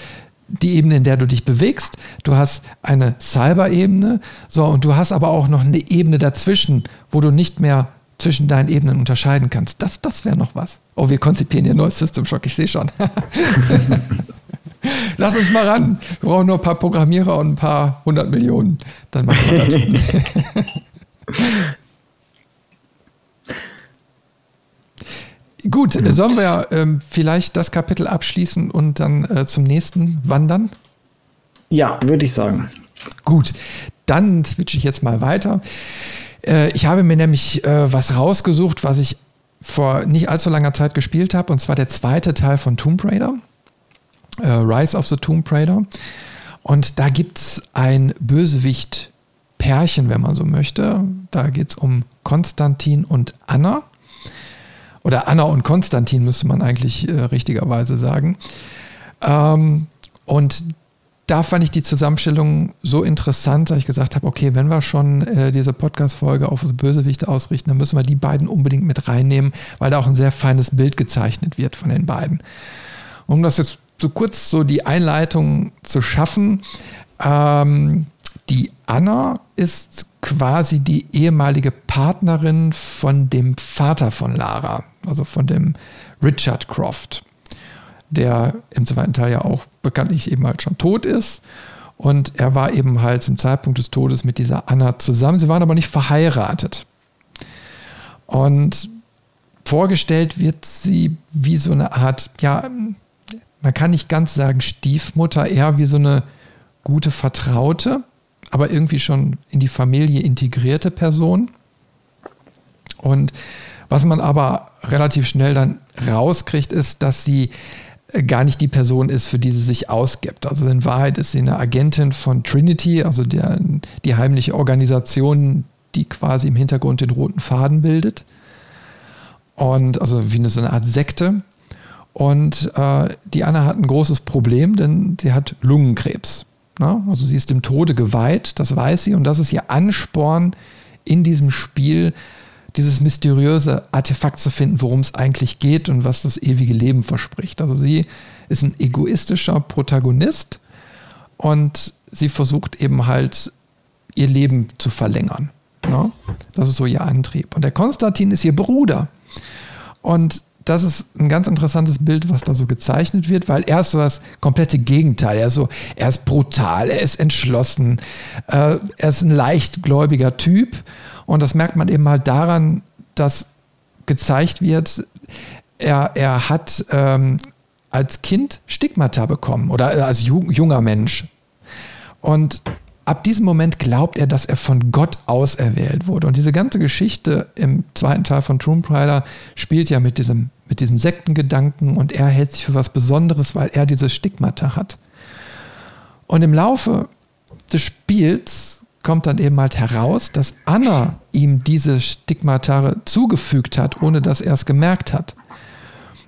die Ebene, in der du dich bewegst. Du hast eine Cyber-Ebene. So, und du hast aber auch noch eine Ebene dazwischen, wo du nicht mehr zwischen deinen Ebenen unterscheiden kannst. Das, das wäre noch was. Oh, wir konzipieren hier ein neues System Shock, ich sehe schon. Lass uns mal ran. Wir brauchen nur ein paar Programmierer und ein paar hundert Millionen. Dann machen wir das. Gut, Gut, sollen wir ähm, vielleicht das Kapitel abschließen und dann äh, zum nächsten wandern? Ja, würde ich sagen. Gut, dann switche ich jetzt mal weiter. Äh, ich habe mir nämlich äh, was rausgesucht, was ich vor nicht allzu langer Zeit gespielt habe, und zwar der zweite Teil von Tomb Raider, äh, Rise of the Tomb Raider. Und da gibt es ein Bösewicht-Pärchen, wenn man so möchte. Da geht es um Konstantin und Anna oder Anna und Konstantin müsste man eigentlich äh, richtigerweise sagen. Ähm, und da fand ich die Zusammenstellung so interessant, dass ich gesagt habe, okay, wenn wir schon äh, diese Podcast-Folge auf Bösewichte ausrichten, dann müssen wir die beiden unbedingt mit reinnehmen, weil da auch ein sehr feines Bild gezeichnet wird von den beiden. Um das jetzt so kurz so die Einleitung zu schaffen, ähm, die Anna ist quasi die ehemalige Partnerin von dem Vater von Lara, also von dem Richard Croft, der im zweiten Teil ja auch bekanntlich eben halt schon tot ist. Und er war eben halt zum Zeitpunkt des Todes mit dieser Anna zusammen. Sie waren aber nicht verheiratet. Und vorgestellt wird sie wie so eine Art, ja, man kann nicht ganz sagen Stiefmutter, eher wie so eine gute Vertraute, aber irgendwie schon in die Familie integrierte Person. Und was man aber relativ schnell dann rauskriegt, ist, dass sie äh, gar nicht die Person ist, für die sie sich ausgibt. Also in Wahrheit ist sie eine Agentin von Trinity, also der, die heimliche Organisation, die quasi im Hintergrund den roten Faden bildet. Und also wie eine, so eine Art Sekte. Und äh, die Anna hat ein großes Problem, denn sie hat Lungenkrebs. Na? Also sie ist dem Tode geweiht, das weiß sie. Und das ist ihr Ansporn in diesem Spiel, dieses mysteriöse Artefakt zu finden, worum es eigentlich geht und was das ewige Leben verspricht. Also sie ist ein egoistischer Protagonist und sie versucht eben halt ihr Leben zu verlängern. Ja? Das ist so ihr Antrieb. Und der Konstantin ist ihr Bruder. Und das ist ein ganz interessantes Bild, was da so gezeichnet wird, weil er ist so das komplette Gegenteil. Er ist so, er ist brutal, er ist entschlossen, äh, er ist ein leichtgläubiger Typ. Und das merkt man eben halt daran, dass gezeigt wird, er, er hat ähm, als Kind Stigmata bekommen oder als junger Mensch. Und ab diesem Moment glaubt er, dass er von Gott auserwählt wurde. Und diese ganze Geschichte im zweiten Teil von Tomb Raider spielt ja mit diesem, mit diesem Sektengedanken und er hält sich für was Besonderes, weil er diese Stigmata hat. Und im Laufe des Spiels kommt dann eben halt heraus, dass Anna ihm diese Stigmata zugefügt hat, ohne dass er es gemerkt hat.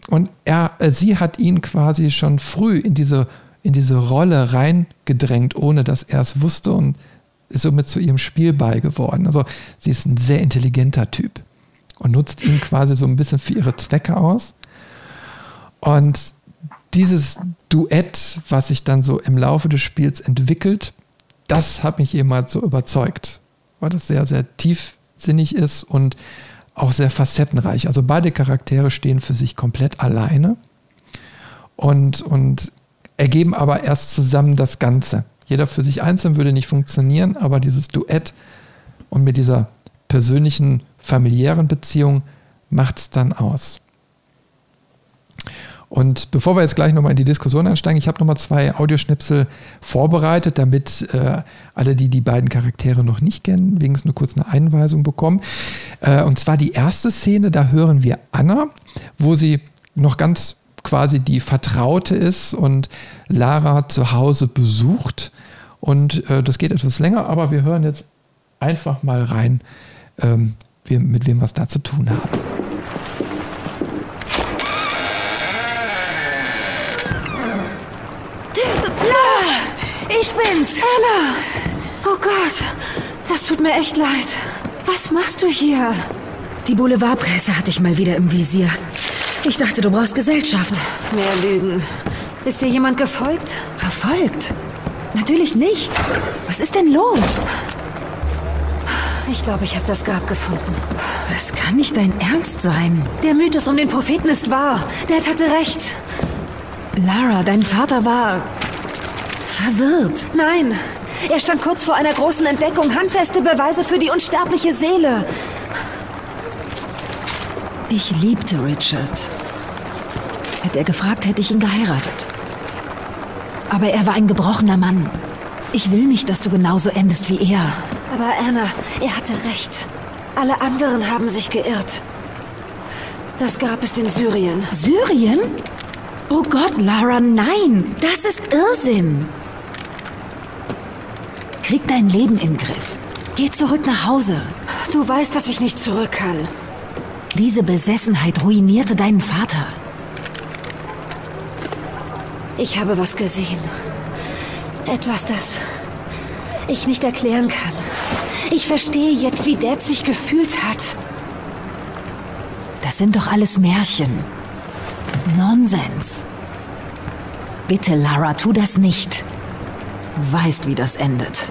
Und er, äh, sie hat ihn quasi schon früh in diese in diese Rolle reingedrängt, ohne dass er es wusste und ist somit zu ihrem Spielball geworden. Also sie ist ein sehr intelligenter Typ und nutzt ihn quasi so ein bisschen für ihre Zwecke aus. Und dieses Duett, was sich dann so im Laufe des Spiels entwickelt, das hat mich jemals so überzeugt, weil das sehr, sehr tiefsinnig ist und auch sehr facettenreich. Also beide Charaktere stehen für sich komplett alleine und, und ergeben aber erst zusammen das Ganze. Jeder für sich einzeln würde nicht funktionieren, aber dieses Duett und mit dieser persönlichen, familiären Beziehung macht es dann aus. Und bevor wir jetzt gleich nochmal in die Diskussion einsteigen, ich habe nochmal zwei Audioschnipsel vorbereitet, damit äh, alle, die die beiden Charaktere noch nicht kennen, wenigstens nur kurz eine Einweisung bekommen. Äh, und zwar die erste Szene, da hören wir Anna, wo sie noch ganz quasi die Vertraute ist und Lara zu Hause besucht. Und äh, das geht etwas länger, aber wir hören jetzt einfach mal rein, ähm, wir, mit wem wir es da zu tun haben. Ich bin's! Anna! Oh Gott, das tut mir echt leid. Was machst du hier? Die Boulevardpresse hatte ich mal wieder im Visier. Ich dachte, du brauchst Gesellschaft. Mehr Lügen. Ist dir jemand gefolgt? Verfolgt? Natürlich nicht. Was ist denn los? Ich glaube, ich habe das Grab gefunden. Das kann nicht dein Ernst sein. Der Mythos um den Propheten ist wahr. Dad hatte recht. Lara, dein Vater war verwirrt. Nein, er stand kurz vor einer großen Entdeckung. Handfeste Beweise für die unsterbliche Seele. Ich liebte Richard. Hätte er gefragt, hätte ich ihn geheiratet. Aber er war ein gebrochener Mann. Ich will nicht, dass du genauso endest wie er. Aber Anna, er hatte recht. Alle anderen haben sich geirrt. Das Grab ist in Syrien. Syrien? Oh Gott, Lara, nein! Das ist Irrsinn! Krieg dein Leben in den Griff. Geh zurück nach Hause. Du weißt, dass ich nicht zurück kann. Diese Besessenheit ruinierte deinen Vater. Ich habe was gesehen. Etwas, das ich nicht erklären kann. Ich verstehe jetzt, wie Dad sich gefühlt hat. Das sind doch alles Märchen. Nonsens. Bitte, Lara, tu das nicht. Du weißt, wie das endet.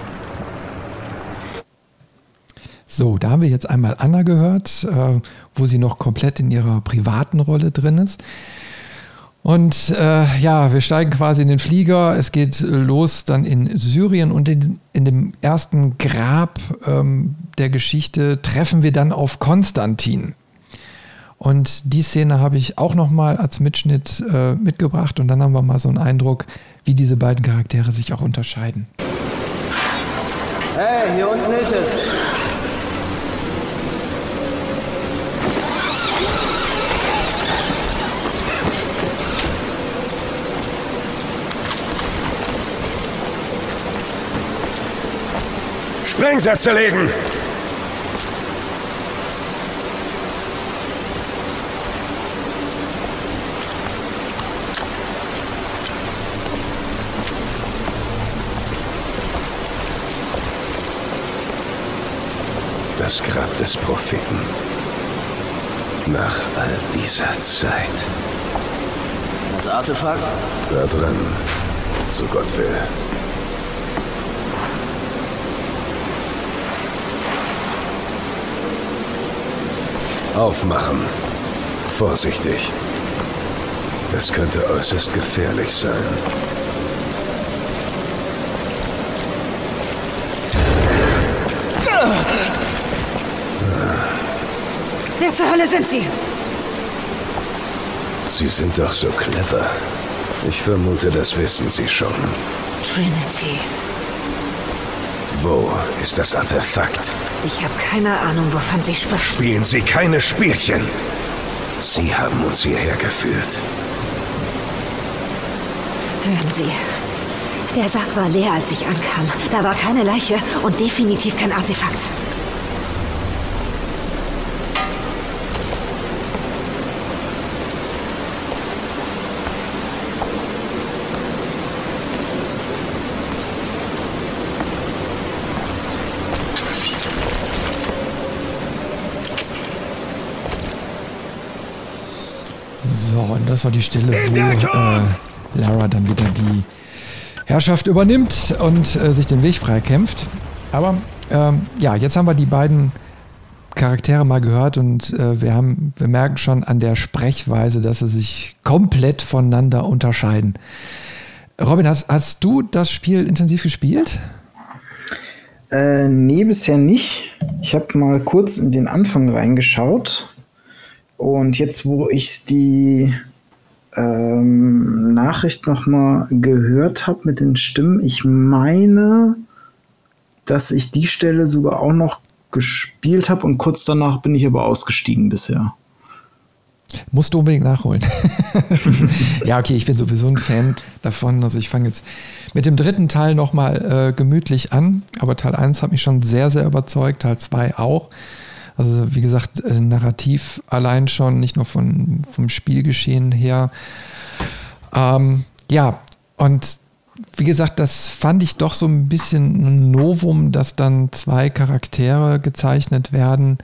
So, da haben wir jetzt einmal Anna gehört, äh, wo sie noch komplett in ihrer privaten Rolle drin ist. Und äh, ja, wir steigen quasi in den Flieger. Es geht los dann in Syrien und in, in dem ersten Grab ähm, der Geschichte treffen wir dann auf Konstantin. Und die Szene habe ich auch nochmal als Mitschnitt äh, mitgebracht und dann haben wir mal so einen Eindruck, wie diese beiden Charaktere sich auch unterscheiden. Hey, hier unten ist es. Sprengsätze legen! Das Grab des Propheten. Nach all dieser Zeit. Das Artefakt? Da drin, so Gott will. Aufmachen. vorsichtig. Es könnte äußerst gefährlich sein. Wer zur Hölle sind Sie? Sie sind doch so clever. Ich vermute, das wissen Sie schon. Trinity. Wo ist das Artefakt? Ich habe keine Ahnung, wovon Sie sprechen. Spielen Sie keine Spielchen. Sie haben uns hierher geführt. Hören Sie. Der Sarg war leer, als ich ankam. Da war keine Leiche und definitiv kein Artefakt. So, und das war die Stelle, wo äh, Lara dann wieder die Herrschaft übernimmt und äh, sich den Weg freikämpft. Aber ähm, ja, jetzt haben wir die beiden Charaktere mal gehört und äh, wir, haben, wir merken schon an der Sprechweise, dass sie sich komplett voneinander unterscheiden. Robin, hast, hast du das Spiel intensiv gespielt? Äh, nee, bisher nicht. Ich habe mal kurz in den Anfang reingeschaut. Und jetzt, wo ich die ähm, Nachricht noch mal gehört habe mit den Stimmen, ich meine, dass ich die Stelle sogar auch noch gespielt habe und kurz danach bin ich aber ausgestiegen bisher. Musst du unbedingt nachholen. ja, okay, ich bin sowieso ein Fan davon. Also ich fange jetzt mit dem dritten Teil nochmal äh, gemütlich an, aber Teil 1 hat mich schon sehr, sehr überzeugt, Teil 2 auch. Also wie gesagt, äh, narrativ allein schon, nicht nur von, vom Spielgeschehen her. Ähm, ja, und wie gesagt, das fand ich doch so ein bisschen ein Novum, dass dann zwei Charaktere gezeichnet werden,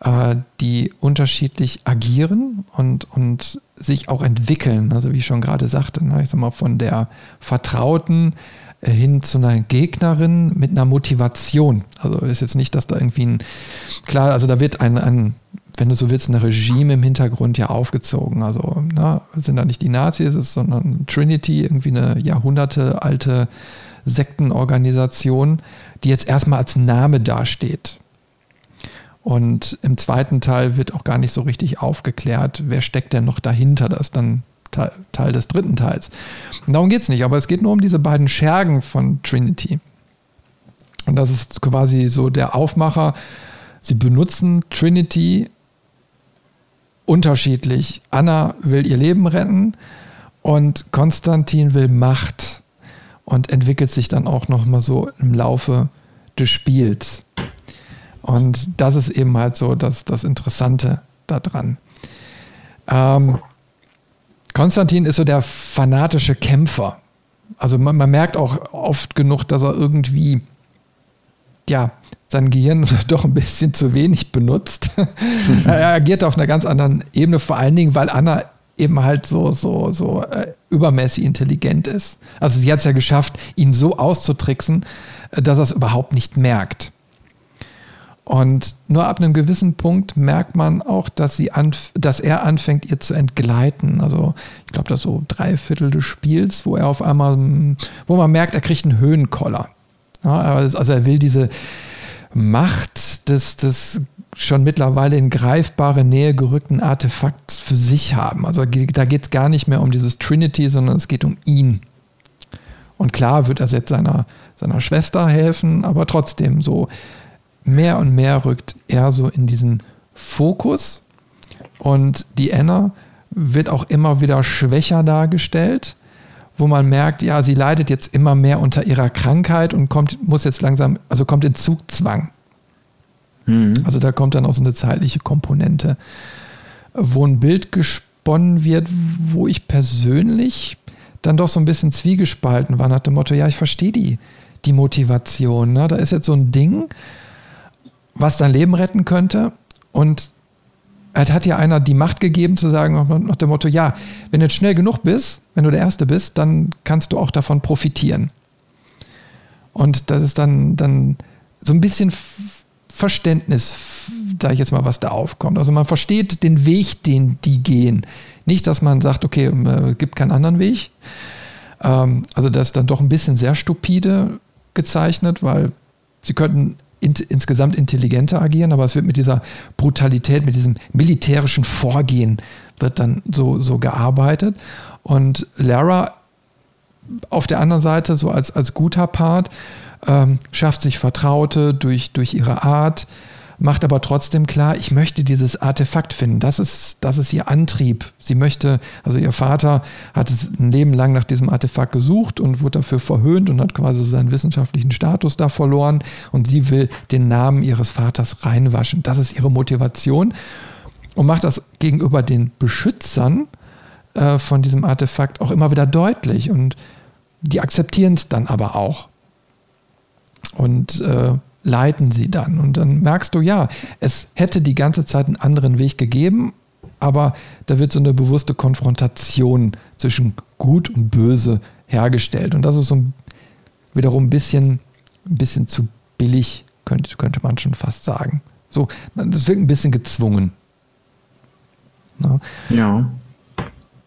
äh, die unterschiedlich agieren und, und sich auch entwickeln. Also wie ich schon gerade sagte, ne, ich sag mal, von der Vertrauten hin zu einer Gegnerin mit einer Motivation. Also ist jetzt nicht, dass da irgendwie ein, klar, also da wird ein, ein wenn du so willst, ein Regime im Hintergrund ja aufgezogen. Also na, sind da nicht die Nazis, sondern Trinity, irgendwie eine Jahrhunderte alte Sektenorganisation, die jetzt erstmal als Name dasteht. Und im zweiten Teil wird auch gar nicht so richtig aufgeklärt, wer steckt denn noch dahinter. Das ist dann Teil, Teil des dritten Teils. Und darum geht es nicht, aber es geht nur um diese beiden Schergen von Trinity. Und das ist quasi so der Aufmacher. Sie benutzen Trinity unterschiedlich. Anna will ihr Leben retten und Konstantin will Macht und entwickelt sich dann auch nochmal so im Laufe des Spiels. Und das ist eben halt so das, das Interessante daran. Ähm, Konstantin ist so der fanatische Kämpfer. Also man, man, merkt auch oft genug, dass er irgendwie, ja, sein Gehirn doch ein bisschen zu wenig benutzt. er agiert auf einer ganz anderen Ebene, vor allen Dingen, weil Anna eben halt so, so, so äh, übermäßig intelligent ist. Also sie hat es ja geschafft, ihn so auszutricksen, äh, dass er es überhaupt nicht merkt. Und nur ab einem gewissen Punkt merkt man auch, dass, sie dass er anfängt, ihr zu entgleiten. Also ich glaube, das so drei Viertel des Spiels, wo er auf einmal, wo man merkt, er kriegt einen Höhenkoller. Ja, also er will diese Macht des, des schon mittlerweile in greifbare Nähe gerückten Artefakts für sich haben. Also da geht es gar nicht mehr um dieses Trinity, sondern es geht um ihn. Und klar wird er jetzt seiner, seiner Schwester helfen, aber trotzdem so mehr und mehr rückt er so in diesen Fokus und die Anna wird auch immer wieder schwächer dargestellt, wo man merkt, ja, sie leidet jetzt immer mehr unter ihrer Krankheit und kommt, muss jetzt langsam, also kommt in Zugzwang. Mhm. Also da kommt dann auch so eine zeitliche Komponente, wo ein Bild gesponnen wird, wo ich persönlich dann doch so ein bisschen zwiegespalten war nach dem Motto, ja, ich verstehe die, die Motivation. Ne? Da ist jetzt so ein Ding, was dein Leben retten könnte. Und es hat ja einer die Macht gegeben zu sagen, nach dem Motto, ja, wenn du jetzt schnell genug bist, wenn du der Erste bist, dann kannst du auch davon profitieren. Und das ist dann, dann so ein bisschen Verständnis, sage ich jetzt mal, was da aufkommt. Also man versteht den Weg, den die gehen. Nicht, dass man sagt, okay, es äh, gibt keinen anderen Weg. Ähm, also das ist dann doch ein bisschen sehr stupide gezeichnet, weil sie könnten in, insgesamt intelligenter agieren, aber es wird mit dieser Brutalität, mit diesem militärischen Vorgehen wird dann so, so gearbeitet. Und Lara auf der anderen Seite, so als, als guter Part, ähm, schafft sich Vertraute durch, durch ihre Art, macht aber trotzdem klar, ich möchte dieses Artefakt finden. Das ist, das ist ihr Antrieb. Sie möchte, also ihr Vater hat es ein Leben lang nach diesem Artefakt gesucht und wurde dafür verhöhnt und hat quasi seinen wissenschaftlichen Status da verloren. Und sie will den Namen ihres Vaters reinwaschen. Das ist ihre Motivation und macht das gegenüber den Beschützern äh, von diesem Artefakt auch immer wieder deutlich. Und die akzeptieren es dann aber auch. Und äh, leiten sie dann. Und dann merkst du, ja, es hätte die ganze Zeit einen anderen Weg gegeben, aber da wird so eine bewusste Konfrontation zwischen Gut und Böse hergestellt. Und das ist so wiederum ein bisschen, ein bisschen zu billig, könnte, könnte man schon fast sagen. So, das wirkt ein bisschen gezwungen. Na? Ja.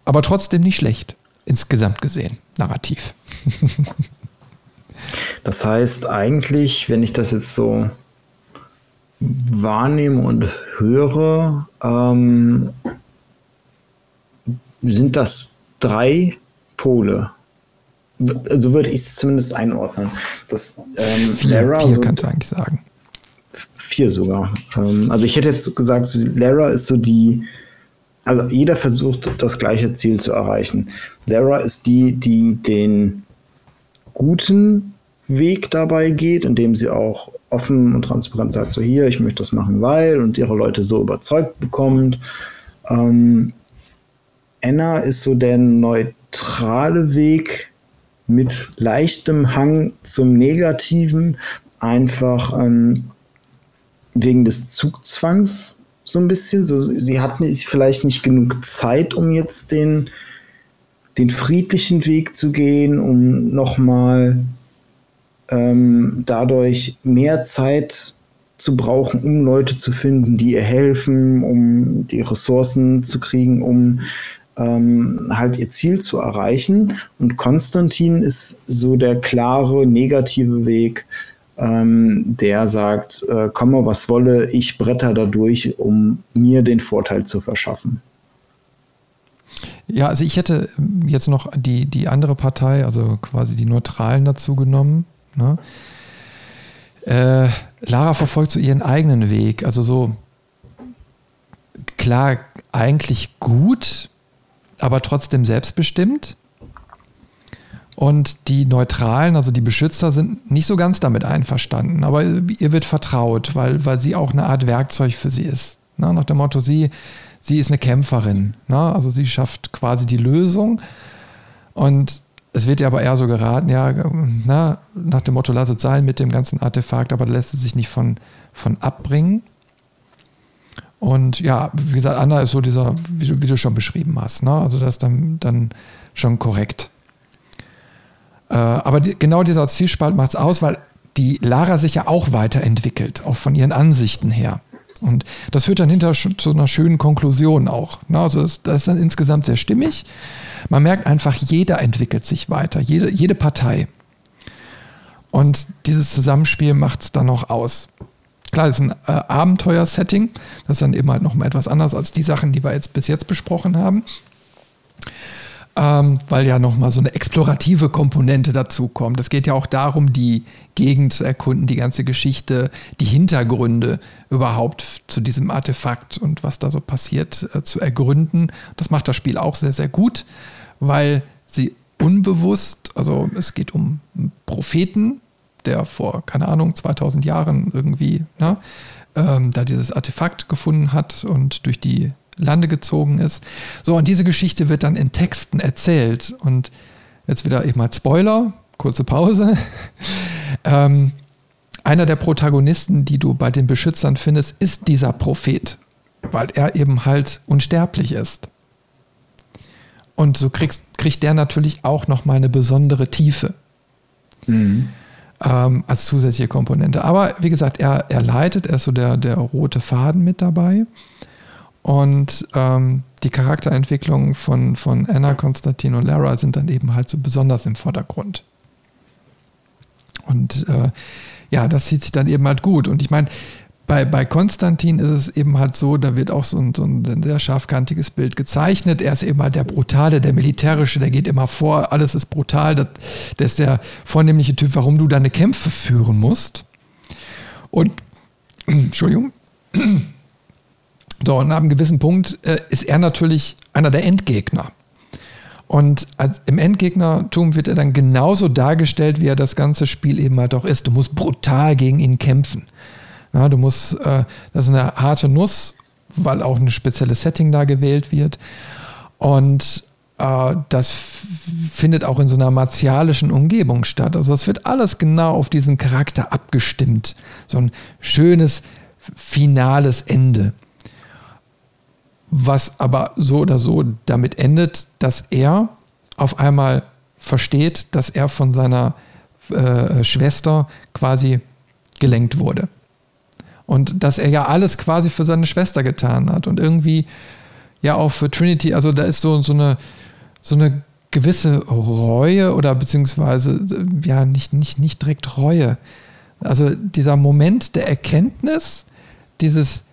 Aber trotzdem nicht schlecht, insgesamt gesehen, narrativ. Das heißt eigentlich, wenn ich das jetzt so wahrnehme und höre, ähm, sind das drei Pole. So würde ich es zumindest einordnen. Das, ähm, vier, Lara vier so, kannst du eigentlich sagen. Vier sogar. Ähm, also ich hätte jetzt gesagt, Lara ist so die, also jeder versucht das gleiche Ziel zu erreichen. Lara ist die, die den guten Weg dabei geht, indem sie auch offen und transparent sagt, so hier, ich möchte das machen, weil und ihre Leute so überzeugt bekommt. Ähm, Anna ist so der neutrale Weg mit leichtem Hang zum Negativen, einfach ähm, wegen des Zugzwangs so ein bisschen. So, sie hat nicht, vielleicht nicht genug Zeit, um jetzt den den friedlichen Weg zu gehen, um nochmal ähm, dadurch mehr Zeit zu brauchen, um Leute zu finden, die ihr helfen, um die Ressourcen zu kriegen, um ähm, halt ihr Ziel zu erreichen. Und Konstantin ist so der klare negative Weg, ähm, der sagt, äh, komme was wolle, ich bretter dadurch, um mir den Vorteil zu verschaffen. Ja, also ich hätte jetzt noch die, die andere Partei, also quasi die Neutralen dazu genommen. Ne? Äh, Lara verfolgt so ihren eigenen Weg, also so klar, eigentlich gut, aber trotzdem selbstbestimmt. Und die Neutralen, also die Beschützer, sind nicht so ganz damit einverstanden. Aber ihr wird vertraut, weil, weil sie auch eine Art Werkzeug für sie ist. Ne? Nach dem Motto, sie, sie ist eine Kämpferin. Ne? Also sie schafft quasi die Lösung. Und es wird ihr aber eher so geraten, ja, na, nach dem Motto, lass es sein mit dem ganzen Artefakt, aber lässt es sich nicht von, von abbringen. Und ja, wie gesagt, Anna ist so dieser, wie du, wie du schon beschrieben hast, ne? also das dann, dann schon korrekt. Äh, aber die, genau dieser Zielspalt macht es aus, weil die Lara sich ja auch weiterentwickelt, auch von ihren Ansichten her. Und das führt dann hinter zu einer schönen Konklusion auch. Also das, ist dann insgesamt sehr stimmig. Man merkt einfach, jeder entwickelt sich weiter, jede, jede Partei. Und dieses Zusammenspiel macht es dann noch aus. Klar, das ist ein äh, Abenteuer-Setting. Das ist dann eben halt nochmal etwas anders als die Sachen, die wir jetzt bis jetzt besprochen haben ähm, weil ja nochmal so eine explorative Komponente dazu kommt. Es geht ja auch darum, die Gegend zu erkunden, die ganze Geschichte, die Hintergründe überhaupt zu diesem Artefakt und was da so passiert äh, zu ergründen. Das macht das Spiel auch sehr, sehr gut, weil sie unbewusst, also es geht um einen Propheten, der vor, keine Ahnung, 2000 Jahren irgendwie ne, ähm, da dieses Artefakt gefunden hat und durch die Lande gezogen ist. So, und diese Geschichte wird dann in Texten erzählt. Und jetzt wieder eben mal Spoiler, kurze Pause. ähm, einer der Protagonisten, die du bei den Beschützern findest, ist dieser Prophet, weil er eben halt unsterblich ist. Und so kriegst, kriegt der natürlich auch nochmal eine besondere Tiefe. Mhm. ähm, als zusätzliche Komponente. Aber wie gesagt, er, er leitet, er ist so der, der rote Faden mit dabei. Und ähm, die Charakterentwicklungen von, von Anna, Konstantin und Lara sind dann eben halt so besonders im Vordergrund. Und äh, ja, das sieht sich dann eben halt gut. Und ich meine, bei, bei Konstantin ist es eben halt so, da wird auch so ein, so ein sehr scharfkantiges Bild gezeichnet. Er ist eben halt der Brutale, der Militärische, der geht immer vor, alles ist brutal. Das, der ist der vornehmliche Typ, warum du deine Kämpfe führen musst. Und, Entschuldigung. So, und ab einem gewissen Punkt äh, ist er natürlich einer der Endgegner. Und im Endgegnertum wird er dann genauso dargestellt, wie er das ganze Spiel eben halt auch ist. Du musst brutal gegen ihn kämpfen. Na, du musst, äh, das ist eine harte Nuss, weil auch ein spezielles Setting da gewählt wird. Und äh, das findet auch in so einer martialischen Umgebung statt. Also es wird alles genau auf diesen Charakter abgestimmt. So ein schönes, finales Ende. Was aber so oder so damit endet, dass er auf einmal versteht, dass er von seiner äh, Schwester quasi gelenkt wurde. Und dass er ja alles quasi für seine Schwester getan hat. Und irgendwie ja auch für Trinity, also da ist so, so, eine, so eine gewisse Reue oder beziehungsweise ja nicht, nicht, nicht direkt Reue. Also dieser Moment der Erkenntnis, dieses,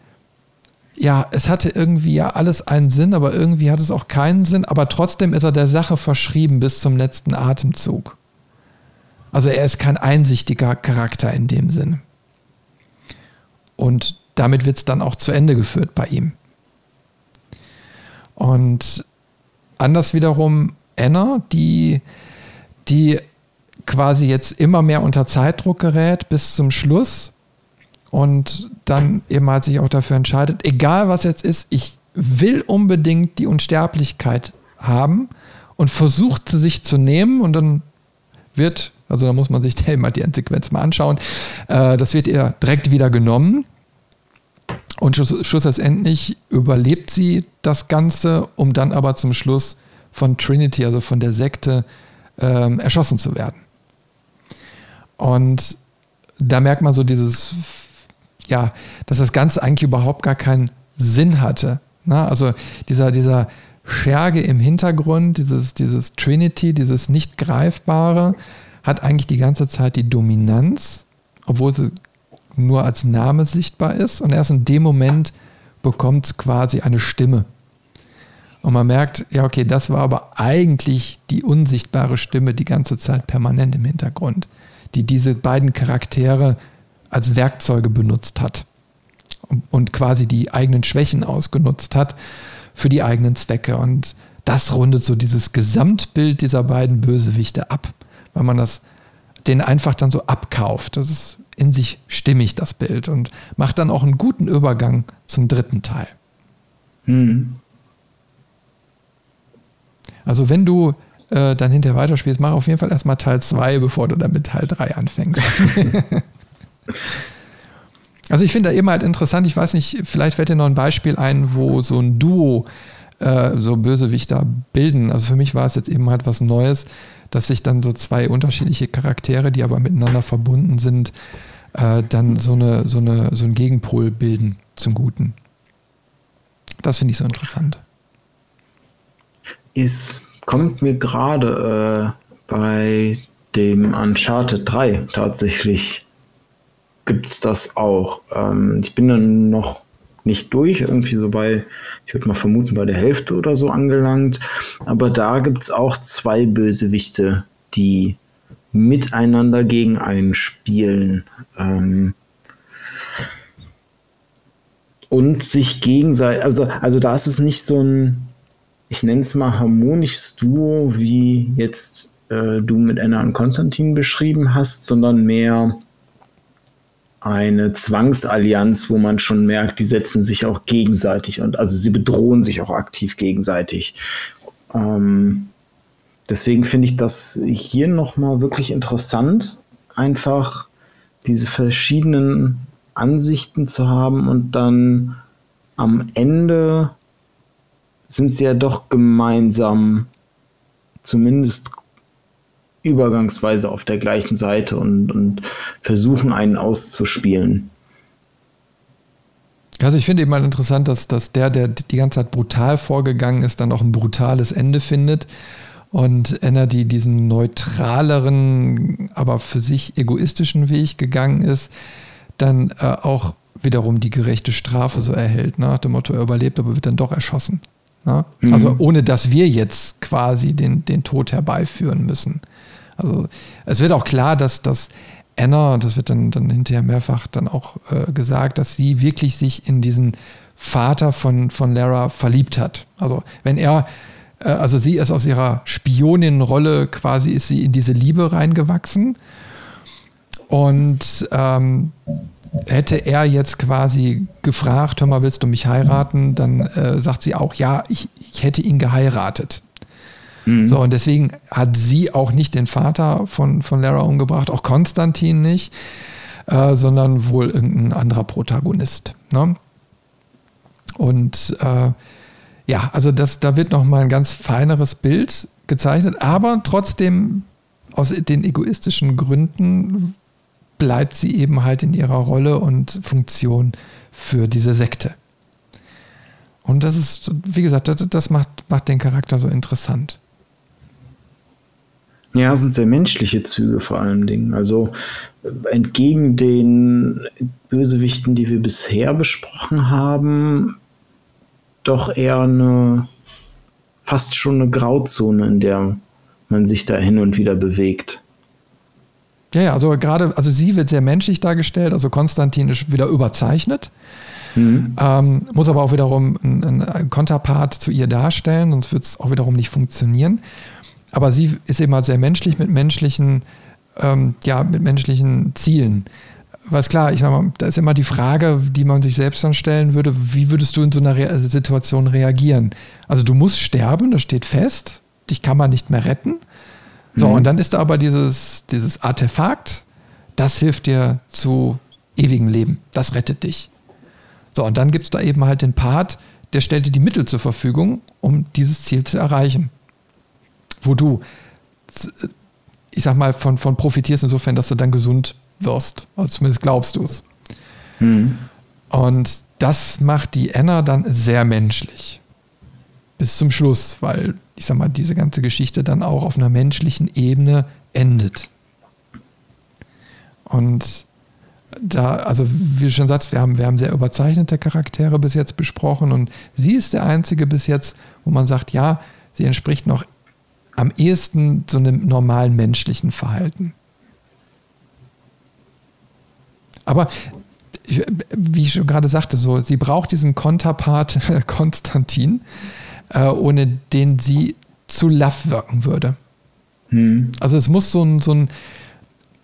ja, es hatte irgendwie ja alles einen Sinn, aber irgendwie hat es auch keinen Sinn, aber trotzdem ist er der Sache verschrieben bis zum letzten Atemzug. Also er ist kein einsichtiger Charakter in dem Sinn. Und damit wird es dann auch zu Ende geführt bei ihm. Und anders wiederum Anna, die, die quasi jetzt immer mehr unter Zeitdruck gerät bis zum Schluss und dann eben halt sich auch dafür entscheidet, egal was jetzt ist, ich will unbedingt die Unsterblichkeit haben und versucht sie sich zu nehmen und dann wird also da muss man sich mal die Endsequenz mal anschauen. Äh, das wird ihr direkt wieder genommen. Und schlussendlich überlebt sie das Ganze, um dann aber zum Schluss von Trinity, also von der Sekte, ähm, erschossen zu werden. Und da merkt man so dieses, ja, dass das Ganze eigentlich überhaupt gar keinen Sinn hatte. Na, also dieser, dieser Scherge im Hintergrund, dieses, dieses Trinity, dieses nicht greifbare, hat eigentlich die ganze Zeit die Dominanz, obwohl sie nur als Name sichtbar ist. Und erst in dem Moment bekommt es quasi eine Stimme. Und man merkt, ja, okay, das war aber eigentlich die unsichtbare Stimme die ganze Zeit permanent im Hintergrund, die diese beiden Charaktere als Werkzeuge benutzt hat und quasi die eigenen Schwächen ausgenutzt hat für die eigenen Zwecke. Und das rundet so dieses Gesamtbild dieser beiden Bösewichte ab weil man das den einfach dann so abkauft. Das ist in sich stimmig, das Bild, und macht dann auch einen guten Übergang zum dritten Teil. Mhm. Also wenn du äh, dann hinterher weiterspielst, mach auf jeden Fall erstmal Teil 2, bevor du dann mit Teil 3 anfängst. also ich finde da eben halt interessant, ich weiß nicht, vielleicht fällt dir noch ein Beispiel ein, wo so ein Duo äh, so Bösewichter bilden. Also für mich war es jetzt eben halt was Neues dass sich dann so zwei unterschiedliche Charaktere, die aber miteinander verbunden sind, äh, dann so, eine, so, eine, so einen Gegenpol bilden zum Guten. Das finde ich so interessant. Es kommt mir gerade äh, bei dem Uncharted 3 tatsächlich gibt es das auch. Ähm, ich bin dann noch nicht durch, irgendwie so bei, ich würde mal vermuten, bei der Hälfte oder so angelangt. Aber da gibt es auch zwei Bösewichte, die miteinander gegen einen spielen. Ähm, und sich gegenseitig, also, also da ist es nicht so ein, ich nenne es mal harmonisches Duo, wie jetzt äh, du mit Anna und Konstantin beschrieben hast, sondern mehr eine Zwangsallianz, wo man schon merkt, die setzen sich auch gegenseitig und also sie bedrohen sich auch aktiv gegenseitig. Ähm, deswegen finde ich das hier nochmal wirklich interessant, einfach diese verschiedenen Ansichten zu haben und dann am Ende sind sie ja doch gemeinsam zumindest übergangsweise auf der gleichen Seite und, und versuchen, einen auszuspielen. Also ich finde eben mal interessant, dass, dass der, der die ganze Zeit brutal vorgegangen ist, dann auch ein brutales Ende findet. Und Anna, die diesen neutraleren, aber für sich egoistischen Weg gegangen ist, dann äh, auch wiederum die gerechte Strafe so erhält. Nach dem Motto, er überlebt, aber wird dann doch erschossen. Ne? Mhm. Also ohne dass wir jetzt quasi den, den Tod herbeiführen müssen. Also es wird auch klar, dass, dass Anna, und das wird dann, dann hinterher mehrfach dann auch äh, gesagt, dass sie wirklich sich in diesen Vater von, von Lara verliebt hat. Also wenn er, äh, also sie ist aus ihrer Spionin-Rolle quasi, ist sie in diese Liebe reingewachsen. Und ähm, hätte er jetzt quasi gefragt, hör mal, willst du mich heiraten? Dann äh, sagt sie auch, ja, ich, ich hätte ihn geheiratet. Mhm. So, und deswegen hat sie auch nicht den Vater von, von Lara umgebracht, auch Konstantin nicht, äh, sondern wohl irgendein anderer Protagonist. Ne? Und äh, ja, also das, da wird nochmal ein ganz feineres Bild gezeichnet, aber trotzdem aus den egoistischen Gründen bleibt sie eben halt in ihrer Rolle und Funktion für diese Sekte. Und das ist, wie gesagt, das, das macht, macht den Charakter so interessant. Ja, sind sehr menschliche Züge vor allen Dingen. Also entgegen den Bösewichten, die wir bisher besprochen haben, doch eher eine fast schon eine Grauzone, in der man sich da hin und wieder bewegt. Ja, ja, also gerade, also sie wird sehr menschlich dargestellt, also Konstantin ist wieder überzeichnet. Mhm. Ähm, muss aber auch wiederum einen, einen Konterpart zu ihr darstellen, sonst wird es auch wiederum nicht funktionieren. Aber sie ist halt sehr menschlich mit menschlichen, ähm, ja, mit menschlichen Zielen. Weil es klar, ich mal, da ist immer die Frage, die man sich selbst dann stellen würde, wie würdest du in so einer Re Situation reagieren? Also du musst sterben, das steht fest, dich kann man nicht mehr retten. So, mhm. und dann ist da aber dieses, dieses Artefakt, das hilft dir zu ewigem Leben. Das rettet dich. So, und dann gibt es da eben halt den Part, der stellt dir die Mittel zur Verfügung, um dieses Ziel zu erreichen. Wo du, ich sag mal, von, von profitierst insofern, dass du dann gesund wirst. Also zumindest glaubst du es. Mhm. Und das macht die Anna dann sehr menschlich. Bis zum Schluss, weil ich sag mal, diese ganze Geschichte dann auch auf einer menschlichen Ebene endet. Und da, also wie du schon sagst, wir haben, wir haben sehr überzeichnete Charaktere bis jetzt besprochen und sie ist der einzige bis jetzt, wo man sagt, ja, sie entspricht noch am ehesten so einem normalen menschlichen Verhalten. Aber wie ich schon gerade sagte, so, sie braucht diesen Konterpart Konstantin, äh, ohne den sie zu laff wirken würde. Hm. Also es muss so ein, so ein,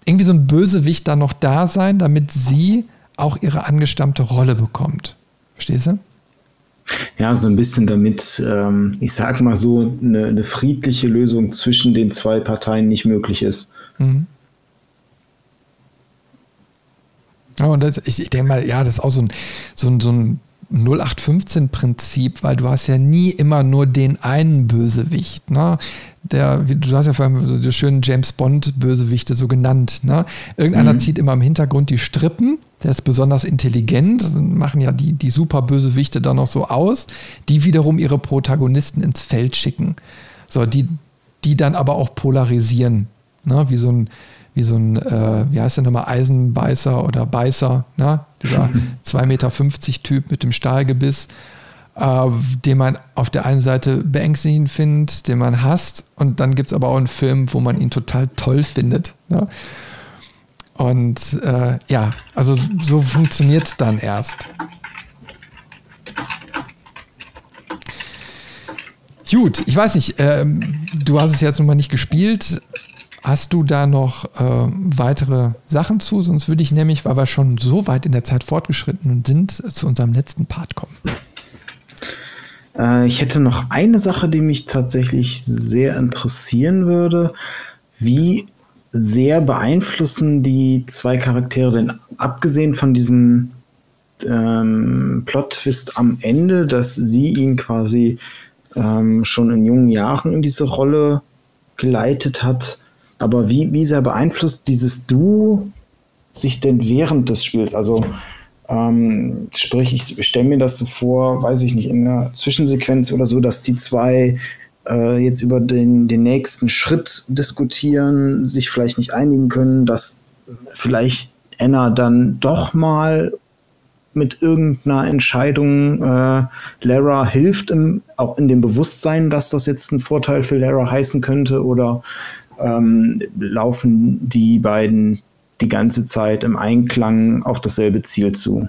irgendwie so ein Bösewicht da noch da sein, damit sie auch ihre angestammte Rolle bekommt. Verstehst du? Ja, so ein bisschen damit, ähm, ich sag mal so, eine, eine, friedliche Lösung zwischen den zwei Parteien nicht möglich ist. Mhm. Ja, und das, ich, ich denke mal, ja, das ist auch so ein, so ein, so ein 0815-Prinzip, weil du hast ja nie immer nur den einen Bösewicht. Ne? Der, du hast ja vorhin so die schönen James Bond-Bösewichte so genannt. Ne? Irgendeiner mhm. zieht immer im Hintergrund die Strippen, der ist besonders intelligent, machen ja die, die Super-Bösewichte da noch so aus, die wiederum ihre Protagonisten ins Feld schicken. So, die, die dann aber auch polarisieren. Ne? Wie so ein wie so ein, äh, wie heißt der nochmal, Eisenbeißer oder Beißer, ne? dieser 2,50 Meter Typ mit dem Stahlgebiss, äh, den man auf der einen Seite beängstigend findet, den man hasst, und dann gibt es aber auch einen Film, wo man ihn total toll findet. Ne? Und äh, ja, also so funktioniert es dann erst. Gut, ich weiß nicht, ähm, du hast es jetzt nun mal nicht gespielt. Hast du da noch äh, weitere Sachen zu? Sonst würde ich nämlich, weil wir schon so weit in der Zeit fortgeschritten sind, zu unserem letzten Part kommen. Äh, ich hätte noch eine Sache, die mich tatsächlich sehr interessieren würde. Wie sehr beeinflussen die zwei Charaktere denn, abgesehen von diesem ähm, Plot-Twist am Ende, dass sie ihn quasi ähm, schon in jungen Jahren in diese Rolle geleitet hat, aber wie, wie sehr beeinflusst dieses Du sich denn während des Spiels? Also ähm, sprich, ich stelle mir das so vor, weiß ich nicht, in einer Zwischensequenz oder so, dass die zwei äh, jetzt über den, den nächsten Schritt diskutieren, sich vielleicht nicht einigen können, dass vielleicht Anna dann doch mal mit irgendeiner Entscheidung äh, Lara hilft, im, auch in dem Bewusstsein, dass das jetzt ein Vorteil für Lara heißen könnte, oder ähm, laufen die beiden die ganze Zeit im Einklang auf dasselbe Ziel zu?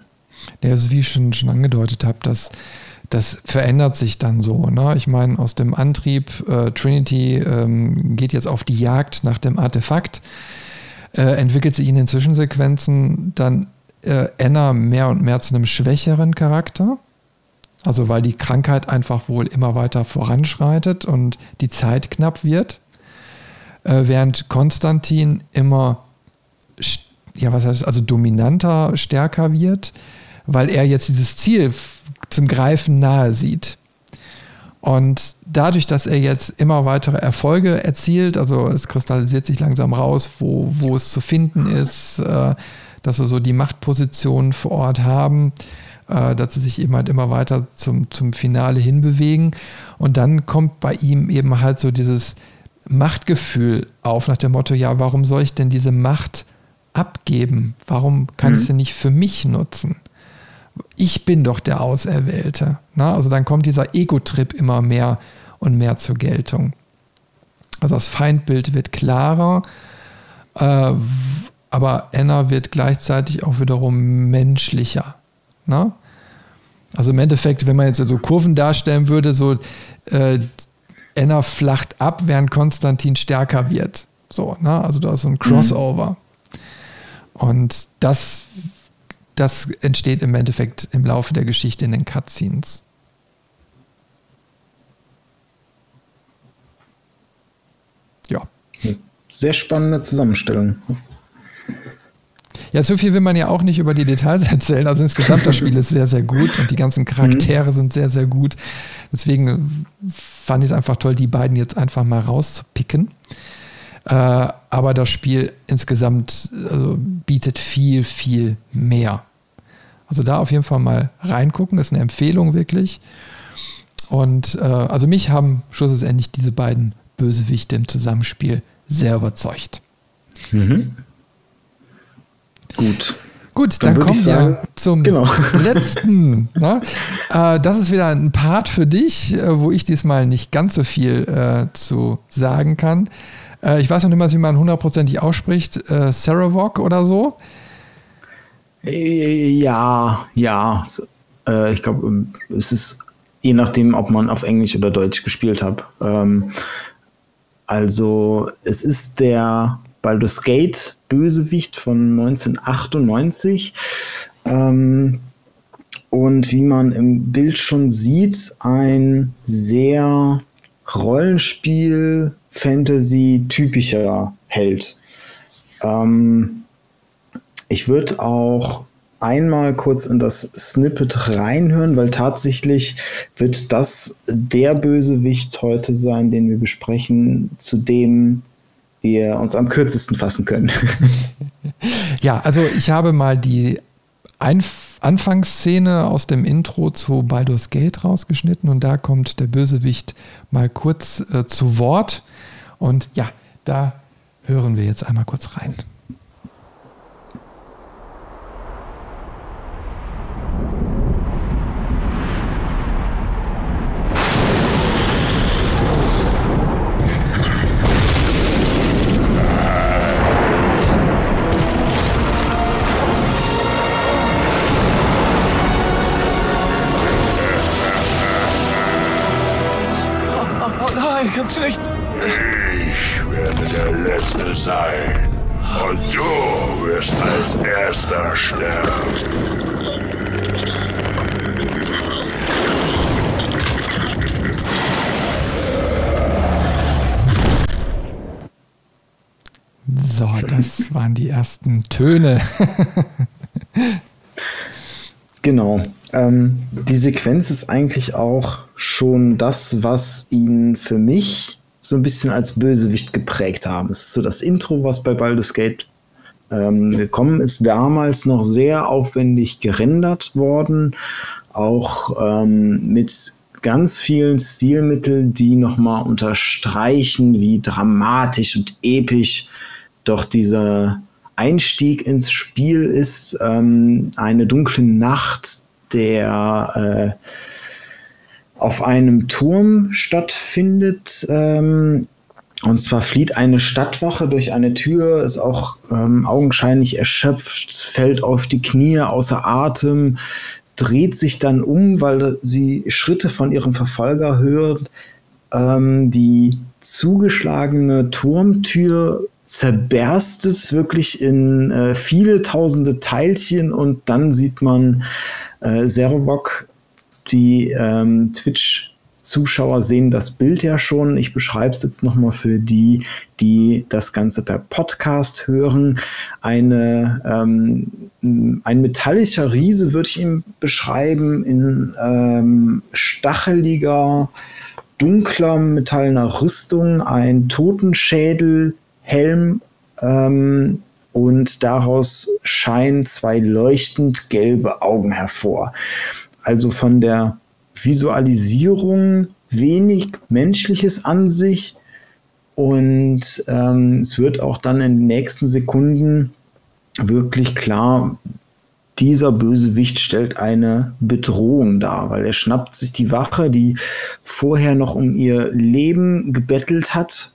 Ja, also wie ich schon, schon angedeutet habe, dass das verändert sich dann so. Ne? Ich meine, aus dem Antrieb, äh, Trinity ähm, geht jetzt auf die Jagd nach dem Artefakt, äh, entwickelt sich in den Zwischensequenzen dann äh, Anna mehr und mehr zu einem schwächeren Charakter. Also weil die Krankheit einfach wohl immer weiter voranschreitet und die Zeit knapp wird. Äh, während Konstantin immer ja, was heißt, also dominanter, stärker wird, weil er jetzt dieses Ziel zum Greifen nahe sieht. Und dadurch, dass er jetzt immer weitere Erfolge erzielt, also es kristallisiert sich langsam raus, wo, wo es zu finden ist, äh, dass sie so die Machtpositionen vor Ort haben, äh, dass sie sich eben halt immer weiter zum, zum Finale hinbewegen. Und dann kommt bei ihm eben halt so dieses Machtgefühl auf, nach dem Motto, ja, warum soll ich denn diese Macht abgeben? Warum kann mhm. ich sie nicht für mich nutzen? Ich bin doch der Auserwählte. Na, also dann kommt dieser Ego-Trip immer mehr und mehr zur Geltung. Also das Feindbild wird klarer, äh, aber Anna wird gleichzeitig auch wiederum menschlicher. Ne? Also im Endeffekt, wenn man jetzt so Kurven darstellen würde, so äh, Anna flacht ab, während Konstantin stärker wird. So, ne? Also da ist so ein Crossover. Mhm. Und das, das entsteht im Endeffekt im Laufe der Geschichte in den Cutscenes. Ja. Sehr spannende Zusammenstellung. Ja, so viel will man ja auch nicht über die Details erzählen. Also insgesamt das Spiel ist sehr, sehr gut und die ganzen Charaktere mhm. sind sehr, sehr gut. Deswegen fand ich es einfach toll, die beiden jetzt einfach mal rauszupicken. Äh, aber das Spiel insgesamt also, bietet viel, viel mehr. Also da auf jeden Fall mal reingucken, das ist eine Empfehlung wirklich. Und äh, also mich haben schlussendlich diese beiden Bösewichte im Zusammenspiel sehr überzeugt. Mhm. Gut. Gut, dann, dann kommen sagen, wir zum genau. letzten. Ne? Äh, das ist wieder ein Part für dich, äh, wo ich diesmal nicht ganz so viel äh, zu sagen kann. Äh, ich weiß noch nicht mal, wie man hundertprozentig ausspricht. Äh, Sarawak oder so? Äh, ja, ja. Äh, ich glaube, ähm, es ist je nachdem, ob man auf Englisch oder Deutsch gespielt hat. Ähm, also, es ist der Baldur's Gate Bösewicht von 1998. Ähm, und wie man im Bild schon sieht, ein sehr Rollenspiel, Fantasy-typischer Held. Ähm, ich würde auch einmal kurz in das Snippet reinhören, weil tatsächlich wird das der Bösewicht heute sein, den wir besprechen, zu dem wir uns am kürzesten fassen können. ja, also ich habe mal die Einf Anfangsszene aus dem Intro zu Baldur's Gate rausgeschnitten und da kommt der Bösewicht mal kurz äh, zu Wort. Und ja, da hören wir jetzt einmal kurz rein. Ersten Töne. genau. Ähm, die Sequenz ist eigentlich auch schon das, was ihn für mich so ein bisschen als Bösewicht geprägt haben. Es ist so das Intro, was bei Baldur's Gate ähm, gekommen ist, damals noch sehr aufwendig gerendert worden, auch ähm, mit ganz vielen Stilmitteln, die nochmal unterstreichen, wie dramatisch und episch doch dieser Einstieg ins Spiel ist. Ähm, eine dunkle Nacht, der äh, auf einem Turm stattfindet. Ähm, und zwar flieht eine Stadtwache durch eine Tür, ist auch ähm, augenscheinlich erschöpft, fällt auf die Knie außer Atem, dreht sich dann um, weil sie Schritte von ihrem Verfolger hört. Ähm, die zugeschlagene Turmtür zerberstet wirklich in äh, viele tausende Teilchen und dann sieht man äh, Servok, die ähm, Twitch Zuschauer sehen das Bild ja schon. Ich beschreibe es jetzt nochmal für die, die das Ganze per Podcast hören. Eine, ähm, ein metallischer Riese würde ich ihn beschreiben in ähm, stacheliger, dunkler metallener Rüstung, ein Totenschädel, Helm ähm, und daraus scheinen zwei leuchtend gelbe Augen hervor. Also von der Visualisierung wenig Menschliches an sich. Und ähm, es wird auch dann in den nächsten Sekunden wirklich klar, dieser Bösewicht stellt eine Bedrohung dar, weil er schnappt sich die Wache, die vorher noch um ihr Leben gebettelt hat,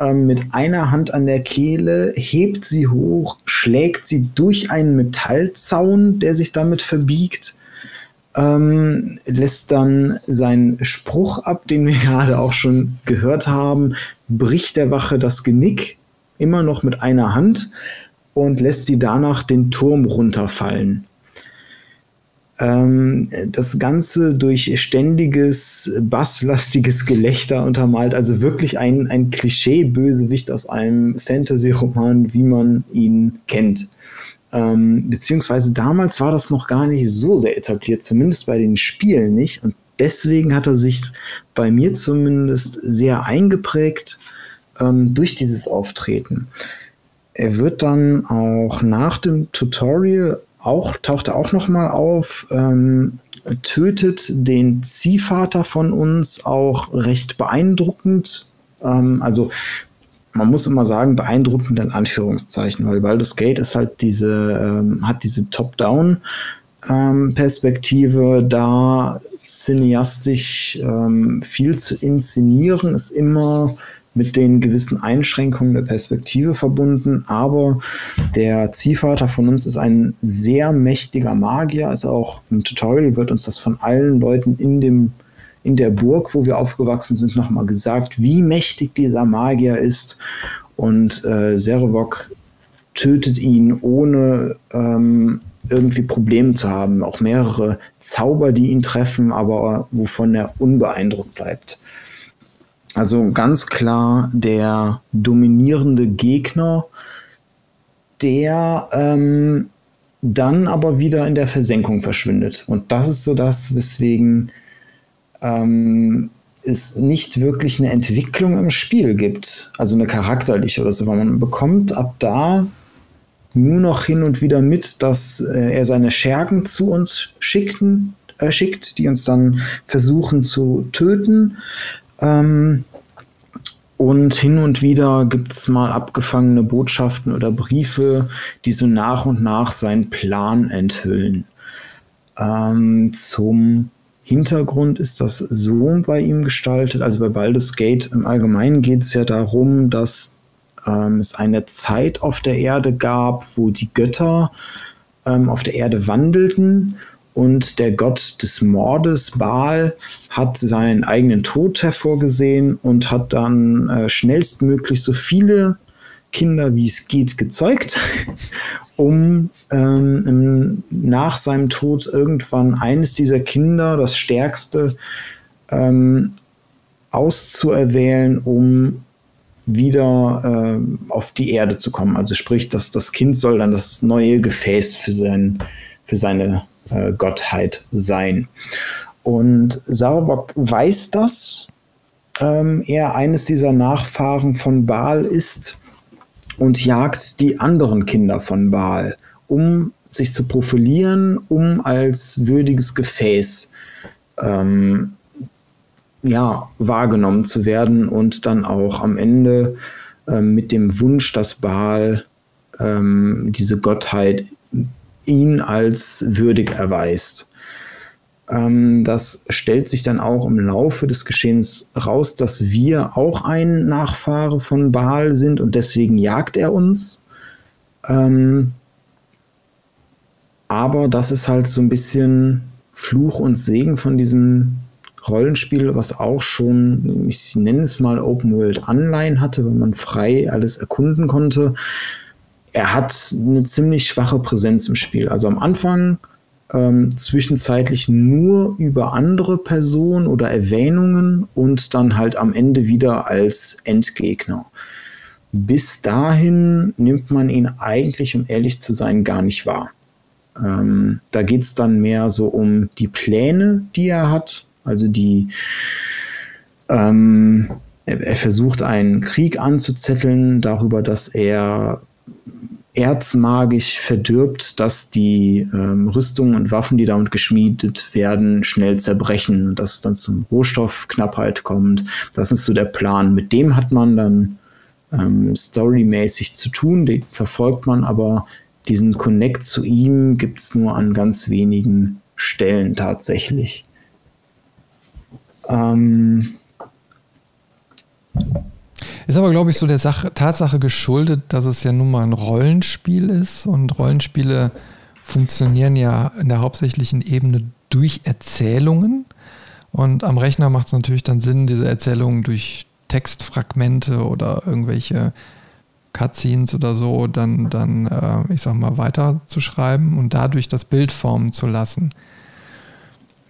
ähm, mit einer Hand an der Kehle, hebt sie hoch, schlägt sie durch einen Metallzaun, der sich damit verbiegt ähm, lässt dann seinen Spruch ab, den wir gerade auch schon gehört haben, bricht der Wache das Genick, immer noch mit einer Hand, und lässt sie danach den Turm runterfallen. Ähm, das Ganze durch ständiges, basslastiges Gelächter untermalt, also wirklich ein, ein Klischee-Bösewicht aus einem Fantasy-Roman, wie man ihn kennt. Ähm, beziehungsweise damals war das noch gar nicht so sehr etabliert, zumindest bei den Spielen nicht. Und deswegen hat er sich bei mir zumindest sehr eingeprägt ähm, durch dieses Auftreten. Er wird dann auch nach dem Tutorial auch, taucht er auch nochmal auf, ähm, tötet den Ziehvater von uns auch recht beeindruckend. Ähm, also man muss immer sagen, beeindruckend in Anführungszeichen, weil Baldur's Gate ist halt diese, ähm, hat diese Top-Down-Perspektive, ähm, da cineastisch ähm, viel zu inszenieren, ist immer mit den gewissen Einschränkungen der Perspektive verbunden, aber der Ziehvater von uns ist ein sehr mächtiger Magier, also auch im Tutorial wird uns das von allen Leuten in dem in der Burg, wo wir aufgewachsen sind, nochmal gesagt, wie mächtig dieser Magier ist. Und äh, Serevok tötet ihn, ohne ähm, irgendwie Probleme zu haben. Auch mehrere Zauber, die ihn treffen, aber wovon er unbeeindruckt bleibt. Also ganz klar der dominierende Gegner, der ähm, dann aber wieder in der Versenkung verschwindet. Und das ist so das, weswegen ähm, es nicht wirklich eine Entwicklung im Spiel gibt, also eine charakterliche oder so, weil man bekommt ab da nur noch hin und wieder mit, dass äh, er seine Schergen zu uns schickten, äh, schickt, die uns dann versuchen zu töten. Ähm, und hin und wieder gibt es mal abgefangene Botschaften oder Briefe, die so nach und nach seinen Plan enthüllen. Ähm, zum Hintergrund ist das so bei ihm gestaltet. Also bei Baldur's Gate im Allgemeinen geht es ja darum, dass ähm, es eine Zeit auf der Erde gab, wo die Götter ähm, auf der Erde wandelten und der Gott des Mordes, Baal, hat seinen eigenen Tod hervorgesehen und hat dann äh, schnellstmöglich so viele Kinder, wie es geht, gezeugt, um ähm, nach seinem Tod irgendwann eines dieser Kinder, das stärkste, ähm, auszuerwählen, um wieder äh, auf die Erde zu kommen. Also sprich, dass das Kind soll dann das neue Gefäß für, sein, für seine äh, Gottheit sein. Und Sarabok weiß das ähm, er eines dieser Nachfahren von Baal ist und jagt die anderen Kinder von Baal, um sich zu profilieren, um als würdiges Gefäß ähm, ja, wahrgenommen zu werden und dann auch am Ende ähm, mit dem Wunsch, dass Baal ähm, diese Gottheit ihn als würdig erweist. Ähm, das stellt sich dann auch im Laufe des Geschehens raus, dass wir auch ein Nachfahre von Baal sind und deswegen jagt er uns. Ähm, aber das ist halt so ein bisschen Fluch und Segen von diesem Rollenspiel, was auch schon, ich nenne es mal Open World Anleihen hatte, wenn man frei alles erkunden konnte. Er hat eine ziemlich schwache Präsenz im Spiel. Also am Anfang ähm, zwischenzeitlich nur über andere Personen oder Erwähnungen und dann halt am Ende wieder als Endgegner. Bis dahin nimmt man ihn eigentlich, um ehrlich zu sein, gar nicht wahr. Ähm, da geht es dann mehr so um die Pläne, die er hat, also die ähm, er, er versucht einen Krieg anzuzetteln darüber, dass er erzmagisch verdirbt, dass die ähm, Rüstungen und Waffen, die damit geschmiedet werden, schnell zerbrechen, dass es dann zum Rohstoffknappheit kommt. Das ist so der Plan. Mit dem hat man dann ähm, storymäßig zu tun, den verfolgt man, aber diesen Connect zu ihm gibt es nur an ganz wenigen Stellen tatsächlich. Ähm, ist aber, glaube ich, so der Sache, Tatsache geschuldet, dass es ja nun mal ein Rollenspiel ist und Rollenspiele funktionieren ja in der hauptsächlichen Ebene durch Erzählungen. Und am Rechner macht es natürlich dann Sinn, diese Erzählungen durch Textfragmente oder irgendwelche Cutscenes oder so dann, dann äh, ich sag mal, weiterzuschreiben und dadurch das Bild formen zu lassen.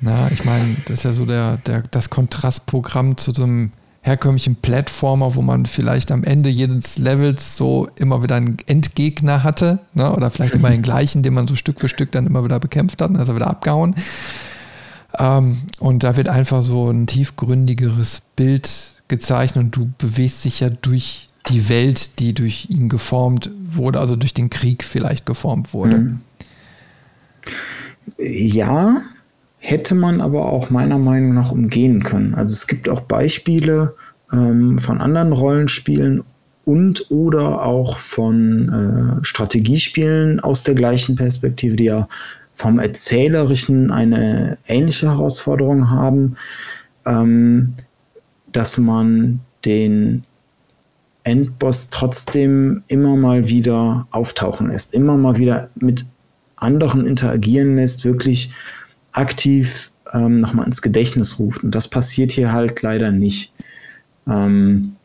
Na, ich meine, das ist ja so der, der, das Kontrastprogramm zu einem herkömmlichen Plattformer, wo man vielleicht am Ende jedes Levels so immer wieder einen Endgegner hatte, ne? oder vielleicht immer den gleichen, den man so Stück für Stück dann immer wieder bekämpft hat, also wieder abgehauen. Ähm, und da wird einfach so ein tiefgründigeres Bild gezeichnet und du bewegst dich ja durch die Welt, die durch ihn geformt wurde, also durch den Krieg vielleicht geformt wurde. Mhm. Ja, hätte man aber auch meiner Meinung nach umgehen können. Also es gibt auch Beispiele ähm, von anderen Rollenspielen und oder auch von äh, Strategiespielen aus der gleichen Perspektive, die ja vom Erzählerischen eine ähnliche Herausforderung haben, ähm, dass man den Endboss trotzdem immer mal wieder auftauchen lässt, immer mal wieder mit anderen interagieren lässt, wirklich aktiv ähm, nochmal ins Gedächtnis ruft. Und das passiert hier halt leider nicht. Ähm,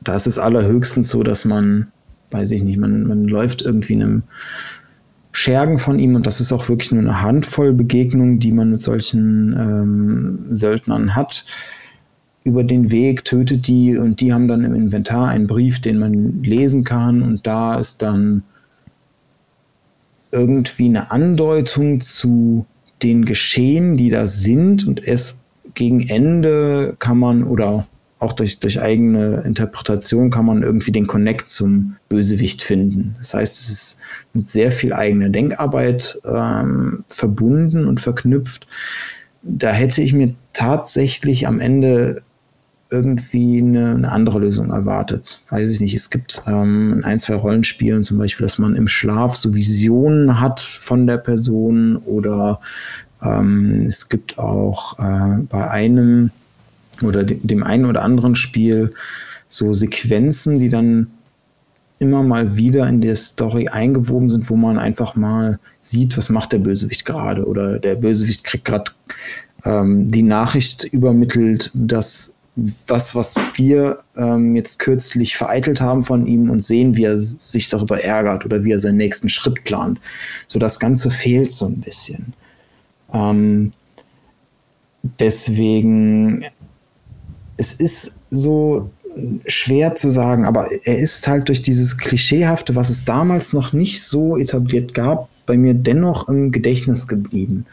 da ist es allerhöchstens so, dass man, weiß ich nicht, man, man läuft irgendwie einem Schergen von ihm und das ist auch wirklich nur eine Handvoll Begegnungen, die man mit solchen ähm, Söldnern hat. Über den Weg tötet die und die haben dann im Inventar einen Brief, den man lesen kann und da ist dann irgendwie eine Andeutung zu den Geschehen, die da sind und es gegen Ende kann man oder auch durch, durch eigene Interpretation kann man irgendwie den Connect zum Bösewicht finden. Das heißt, es ist mit sehr viel eigener Denkarbeit ähm, verbunden und verknüpft. Da hätte ich mir tatsächlich am Ende irgendwie eine, eine, andere Lösung erwartet. Weiß ich nicht. Es gibt ähm, in ein, zwei Rollenspielen zum Beispiel, dass man im Schlaf so Visionen hat von der Person oder ähm, es gibt auch äh, bei einem oder de dem einen oder anderen Spiel so Sequenzen, die dann immer mal wieder in der Story eingewoben sind, wo man einfach mal sieht, was macht der Bösewicht gerade oder der Bösewicht kriegt gerade ähm, die Nachricht übermittelt, dass was, was wir ähm, jetzt kürzlich vereitelt haben von ihm und sehen, wie er sich darüber ärgert oder wie er seinen nächsten Schritt plant. So das Ganze fehlt so ein bisschen. Ähm, deswegen, es ist so schwer zu sagen, aber er ist halt durch dieses Klischeehafte, was es damals noch nicht so etabliert gab, bei mir dennoch im Gedächtnis geblieben.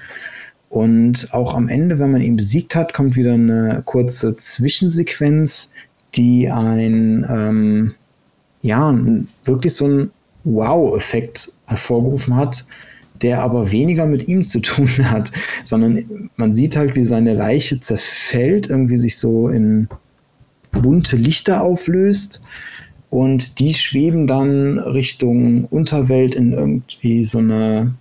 Und auch am Ende, wenn man ihn besiegt hat, kommt wieder eine kurze Zwischensequenz, die ein, ähm, ja, wirklich so ein Wow-Effekt hervorgerufen hat, der aber weniger mit ihm zu tun hat, sondern man sieht halt, wie seine Leiche zerfällt, irgendwie sich so in bunte Lichter auflöst. Und die schweben dann Richtung Unterwelt in irgendwie so eine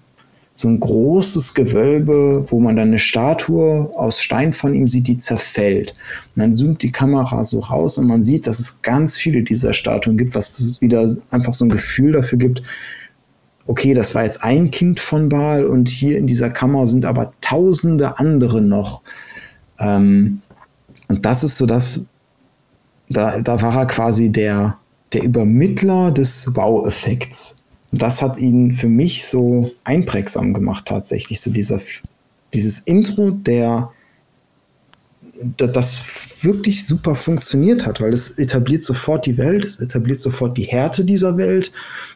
so ein großes Gewölbe, wo man dann eine Statue aus Stein von ihm sieht, die zerfällt. Und dann zoomt die Kamera so raus und man sieht, dass es ganz viele dieser Statuen gibt, was wieder einfach so ein Gefühl dafür gibt, okay, das war jetzt ein Kind von Baal und hier in dieser Kammer sind aber tausende andere noch. Ähm, und das ist so das, da, da war er quasi der, der Übermittler des Baueffekts. Das hat ihn für mich so einprägsam gemacht, tatsächlich. So dieser, dieses Intro, der das wirklich super funktioniert hat, weil es etabliert sofort die Welt, es etabliert sofort die Härte dieser Welt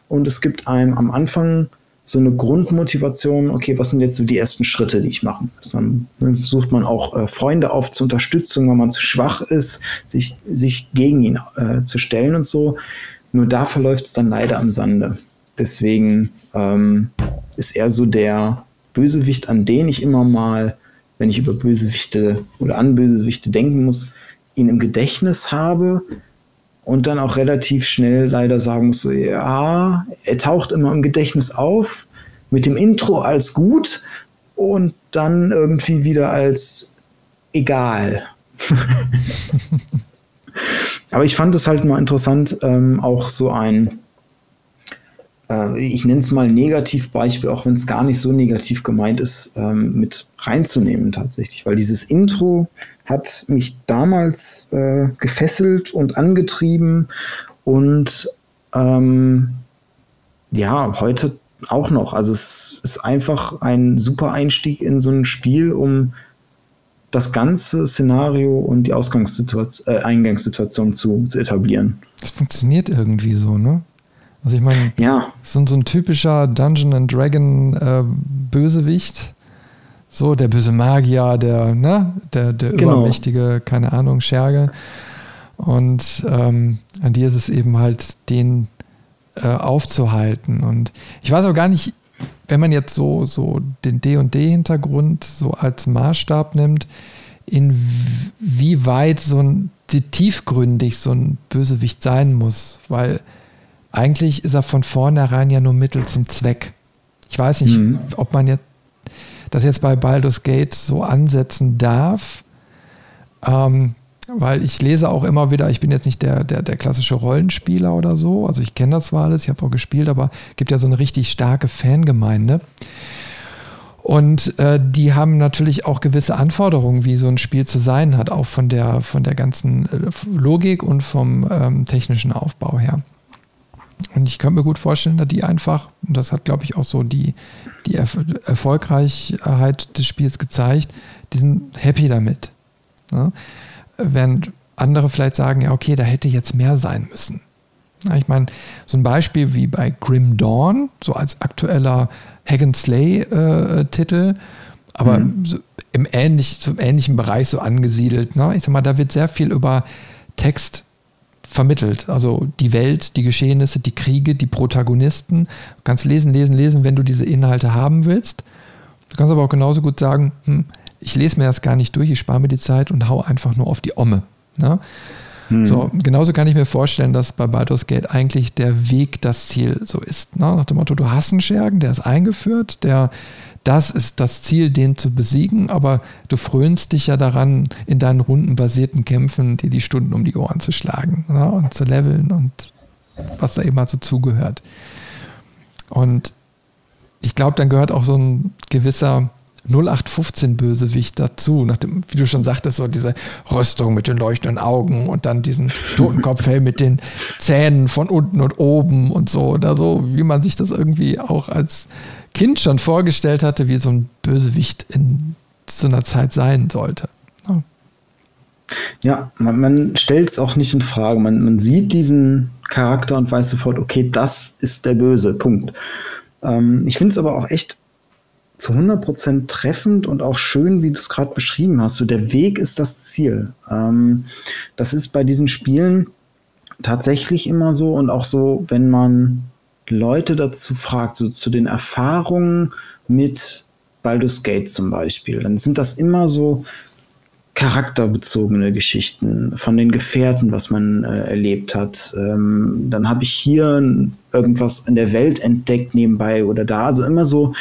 und es gibt einem am Anfang so eine Grundmotivation, okay, was sind jetzt so die ersten Schritte, die ich machen muss? Dann sucht man auch äh, Freunde auf zur Unterstützung, wenn man zu schwach ist, sich, sich gegen ihn äh, zu stellen und so. Nur da verläuft es dann leider am Sande. Deswegen ähm, ist er so der Bösewicht, an den ich immer mal, wenn ich über Bösewichte oder an Bösewichte denken muss, ihn im Gedächtnis habe und dann auch relativ schnell leider sagen muss, so, ja, er taucht immer im Gedächtnis auf, mit dem Intro als gut und dann irgendwie wieder als egal. Aber ich fand es halt mal interessant, ähm, auch so ein äh, ich nenne es mal Negativbeispiel, auch wenn es gar nicht so negativ gemeint ist, ähm, mit reinzunehmen tatsächlich. Weil dieses Intro hat mich damals äh, gefesselt und angetrieben und ähm, ja, heute auch noch. Also es ist einfach ein super Einstieg in so ein Spiel, um das ganze Szenario und die Ausgangssituation, äh, Eingangssituation zu, zu etablieren. Das funktioniert irgendwie so, ne? Also ich meine, ja. so, so ein typischer Dungeon and Dragon äh, Bösewicht. So, der böse Magier, der, ne, der, der genau. übermächtige, keine Ahnung, Scherge. Und ähm, an dir ist es eben halt, den äh, aufzuhalten. Und ich weiß auch gar nicht, wenn man jetzt so, so den D&D-Hintergrund so als Maßstab nimmt, inwieweit so ein tiefgründig so ein Bösewicht sein muss, weil eigentlich ist er von vornherein ja nur Mittel zum Zweck. Ich weiß nicht, mhm. ob man jetzt das jetzt bei Baldur's Gate so ansetzen darf, ähm, weil ich lese auch immer wieder, ich bin jetzt nicht der, der, der klassische Rollenspieler oder so, also ich kenne das zwar alles, ich habe auch gespielt, aber es gibt ja so eine richtig starke Fangemeinde. Und äh, die haben natürlich auch gewisse Anforderungen, wie so ein Spiel zu sein hat, auch von der, von der ganzen äh, Logik und vom ähm, technischen Aufbau her. Und ich könnte mir gut vorstellen, dass die einfach, und das hat, glaube ich, auch so die, die Erf Erfolgreichheit des Spiels gezeigt, die sind happy damit. Ne? Während andere vielleicht sagen, ja, okay, da hätte jetzt mehr sein müssen. Ja, ich meine, so ein Beispiel wie bei Grim Dawn, so als aktueller Hack and Slay-Titel, äh, aber mhm. so im, ähnlich, so im ähnlichen Bereich so angesiedelt. Ne? Ich sag mal, da wird sehr viel über Text vermittelt. Also die Welt, die Geschehnisse, die Kriege, die Protagonisten. Du kannst lesen, lesen, lesen, wenn du diese Inhalte haben willst. Du kannst aber auch genauso gut sagen, hm, ich lese mir das gar nicht durch, ich spare mir die Zeit und hau einfach nur auf die Omme. Ne? Hm. So, genauso kann ich mir vorstellen, dass bei Baldur's Gate eigentlich der Weg das Ziel so ist. Ne? Nach dem Motto, du hast einen Schergen, der ist eingeführt, der das ist das Ziel, den zu besiegen, aber du frönst dich ja daran, in deinen rundenbasierten Kämpfen dir die Stunden um die Ohren zu schlagen ne? und zu leveln und was da eben so zugehört. Und ich glaube, dann gehört auch so ein gewisser 0815-Bösewicht dazu, nachdem, wie du schon sagtest, so diese Rüstung mit den leuchtenden Augen und dann diesen Totenkopfhelm mit den Zähnen von unten und oben und so oder so, wie man sich das irgendwie auch als Kind schon vorgestellt hatte, wie so ein Bösewicht in so einer Zeit sein sollte. Ja, ja man, man stellt es auch nicht in Frage. Man, man sieht diesen Charakter und weiß sofort, okay, das ist der Böse, Punkt. Ähm, ich finde es aber auch echt zu 100% treffend und auch schön, wie du es gerade beschrieben hast. So, der Weg ist das Ziel. Ähm, das ist bei diesen Spielen tatsächlich immer so und auch so, wenn man Leute dazu fragt, so zu den Erfahrungen mit Baldur's Gate zum Beispiel, dann sind das immer so charakterbezogene Geschichten von den Gefährten, was man äh, erlebt hat. Ähm, dann habe ich hier irgendwas in der Welt entdeckt nebenbei oder da. Also immer so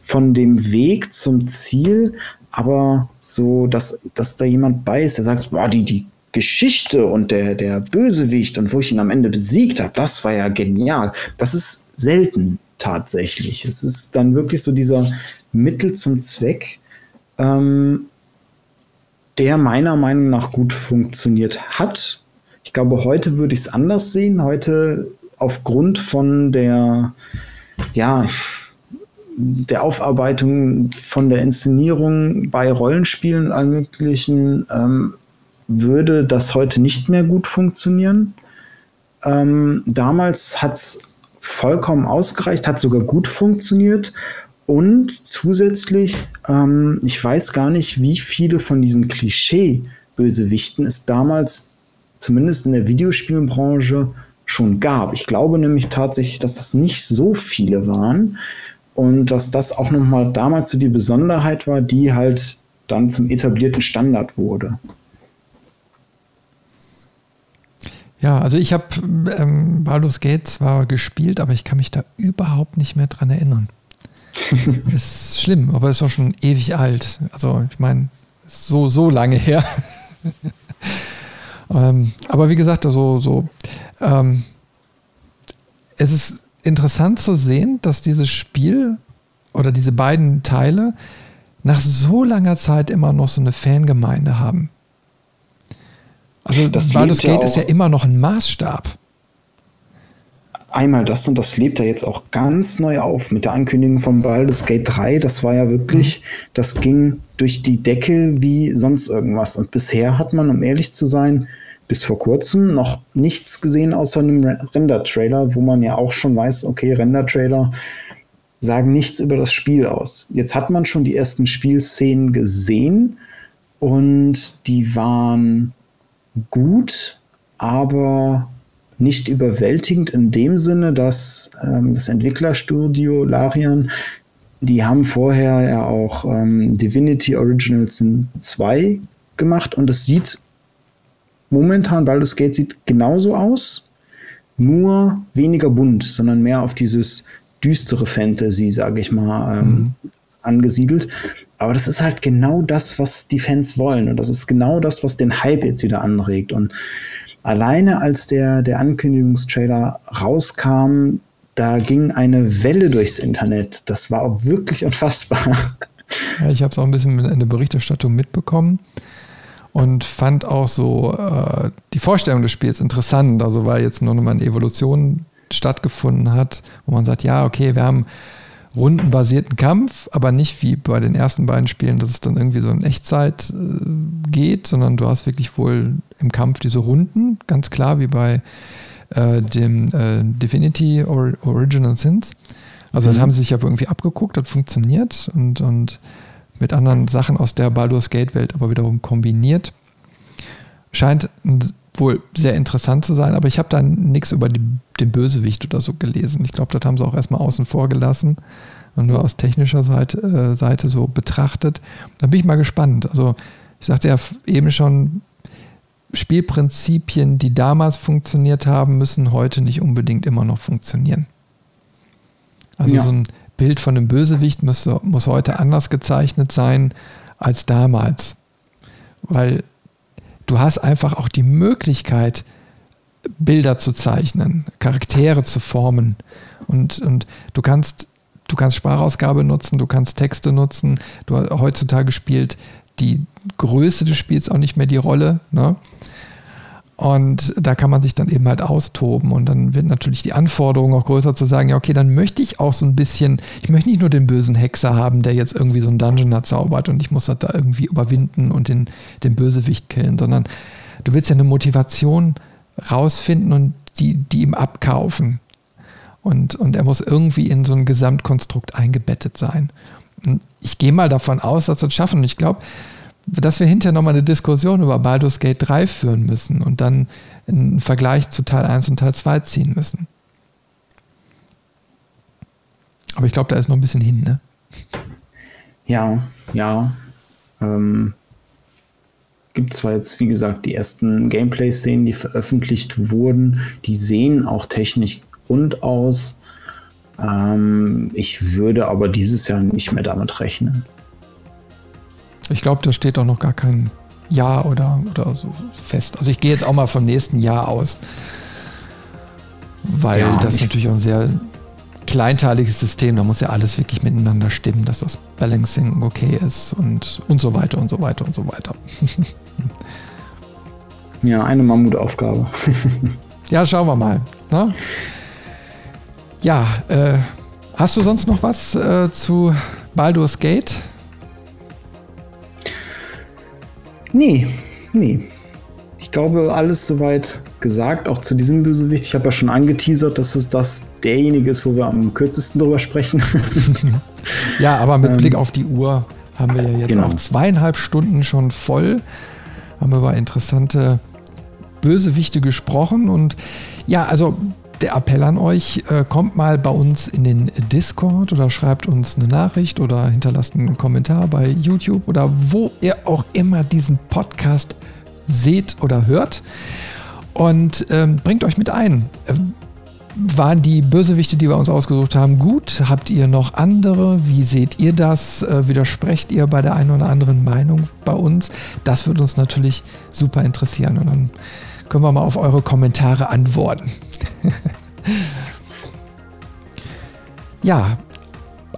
von dem Weg zum Ziel, aber so, dass, dass da jemand bei ist, der sagt, boah, die, die Geschichte und der, der Bösewicht und wo ich ihn am Ende besiegt habe, das war ja genial. Das ist selten tatsächlich. Es ist dann wirklich so dieser Mittel zum Zweck. Ähm, der meiner Meinung nach gut funktioniert hat. Ich glaube, heute würde ich es anders sehen. Heute aufgrund von der, ja, der Aufarbeitung von der Inszenierung bei Rollenspielen und allen möglichen ähm, würde das heute nicht mehr gut funktionieren. Ähm, damals hat es vollkommen ausgereicht, hat sogar gut funktioniert. Und zusätzlich, ähm, ich weiß gar nicht, wie viele von diesen Klischee-Bösewichten es damals, zumindest in der Videospielbranche, schon gab. Ich glaube nämlich tatsächlich, dass das nicht so viele waren und dass das auch nochmal damals so die Besonderheit war, die halt dann zum etablierten Standard wurde. Ja, also ich habe ähm, Baldur's Gate zwar gespielt, aber ich kann mich da überhaupt nicht mehr dran erinnern. ist schlimm, aber ist auch schon ewig alt. Also ich meine, so, so lange her. ähm, aber wie gesagt, also so, ähm, es ist interessant zu sehen, dass dieses Spiel oder diese beiden Teile nach so langer Zeit immer noch so eine Fangemeinde haben. Also das Baldur's Gate ja ist ja immer noch ein Maßstab einmal das und das lebt ja jetzt auch ganz neu auf mit der Ankündigung von Baldur's Gate 3. Das war ja wirklich, mhm. das ging durch die Decke wie sonst irgendwas. Und bisher hat man, um ehrlich zu sein, bis vor kurzem noch nichts gesehen außer einem Render-Trailer, wo man ja auch schon weiß, okay, Render-Trailer sagen nichts über das Spiel aus. Jetzt hat man schon die ersten Spielszenen gesehen und die waren gut, aber nicht überwältigend in dem Sinne, dass ähm, das Entwicklerstudio Larian, die haben vorher ja auch ähm, Divinity Originals 2 gemacht und es sieht momentan, Baldur's Gate sieht genauso aus, nur weniger bunt, sondern mehr auf dieses düstere Fantasy, sage ich mal, ähm, mhm. angesiedelt. Aber das ist halt genau das, was die Fans wollen. Und das ist genau das, was den Hype jetzt wieder anregt. Und alleine als der, der Ankündigungstrailer rauskam, da ging eine Welle durchs Internet. Das war auch wirklich unfassbar. Ja, ich habe es auch ein bisschen in der Berichterstattung mitbekommen und fand auch so äh, die Vorstellung des Spiels interessant. Also weil jetzt nur noch mal eine Evolution stattgefunden hat, wo man sagt, ja, okay, wir haben rundenbasierten Kampf, aber nicht wie bei den ersten beiden Spielen, dass es dann irgendwie so in Echtzeit äh, geht, sondern du hast wirklich wohl im Kampf diese Runden, ganz klar wie bei äh, dem äh, Divinity or Original Sins. Also mhm. das haben sie sich ja irgendwie abgeguckt, hat funktioniert und, und mit anderen Sachen aus der Baldur's Gate Welt aber wiederum kombiniert. Scheint wohl sehr interessant zu sein, aber ich habe da nichts über die, den Bösewicht oder so gelesen. Ich glaube, das haben sie auch erstmal außen vor gelassen und nur aus technischer Seite, äh, Seite so betrachtet. Da bin ich mal gespannt. Also ich sagte ja eben schon, Spielprinzipien, die damals funktioniert haben, müssen heute nicht unbedingt immer noch funktionieren. Also ja. so ein Bild von einem Bösewicht muss, muss heute anders gezeichnet sein als damals. Weil du hast einfach auch die Möglichkeit, Bilder zu zeichnen, Charaktere zu formen. Und, und du kannst, du kannst Sprachausgabe nutzen, du kannst Texte nutzen. Du heutzutage spielt die Größe des Spiels auch nicht mehr die Rolle. Ne? Und da kann man sich dann eben halt austoben. Und dann wird natürlich die Anforderung auch größer zu sagen, ja, okay, dann möchte ich auch so ein bisschen, ich möchte nicht nur den bösen Hexer haben, der jetzt irgendwie so einen Dungeon erzaubert und ich muss das da irgendwie überwinden und den, den Bösewicht killen, sondern du willst ja eine Motivation rausfinden und die, die ihm abkaufen. Und, und er muss irgendwie in so ein Gesamtkonstrukt eingebettet sein. Ich gehe mal davon aus, dass wir es schaffen. Und ich glaube, dass wir hinterher nochmal eine Diskussion über Baldur's Gate 3 führen müssen und dann einen Vergleich zu Teil 1 und Teil 2 ziehen müssen. Aber ich glaube, da ist noch ein bisschen hin, ne? Ja, ja. Ähm, gibt zwar jetzt, wie gesagt, die ersten Gameplay-Szenen, die veröffentlicht wurden. Die sehen auch technisch rund aus. Ähm, ich würde aber dieses Jahr nicht mehr damit rechnen. Ich glaube, da steht auch noch gar kein Jahr oder, oder so fest. Also ich gehe jetzt auch mal vom nächsten Jahr aus. Weil ja, das natürlich auch ein sehr kleinteiliges System, da muss ja alles wirklich miteinander stimmen, dass das Balancing okay ist und, und so weiter und so weiter und so weiter. ja, eine Mammutaufgabe. ja, schauen wir mal. Ne? Ja, äh, hast du sonst noch was äh, zu Baldur's Gate? Nee, nee. Ich glaube, alles soweit gesagt, auch zu diesem Bösewicht. Ich habe ja schon angeteasert, dass es das derjenige ist, wo wir am kürzesten drüber sprechen. ja, aber mit ähm, Blick auf die Uhr haben wir ja jetzt genau. auch zweieinhalb Stunden schon voll. Haben wir über interessante Bösewichte gesprochen. Und ja, also der Appell an euch, äh, kommt mal bei uns in den Discord oder schreibt uns eine Nachricht oder hinterlasst einen Kommentar bei YouTube oder wo ihr auch immer diesen Podcast seht oder hört. Und ähm, bringt euch mit ein. Ähm, waren die Bösewichte, die wir uns ausgesucht haben, gut? Habt ihr noch andere? Wie seht ihr das? Äh, widersprecht ihr bei der einen oder anderen Meinung bei uns? Das würde uns natürlich super interessieren. Und dann können wir mal auf eure Kommentare antworten. Ja,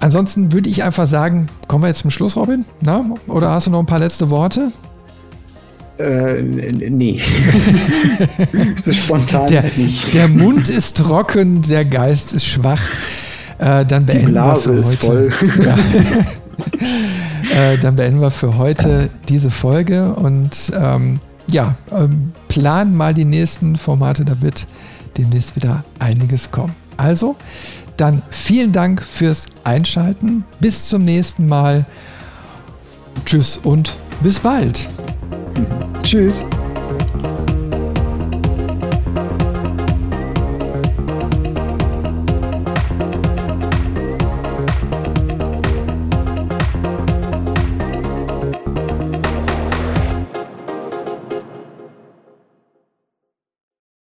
ansonsten würde ich einfach sagen, kommen wir jetzt zum Schluss, Robin? Na? Oder hast du noch ein paar letzte Worte? Äh, nee. so spontan der, nicht. Der Mund ist trocken, der Geist ist schwach. Äh, dann beenden Die Blase wir für heute. ist voll. Ja. äh, dann beenden wir für heute diese Folge und ähm, ja, ähm, planen mal die nächsten Formate, da wird demnächst wieder einiges kommen. Also, dann vielen Dank fürs Einschalten. Bis zum nächsten Mal. Tschüss und bis bald. Tschüss.